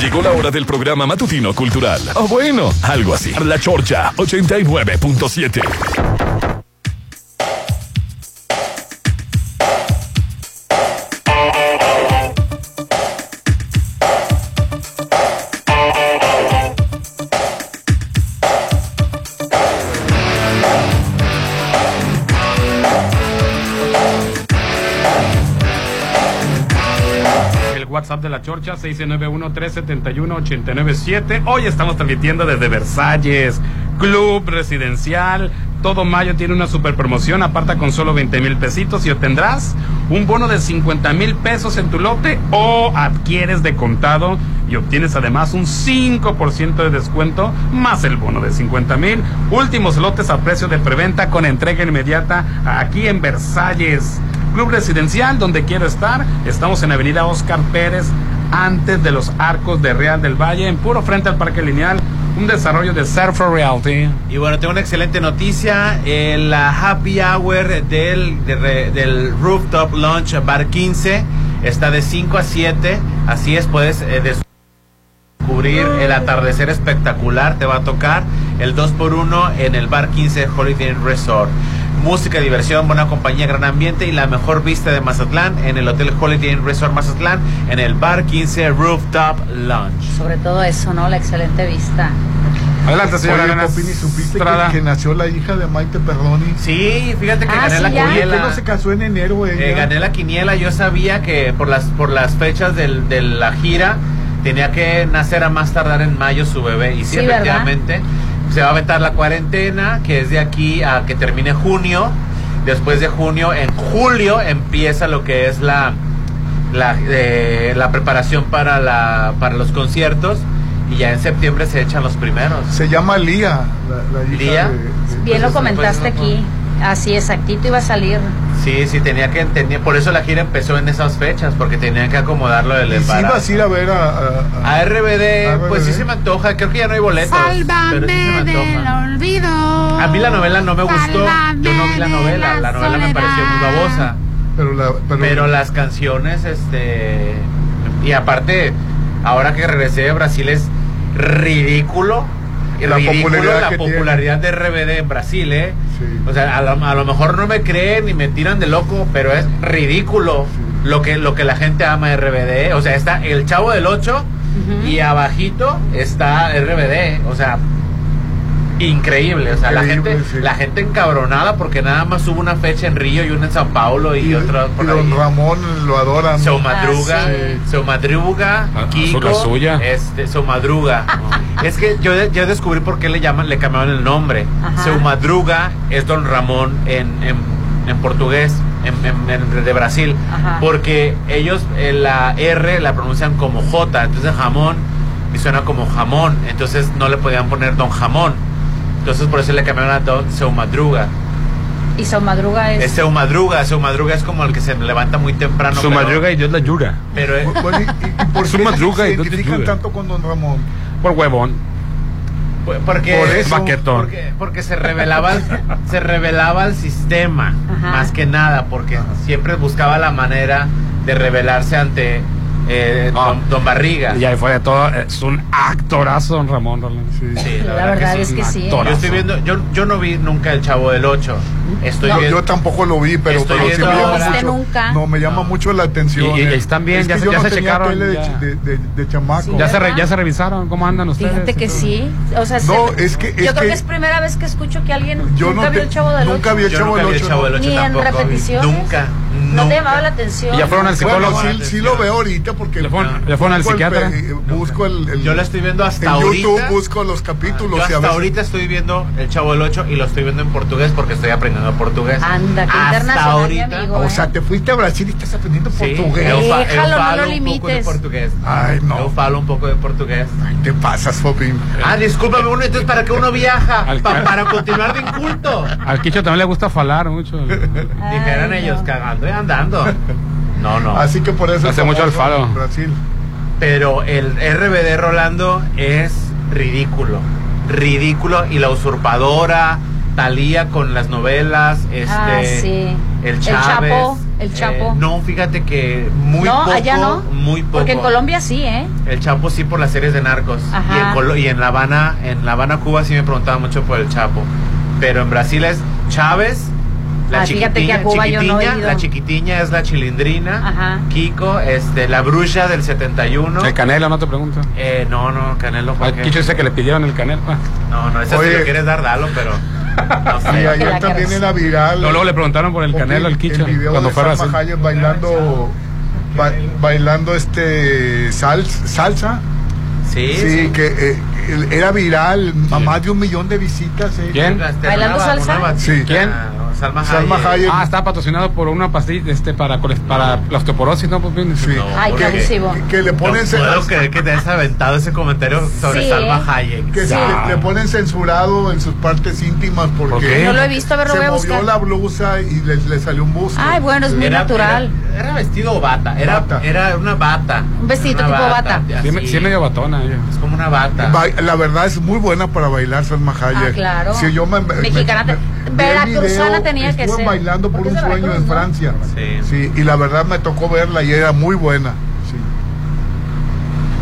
Llegó la hora del programa matutino cultural. O bueno, algo así. La Chorcha 89.7. WhatsApp de la Chorcha, 691-371-897. Hoy estamos transmitiendo desde Versalles, Club Residencial. Todo mayo tiene una super promoción, aparta con solo 20 mil pesitos y obtendrás un bono de 50 mil pesos en tu lote o adquieres de contado y obtienes además un 5% de descuento más el bono de 50 mil. Últimos lotes a precio de preventa con entrega inmediata aquí en Versalles. Club Residencial, donde quiero estar. Estamos en Avenida Oscar Pérez, antes de los arcos de Real del Valle, en puro frente al Parque Lineal. Un desarrollo de Surfer Realty. Y bueno, tengo una excelente noticia. Eh, la happy hour del, del Rooftop Lunch Bar 15 está de 5 a 7. Así es, puedes eh, descubrir el atardecer espectacular. Te va a tocar el 2x1 en el Bar 15 Holiday Resort. Música, diversión, buena compañía, gran ambiente y la mejor vista de Mazatlán en el Hotel Holiday Inn Resort Mazatlán en el Bar 15 Rooftop Lounge. Sobre todo eso, ¿no? La excelente vista. Adelante, señora Oye, Popini, ¿supiste que, que nació la hija de Maite Perroni? Sí, fíjate que Ah, gané sí, la ya. ¿Por qué quiniela. no se casó en enero ella? Eh, gané la quiniela, yo sabía que por las por las fechas del- de la gira tenía que nacer a más tardar en mayo su bebé y sí, Sí, ¿verdad? Se va a aventar la cuarentena que es de aquí a que termine junio. Después de junio, en julio empieza lo que es la la, eh, la preparación para la para los conciertos y ya en septiembre se echan los primeros. Se llama Lía, la, la hija Lía. de- de- Bien lo Pues, comentaste pues, no, Así exactito iba a salir. Sí, sí, tenía que tenía, por eso la gira empezó en esas fechas, porque tenían que acomodarlo del ¿Y si embarazo. ibas a ir a ver a, a- A RBD, a pues sí RBD? se me antoja, creo que ya no hay boletos. pero sí se me antoja. olvido. A mí la novela no me gustó, yo no vi la novela, la novela me pareció muy babosa. Pero, la, pero, Pero las canciones, este. Y aparte, ahora que regresé de Brasil es ridículo. La ridículo popularidad la que popularidad de RBD en Brasil, ¿eh? Sí. O sea, a lo, a lo mejor no me creen ni me tiran de loco, pero es ridículo lo que, lo que la gente ama de RBD. O sea, está el Chavo del 8 y abajito está RBD. O sea, increíble. O sea, la gente, sí. la gente encabronada porque nada más hubo una fecha en Río y una en Sao Paulo y, y, otra por y don ahí. Ramón lo adora. Seu. Madruga, Ah, sí. Seu Madruga, Ah, Kiko, la suya. este, Seu Madruga. es que yo, yo descubrí por qué le llaman, le cambiaron el nombre. Ajá. Seu Madruga es Don Ramón en, en, en portugués, en, en- en- de Brasil, Ajá. porque ellos eh, la R la pronuncian como J, entonces jamón y suena como jamón, entonces no le podían poner Don Jamón. Entonces por eso le cambiaron a Don Seu Madruga. Y Son Madruga es. Es Seu Madruga, Seu Madruga es como el que se levanta muy temprano. Su pero- madruga y Dios la ayuda. Pero es- Bueno, ¿y, y- y por Su qué madruga se y identifican ayuda. tanto con don Ramón? Por huevón. Por- Porque, Por eso. Porque, porque se revelaba el, se revelaba el sistema Ajá. más que nada porque siempre buscaba la manera de revelarse ante eh, Ah. don, don Barriga Y ahí fue de todo. Es un actorazo, don Ramón. Rolando. Sí, La verdad es que un sí. yo estoy viendo yo, yo no vi nunca el chavo del 8 estoy Yo, viendo yo tampoco lo vi, pero, pero sí me llama ahora- ¿Viste mucho. nunca? No, me llama mucho la atención. Y- y- y eh. están bien, Es ya que se- ya no se checaron, de, ya. de, de- de chamaco. Sí, ya, se re- ¿verdad? ya se revisaron. ¿Cómo andan ustedes? Fíjate que sí. O sea, No, se- es que- es yo creo que- que es primera vez que escucho que alguien Yo nunca no vio te- el Chavo del nunca Ocho. vi el yo Chavo nunca del vi el Ocho, chavo del no. 8 Ni en repeticiones. nunca ¿No no. te llamaba la atención? ¿Y ya fueron al Bueno, psicólogo? sí, sí lo veo ahorita porque ¿Le fueron- le fueron al el psiquiatra? pe- busco el, el- yo lo estoy viendo hasta en ahorita YouTube busco los capítulos Yo y a hasta veces- ahorita estoy viendo El Chavo del 8 y lo estoy viendo en portugués porque estoy aprendiendo portugués. Anda, qué hasta internacional, mi ahorita. amigo. O ¿eh? sea, te fuiste a Brasil y estás aprendiendo Sí, portugués. Déjalo, no falo lo un poco de limites. portugués. Ay, no. Eu falo un poco de portugués. Te pasas, Popín. Ah, discúlpame, uno, entonces ¿para qué uno viaja? Pa- para continuar de inculto. Al Quicho también le gusta falar mucho. Dijeran Ay, ellos, no. Cagando y andando. No, no. Así que por eso Hace mucho Alfaro. en Brasil. Pero el RBD Rolando es ridículo. Ridículo. Y la usurpadora, Talía con las novelas, este. Ah, sí. El El Chávez. Chapo, el Chapo. Eh, no, fíjate que muy no, poco. allá no. Muy poco. Porque en Colombia sí, ¿eh? El Chapo sí por las series de narcos. Ajá. Y en, Colo- y en La Habana, en La Habana, Cuba sí me preguntaban mucho por el Chapo. Pero en Brasil es Chávez, la Ah, fíjate que a chiquitiña, Cuba yo no he chiquitiña, ido. la chiquitiña es la chilindrina. Ajá. Kiko, este, la bruja del 71. El Canelo, no te pregunto. Eh, no, no, Canelo fue Al que- Quicho dice que le pidieron el Canelo. Ah. No, no, ese si Oye. lo quieres dar, dalo, pero. No Y ayer también era viral. No, luego le preguntaron por el Canelo al Quicho. El video Cuando de fue a Salma Brasil. Hayek bailando, ba- bailando este sal- salsa. Sí, Sí, que eh, era viral, a más de un millón de visitas. eh. ¿Quién? ¿Bailando una- salsa? Sí. ¿Quién? Salma Salma Hayek. Hayek. Ah, está patrocinado por una pastilla este, para, para la osteoporosis, ¿no? Pues, bien, Sí. No, Ay, qué abusivo. Que, que le ponen No cen- puedo creer que te hayas aventado ese comentario sobre Sí, Salma ¿eh? Hayek. que se le, le ponen censurado en sus partes íntimas porque. No lo he visto, a ver, lo se voy a movió buscar. la blusa y le, le salió un busto. Ay, bueno, es muy Era- natural. Era, era vestido o bata. Era, Bata. era una bata. Un vestidito Una tipo bata. ya, Sí, sí. medio batona. ella. Es como una bata. Ba- La verdad es muy buena para bailar Salma Hayek. Ah, claro. Sí, yo me, me- Mexicana me- me- veracruzana tenía que estuve ser. bailando por un sueño en. Francia. Sí. Sí, y la verdad me tocó verla y era muy buena. Sí.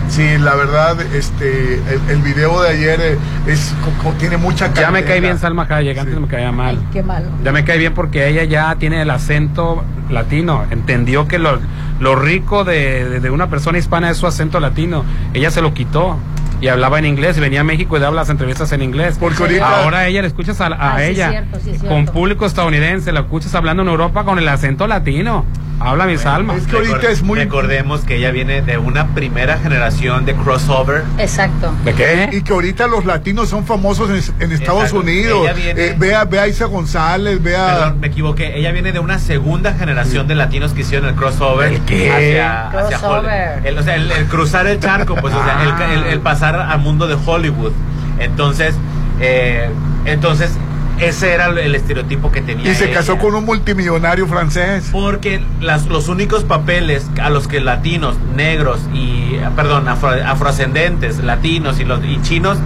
Sí, la verdad, este, el, el video de ayer eh, es, tiene mucha Ya me cae bien Salma Hayek, antes me caía mal. Qué malo. Ya me cae bien porque ella ya tiene el acento latino. Entendió que lo, lo rico de, de- de una persona hispana es su acento latino. Ella se lo quitó. Y hablaba en inglés y venía a México y daba las entrevistas en inglés. Porque ahorita- Ahora ella le escuchas a, a Ah, sí, es ella cierto, sí, es con público estadounidense, la escuchas hablando en Europa con el acento latino. Habla mi Salma. Es que ahorita es muy... Recordemos que ella viene de una primera generación de crossover. Exacto. ¿De qué? Y que ahorita los latinos son famosos en, en Estados Exacto. Unidos. Ella viene- Eh, vea, vea a Isa González, vea... Perdón, me equivoqué. Ella viene de una segunda generación de latinos que hicieron el crossover ¿El qué? hacia, hacia Crossover. Hollywood. El, o sea, el, el cruzar el charco, pues, o sea, el, el- el pasar al mundo de Hollywood. Entonces, eh, entonces ese era el estereotipo que tenía. Y se ella. casó con un multimillonario francés. Porque las, los únicos papeles a los que latinos, negros y, eh, perdón, afro- afroascendentes, latinos y, los, y chinos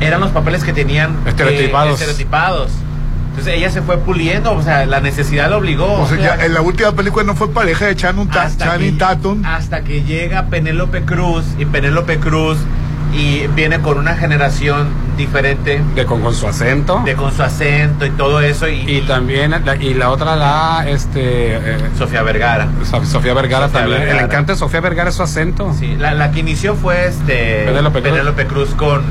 eran los papeles que tenían eh, Estereotipados. estereotipados. Entonces ella se fue puliendo, o sea, la necesidad la obligó. O sea, ya en la última película no fue pareja de Channing, Tatum. hasta que llega Penélope Cruz y Penélope Cruz y viene con una generación diferente De con, con su acento. de con su acento y todo eso y, Y también, la- y la otra, la, este, eh, Sofía Vergara. So- Sofía Vergara Sofía también. Vergara. El encanto de Sofía Vergara es su acento. Sí, la, la que inició fue este Penélope Cruz. Penélope Cruz con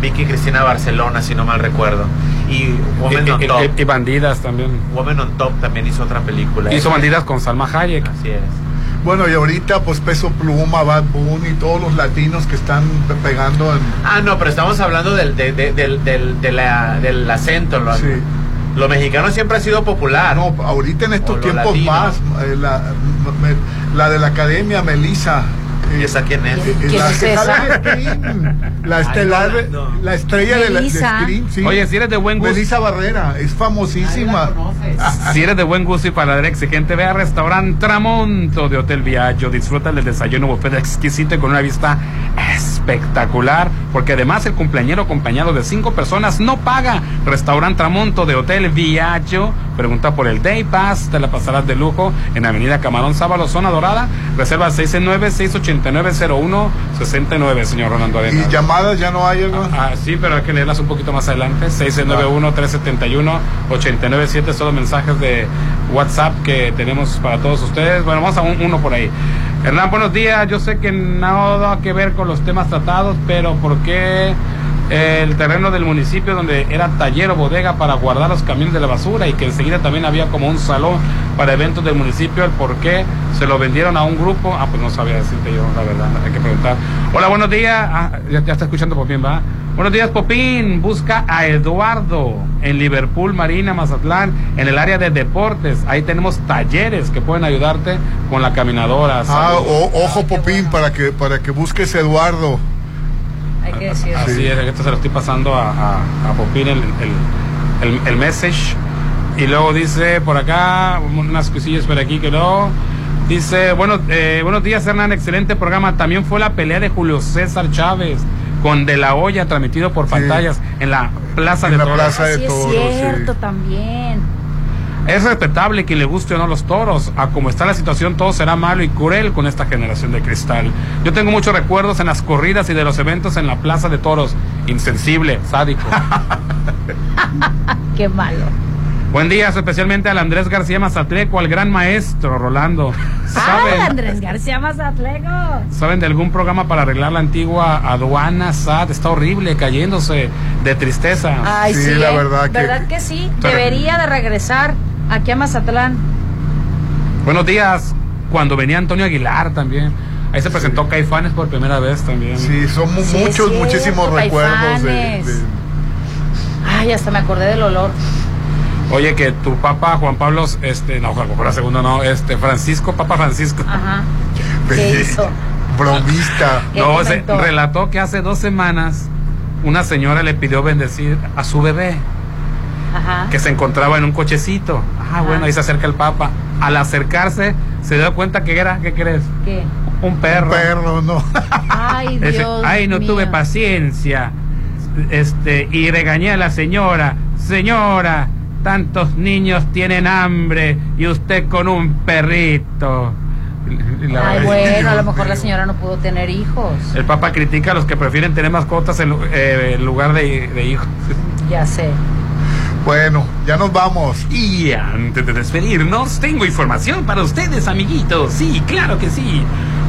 Vicky Cristina Barcelona, si no mal recuerdo. Y Woman Y, on y- Top. y- y Bandidas también. Woman on Top también hizo otra película. Hizo Bandidas con Salma Hayek. Así es. Bueno, y ahorita pues Peso Pluma, Bad Bunny y todos los latinos que están pe- pegando en... Ah, no, pero estamos hablando del, de- de- del, del, de la- del acento. Lo, Sí. lo mexicano siempre ha sido popular. No, ahorita en estos tiempos más, eh, la, la de la academia, Melissa. ¿Y esa quién es? ¿Quién la es que esa? Scream, la estelar, Ay, no, no. la estrella de, la, de. Scream, sí. Oye, si eres de buen gusto. Melissa Barrera, es famosísima. Si eres de buen gusto y paladar exigente, ve a Restaurant Tramonto de Hotel Viaggio. Disfruta del desayuno buffet exquisito y con una vista espectacular. Porque además el cumpleañero acompañado de cinco personas no paga. Restaurant Tramonto de Hotel Viaggio. Pregunta por el Day Pass. Te la pasarás de lujo en Avenida Camarón Sábalo, Zona Dorada. Reserva 669-689-0169, señor Rolando Y Arenas. llamadas ya no hay, ¿no? Ah, sí, pero hay que leerlas un poquito más adelante. 691-371-897, solo mensajes de WhatsApp que tenemos para todos ustedes. Bueno, vamos a un- uno por ahí. Hernán, buenos días. Yo sé que nada que ver con los temas tratados, pero ¿por qué el terreno del municipio donde era taller o bodega para guardar los camiones de la basura y que enseguida también había como un salón para eventos del municipio, el por qué se lo vendieron a un grupo? Ah, pues no sabía decirte yo, la verdad, hay que preguntar. Hola, buenos días. Ah, ya, ya está escuchando Popín, ¿va? Buenos días, Popín. Busca a Eduardo en Liverpool, Marina, Mazatlán, en el área de deportes. Ahí tenemos talleres que pueden ayudarte con la caminadora. Ah, o- ojo Popín para que para que busques a Eduardo. Hay que decir. Así es, esto se lo estoy pasando a, a, a Popín el, el, el- el message. Y luego dice por acá, unas cosillas por aquí que no. Dice, bueno, eh, buenos días Hernán, excelente programa. También fue la pelea de Julio César Chávez con De La Hoya, transmitido por pantallas en la Plaza En de la Toros. Plaza de Así es Toros, cierto sí. también. Es respetable que le guste o no los toros. A como está la situación, todo será malo y cruel con esta generación de cristal. Yo tengo muchos recuerdos en las corridas y de los eventos en la Plaza de Toros. Insensible, sádico. Qué malo. Buen día, especialmente al Andrés García Mazatleco, al gran maestro Rolando. ¿Saben, Andrés García Mazatleco. ¿Saben de algún programa para arreglar la antigua aduana SAT? Está horrible, cayéndose de tristeza. Ay, Sí, sí. la ¿eh? verdad que- ¿Verdad que sí? Debería de regresar aquí a Mazatlán. Buenos días, cuando venía Antonio Aguilar también. Ahí se presentó Caifanes por primera vez también. Sí, son Sí, muchos, cierto, muchísimos recuerdos de, de- Ay, hasta me acordé del olor. Oye, que tu papá Juan Pablo, este, no, Juan Pablo II, no, este, Francisco, Papa Francisco. Ajá. ¿Qué hizo? bromista. ¿Qué No, se relató que hace dos semanas una señora le pidió bendecir a su bebé. Ajá. que se encontraba en un cochecito. Ah, bueno, ahí se acerca el Papa. Al acercarse, se dio cuenta que era, ¿qué crees? ¿Qué? Un perro. Perro, no. Ay, Dios Ay, no mío. tuve paciencia. Este, y regañé a la señora. Señora, tantos niños tienen hambre y usted con un perrito. La Ay, bueno, a lo mejor la señora no pudo tener hijos. El Papa critica a los que prefieren tener mascotas en, eh, en lugar de, de hijos. Ya sé. Bueno, ya nos vamos. Y antes de despedirnos, tengo información para ustedes, amiguitos. Sí, claro que sí.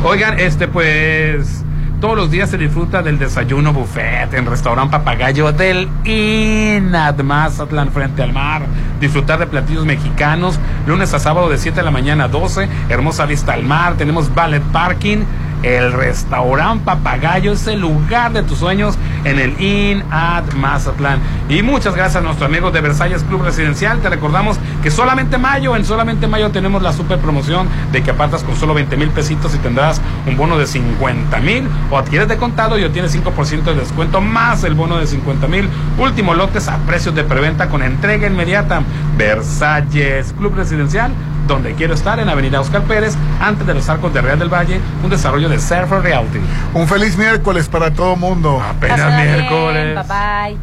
Oigan, este pues todos los días se disfruta del desayuno buffet en restaurante Papagayo del INAD Mazatlán frente al mar. Disfrutar de platillos mexicanos, lunes a sábado de 7 de la mañana a 12, hermosa vista al mar, tenemos ballet parking. El restaurante Papagayo es el lugar de tus sueños en el Inn at Mazatlán. Y muchas gracias a nuestros amigos de Versalles Club Residencial. Te recordamos que solamente mayo, en solamente mayo tenemos la super promoción de que apartas con solo 20 mil pesitos y tendrás un bono de 50 mil. O adquieres de contado y obtienes 5% de descuento más el bono de 50 mil. Último lotes a precios de preventa con entrega inmediata. Versalles Club Residencial donde quiero estar en Avenida Oscar Pérez, antes de los arcos de Real del Valle, un desarrollo de Surfer Realty. Un feliz miércoles para todo mundo. Apenas miércoles. Bye bye.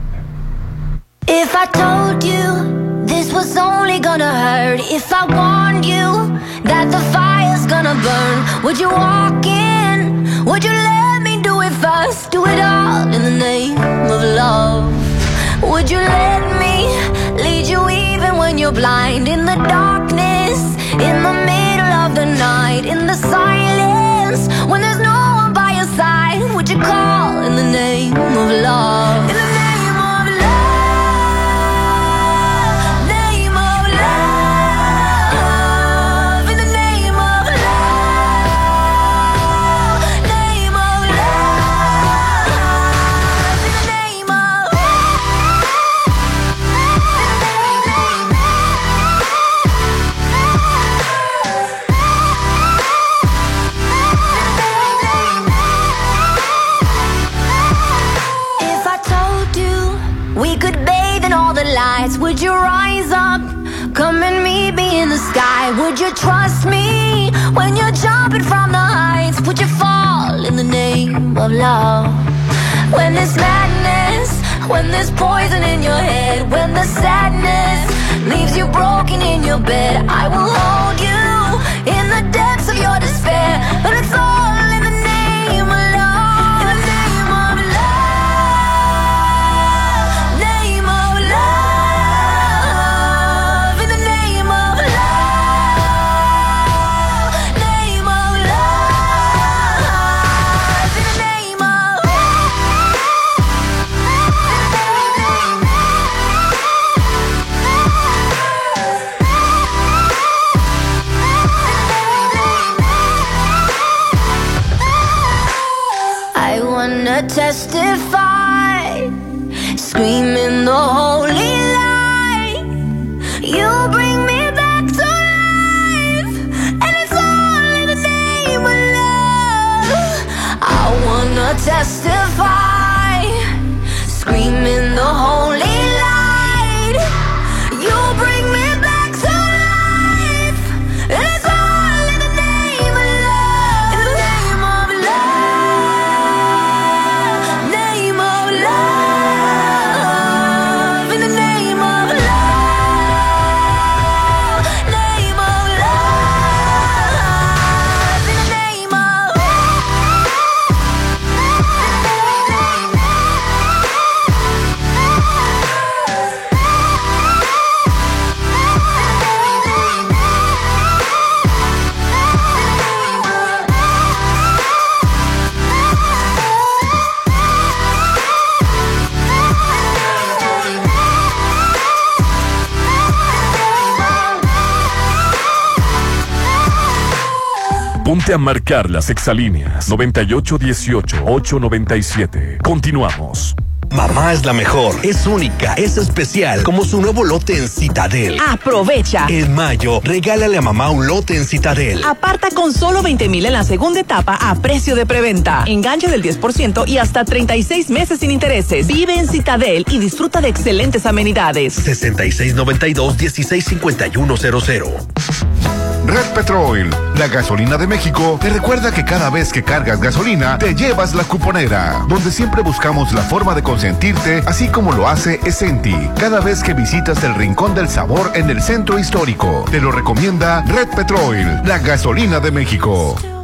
If I told you this was only gonna hurt, if I warned you that the fire's gonna burn, would you walk in? Would you let me do it first? Do it all in the name of love. Would you let me lead you even when you're blind? In the darkness, in the middle of the night, in the silence, when there's no one by your side, would you call in the name of love? Would you trust me when you're jumping from the heights? Would you fall in the name of love? When there's madness, when there's poison in your head, when the sadness leaves you broken in your bed, I will hold you in the depths of your despair. And it's all Scream. Ponte a marcar las exalíneas 9818-897. Continuamos. Mamá es la mejor, es única, es especial, como su nuevo lote en Citadel. Aprovecha. En mayo, regálale a mamá un lote en Citadel. Aparta con solo 20 mil en la segunda etapa a precio de preventa. Enganche del 10% y hasta 36 meses sin intereses. Vive en Citadel y disfruta de excelentes amenidades. 6692-165100. Red Petrol, la gasolina de México, te recuerda que cada vez que cargas gasolina, te llevas la cuponera, donde siempre buscamos la forma de consentirte, así como lo hace Esenti, cada vez que visitas el Rincón del Sabor en el Centro Histórico. Te lo recomienda Red Petrol, la gasolina de México.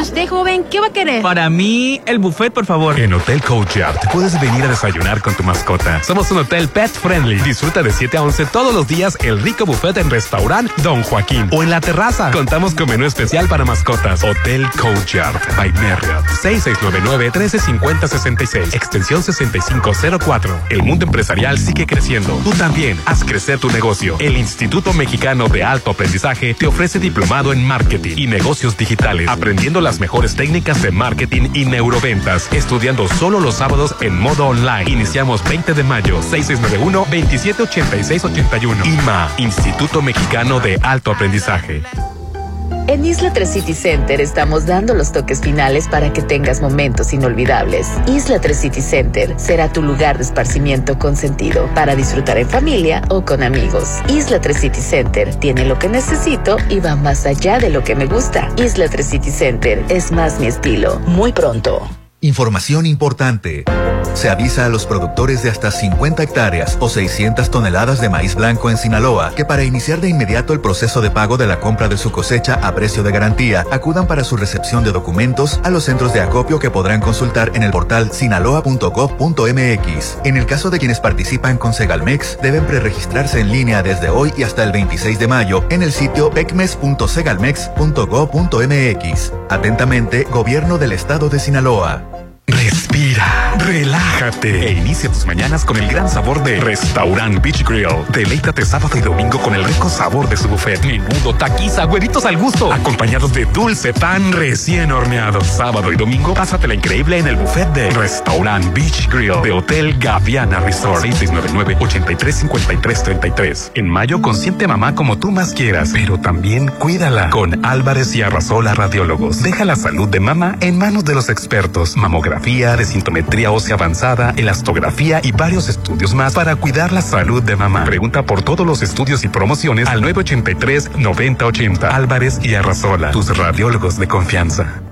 Usted, joven, ¿qué va a querer? Para mí, el buffet, por favor. En Hotel Courtyard puedes venir a desayunar con tu mascota. Somos un hotel pet friendly. Disfruta de 7 a 11 todos los días el rico buffet en restaurant Don Joaquín o en la terraza. Contamos con menú especial para mascotas. Hotel Courtyard by Marriott. 6699-135066. Extensión 6504. El mundo empresarial sigue creciendo. Tú también haz crecer tu negocio. El Instituto Mexicano de Alto Aprendizaje te ofrece diplomado en marketing y negocios digitales aprendiendo las mejores técnicas de marketing y neuroventas, estudiando solo los sábados en modo online. Iniciamos 20 de mayo, 6691-278681. IMA, Instituto Mexicano de Alto Aprendizaje. En Isla 3 City Center estamos dando los toques finales para que tengas momentos inolvidables. Isla 3 City Center será tu lugar de esparcimiento con sentido para disfrutar en familia o con amigos. Isla 3 City Center tiene lo que necesito y va más allá de lo que me gusta. Isla 3 City Center es más mi estilo. Muy pronto. Información importante. Se avisa a los productores de hasta 50 hectáreas o 600 toneladas de maíz blanco en Sinaloa que para iniciar de inmediato el proceso de pago de la compra de su cosecha a precio de garantía, acudan para su recepción de documentos a los centros de acopio que podrán consultar en el portal sinaloa.gov.mx. En el caso de quienes participan con Segalmex, deben preregistrarse en línea desde hoy y hasta el 26 de mayo en el sitio pecmes.segalmex.gov.mx. Atentamente, Gobierno del Estado de Sinaloa. Respira, relájate e inicia tus mañanas con el gran sabor de Restaurant Beach Grill. Deleítate sábado y domingo con el rico sabor de su buffet. Menudo, taquiza, huevitos al gusto, acompañados de dulce pan recién horneado. Sábado y domingo, pásatela increíble en el buffet de Restaurant Beach Grill de Hotel Gaviana Resort 6699-835333. En mayo, consiente mamá como tú más quieras, pero también cuídala con Álvarez y Arrasola Radiólogos. Deja la salud de mamá en manos de los expertos. Mamografía desintometría ósea avanzada, elastografía y varios estudios más para cuidar la salud de mamá. Pregunta por todos los estudios y promociones al 983-9080. Álvarez y Arrasola, tus radiólogos de confianza.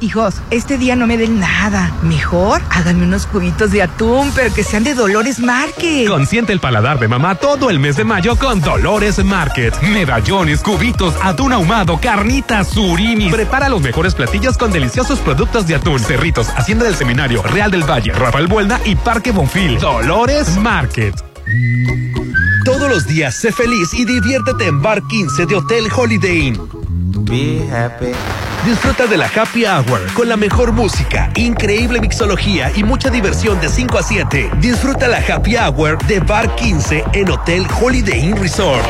Hijos, este día no me den nada. Mejor háganme unos cubitos de atún, pero que sean de Dolores Market. Consiente el paladar de mamá todo el mes de mayo con Dolores Market. Medallones, cubitos, atún ahumado, carnitas, surimi. Prepara los mejores platillos con deliciosos productos de atún. Cerritos, Hacienda del Seminario, Real del Valle, Rafael Buelna y Parque Bonfil. Dolores Market. Todos los días sé feliz y diviértete en Bar 15 de Hotel Holiday Inn. Be happy. Disfruta de la Happy Hour con la mejor música, increíble mixología y mucha diversión de 5 a 7. Disfruta la Happy Hour de Bar 15 en Hotel Holiday Inn Resort.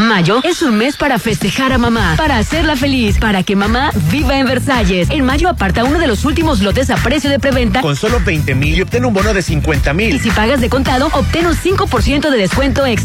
Mayo es un mes para festejar a mamá, para hacerla feliz, para que mamá viva en Versalles. En mayo aparta uno de los últimos lotes a precio de preventa. Con solo 20 mil y obtén un bono de 50 mil. Y si pagas de contado, obtén un 5% de descuento extra.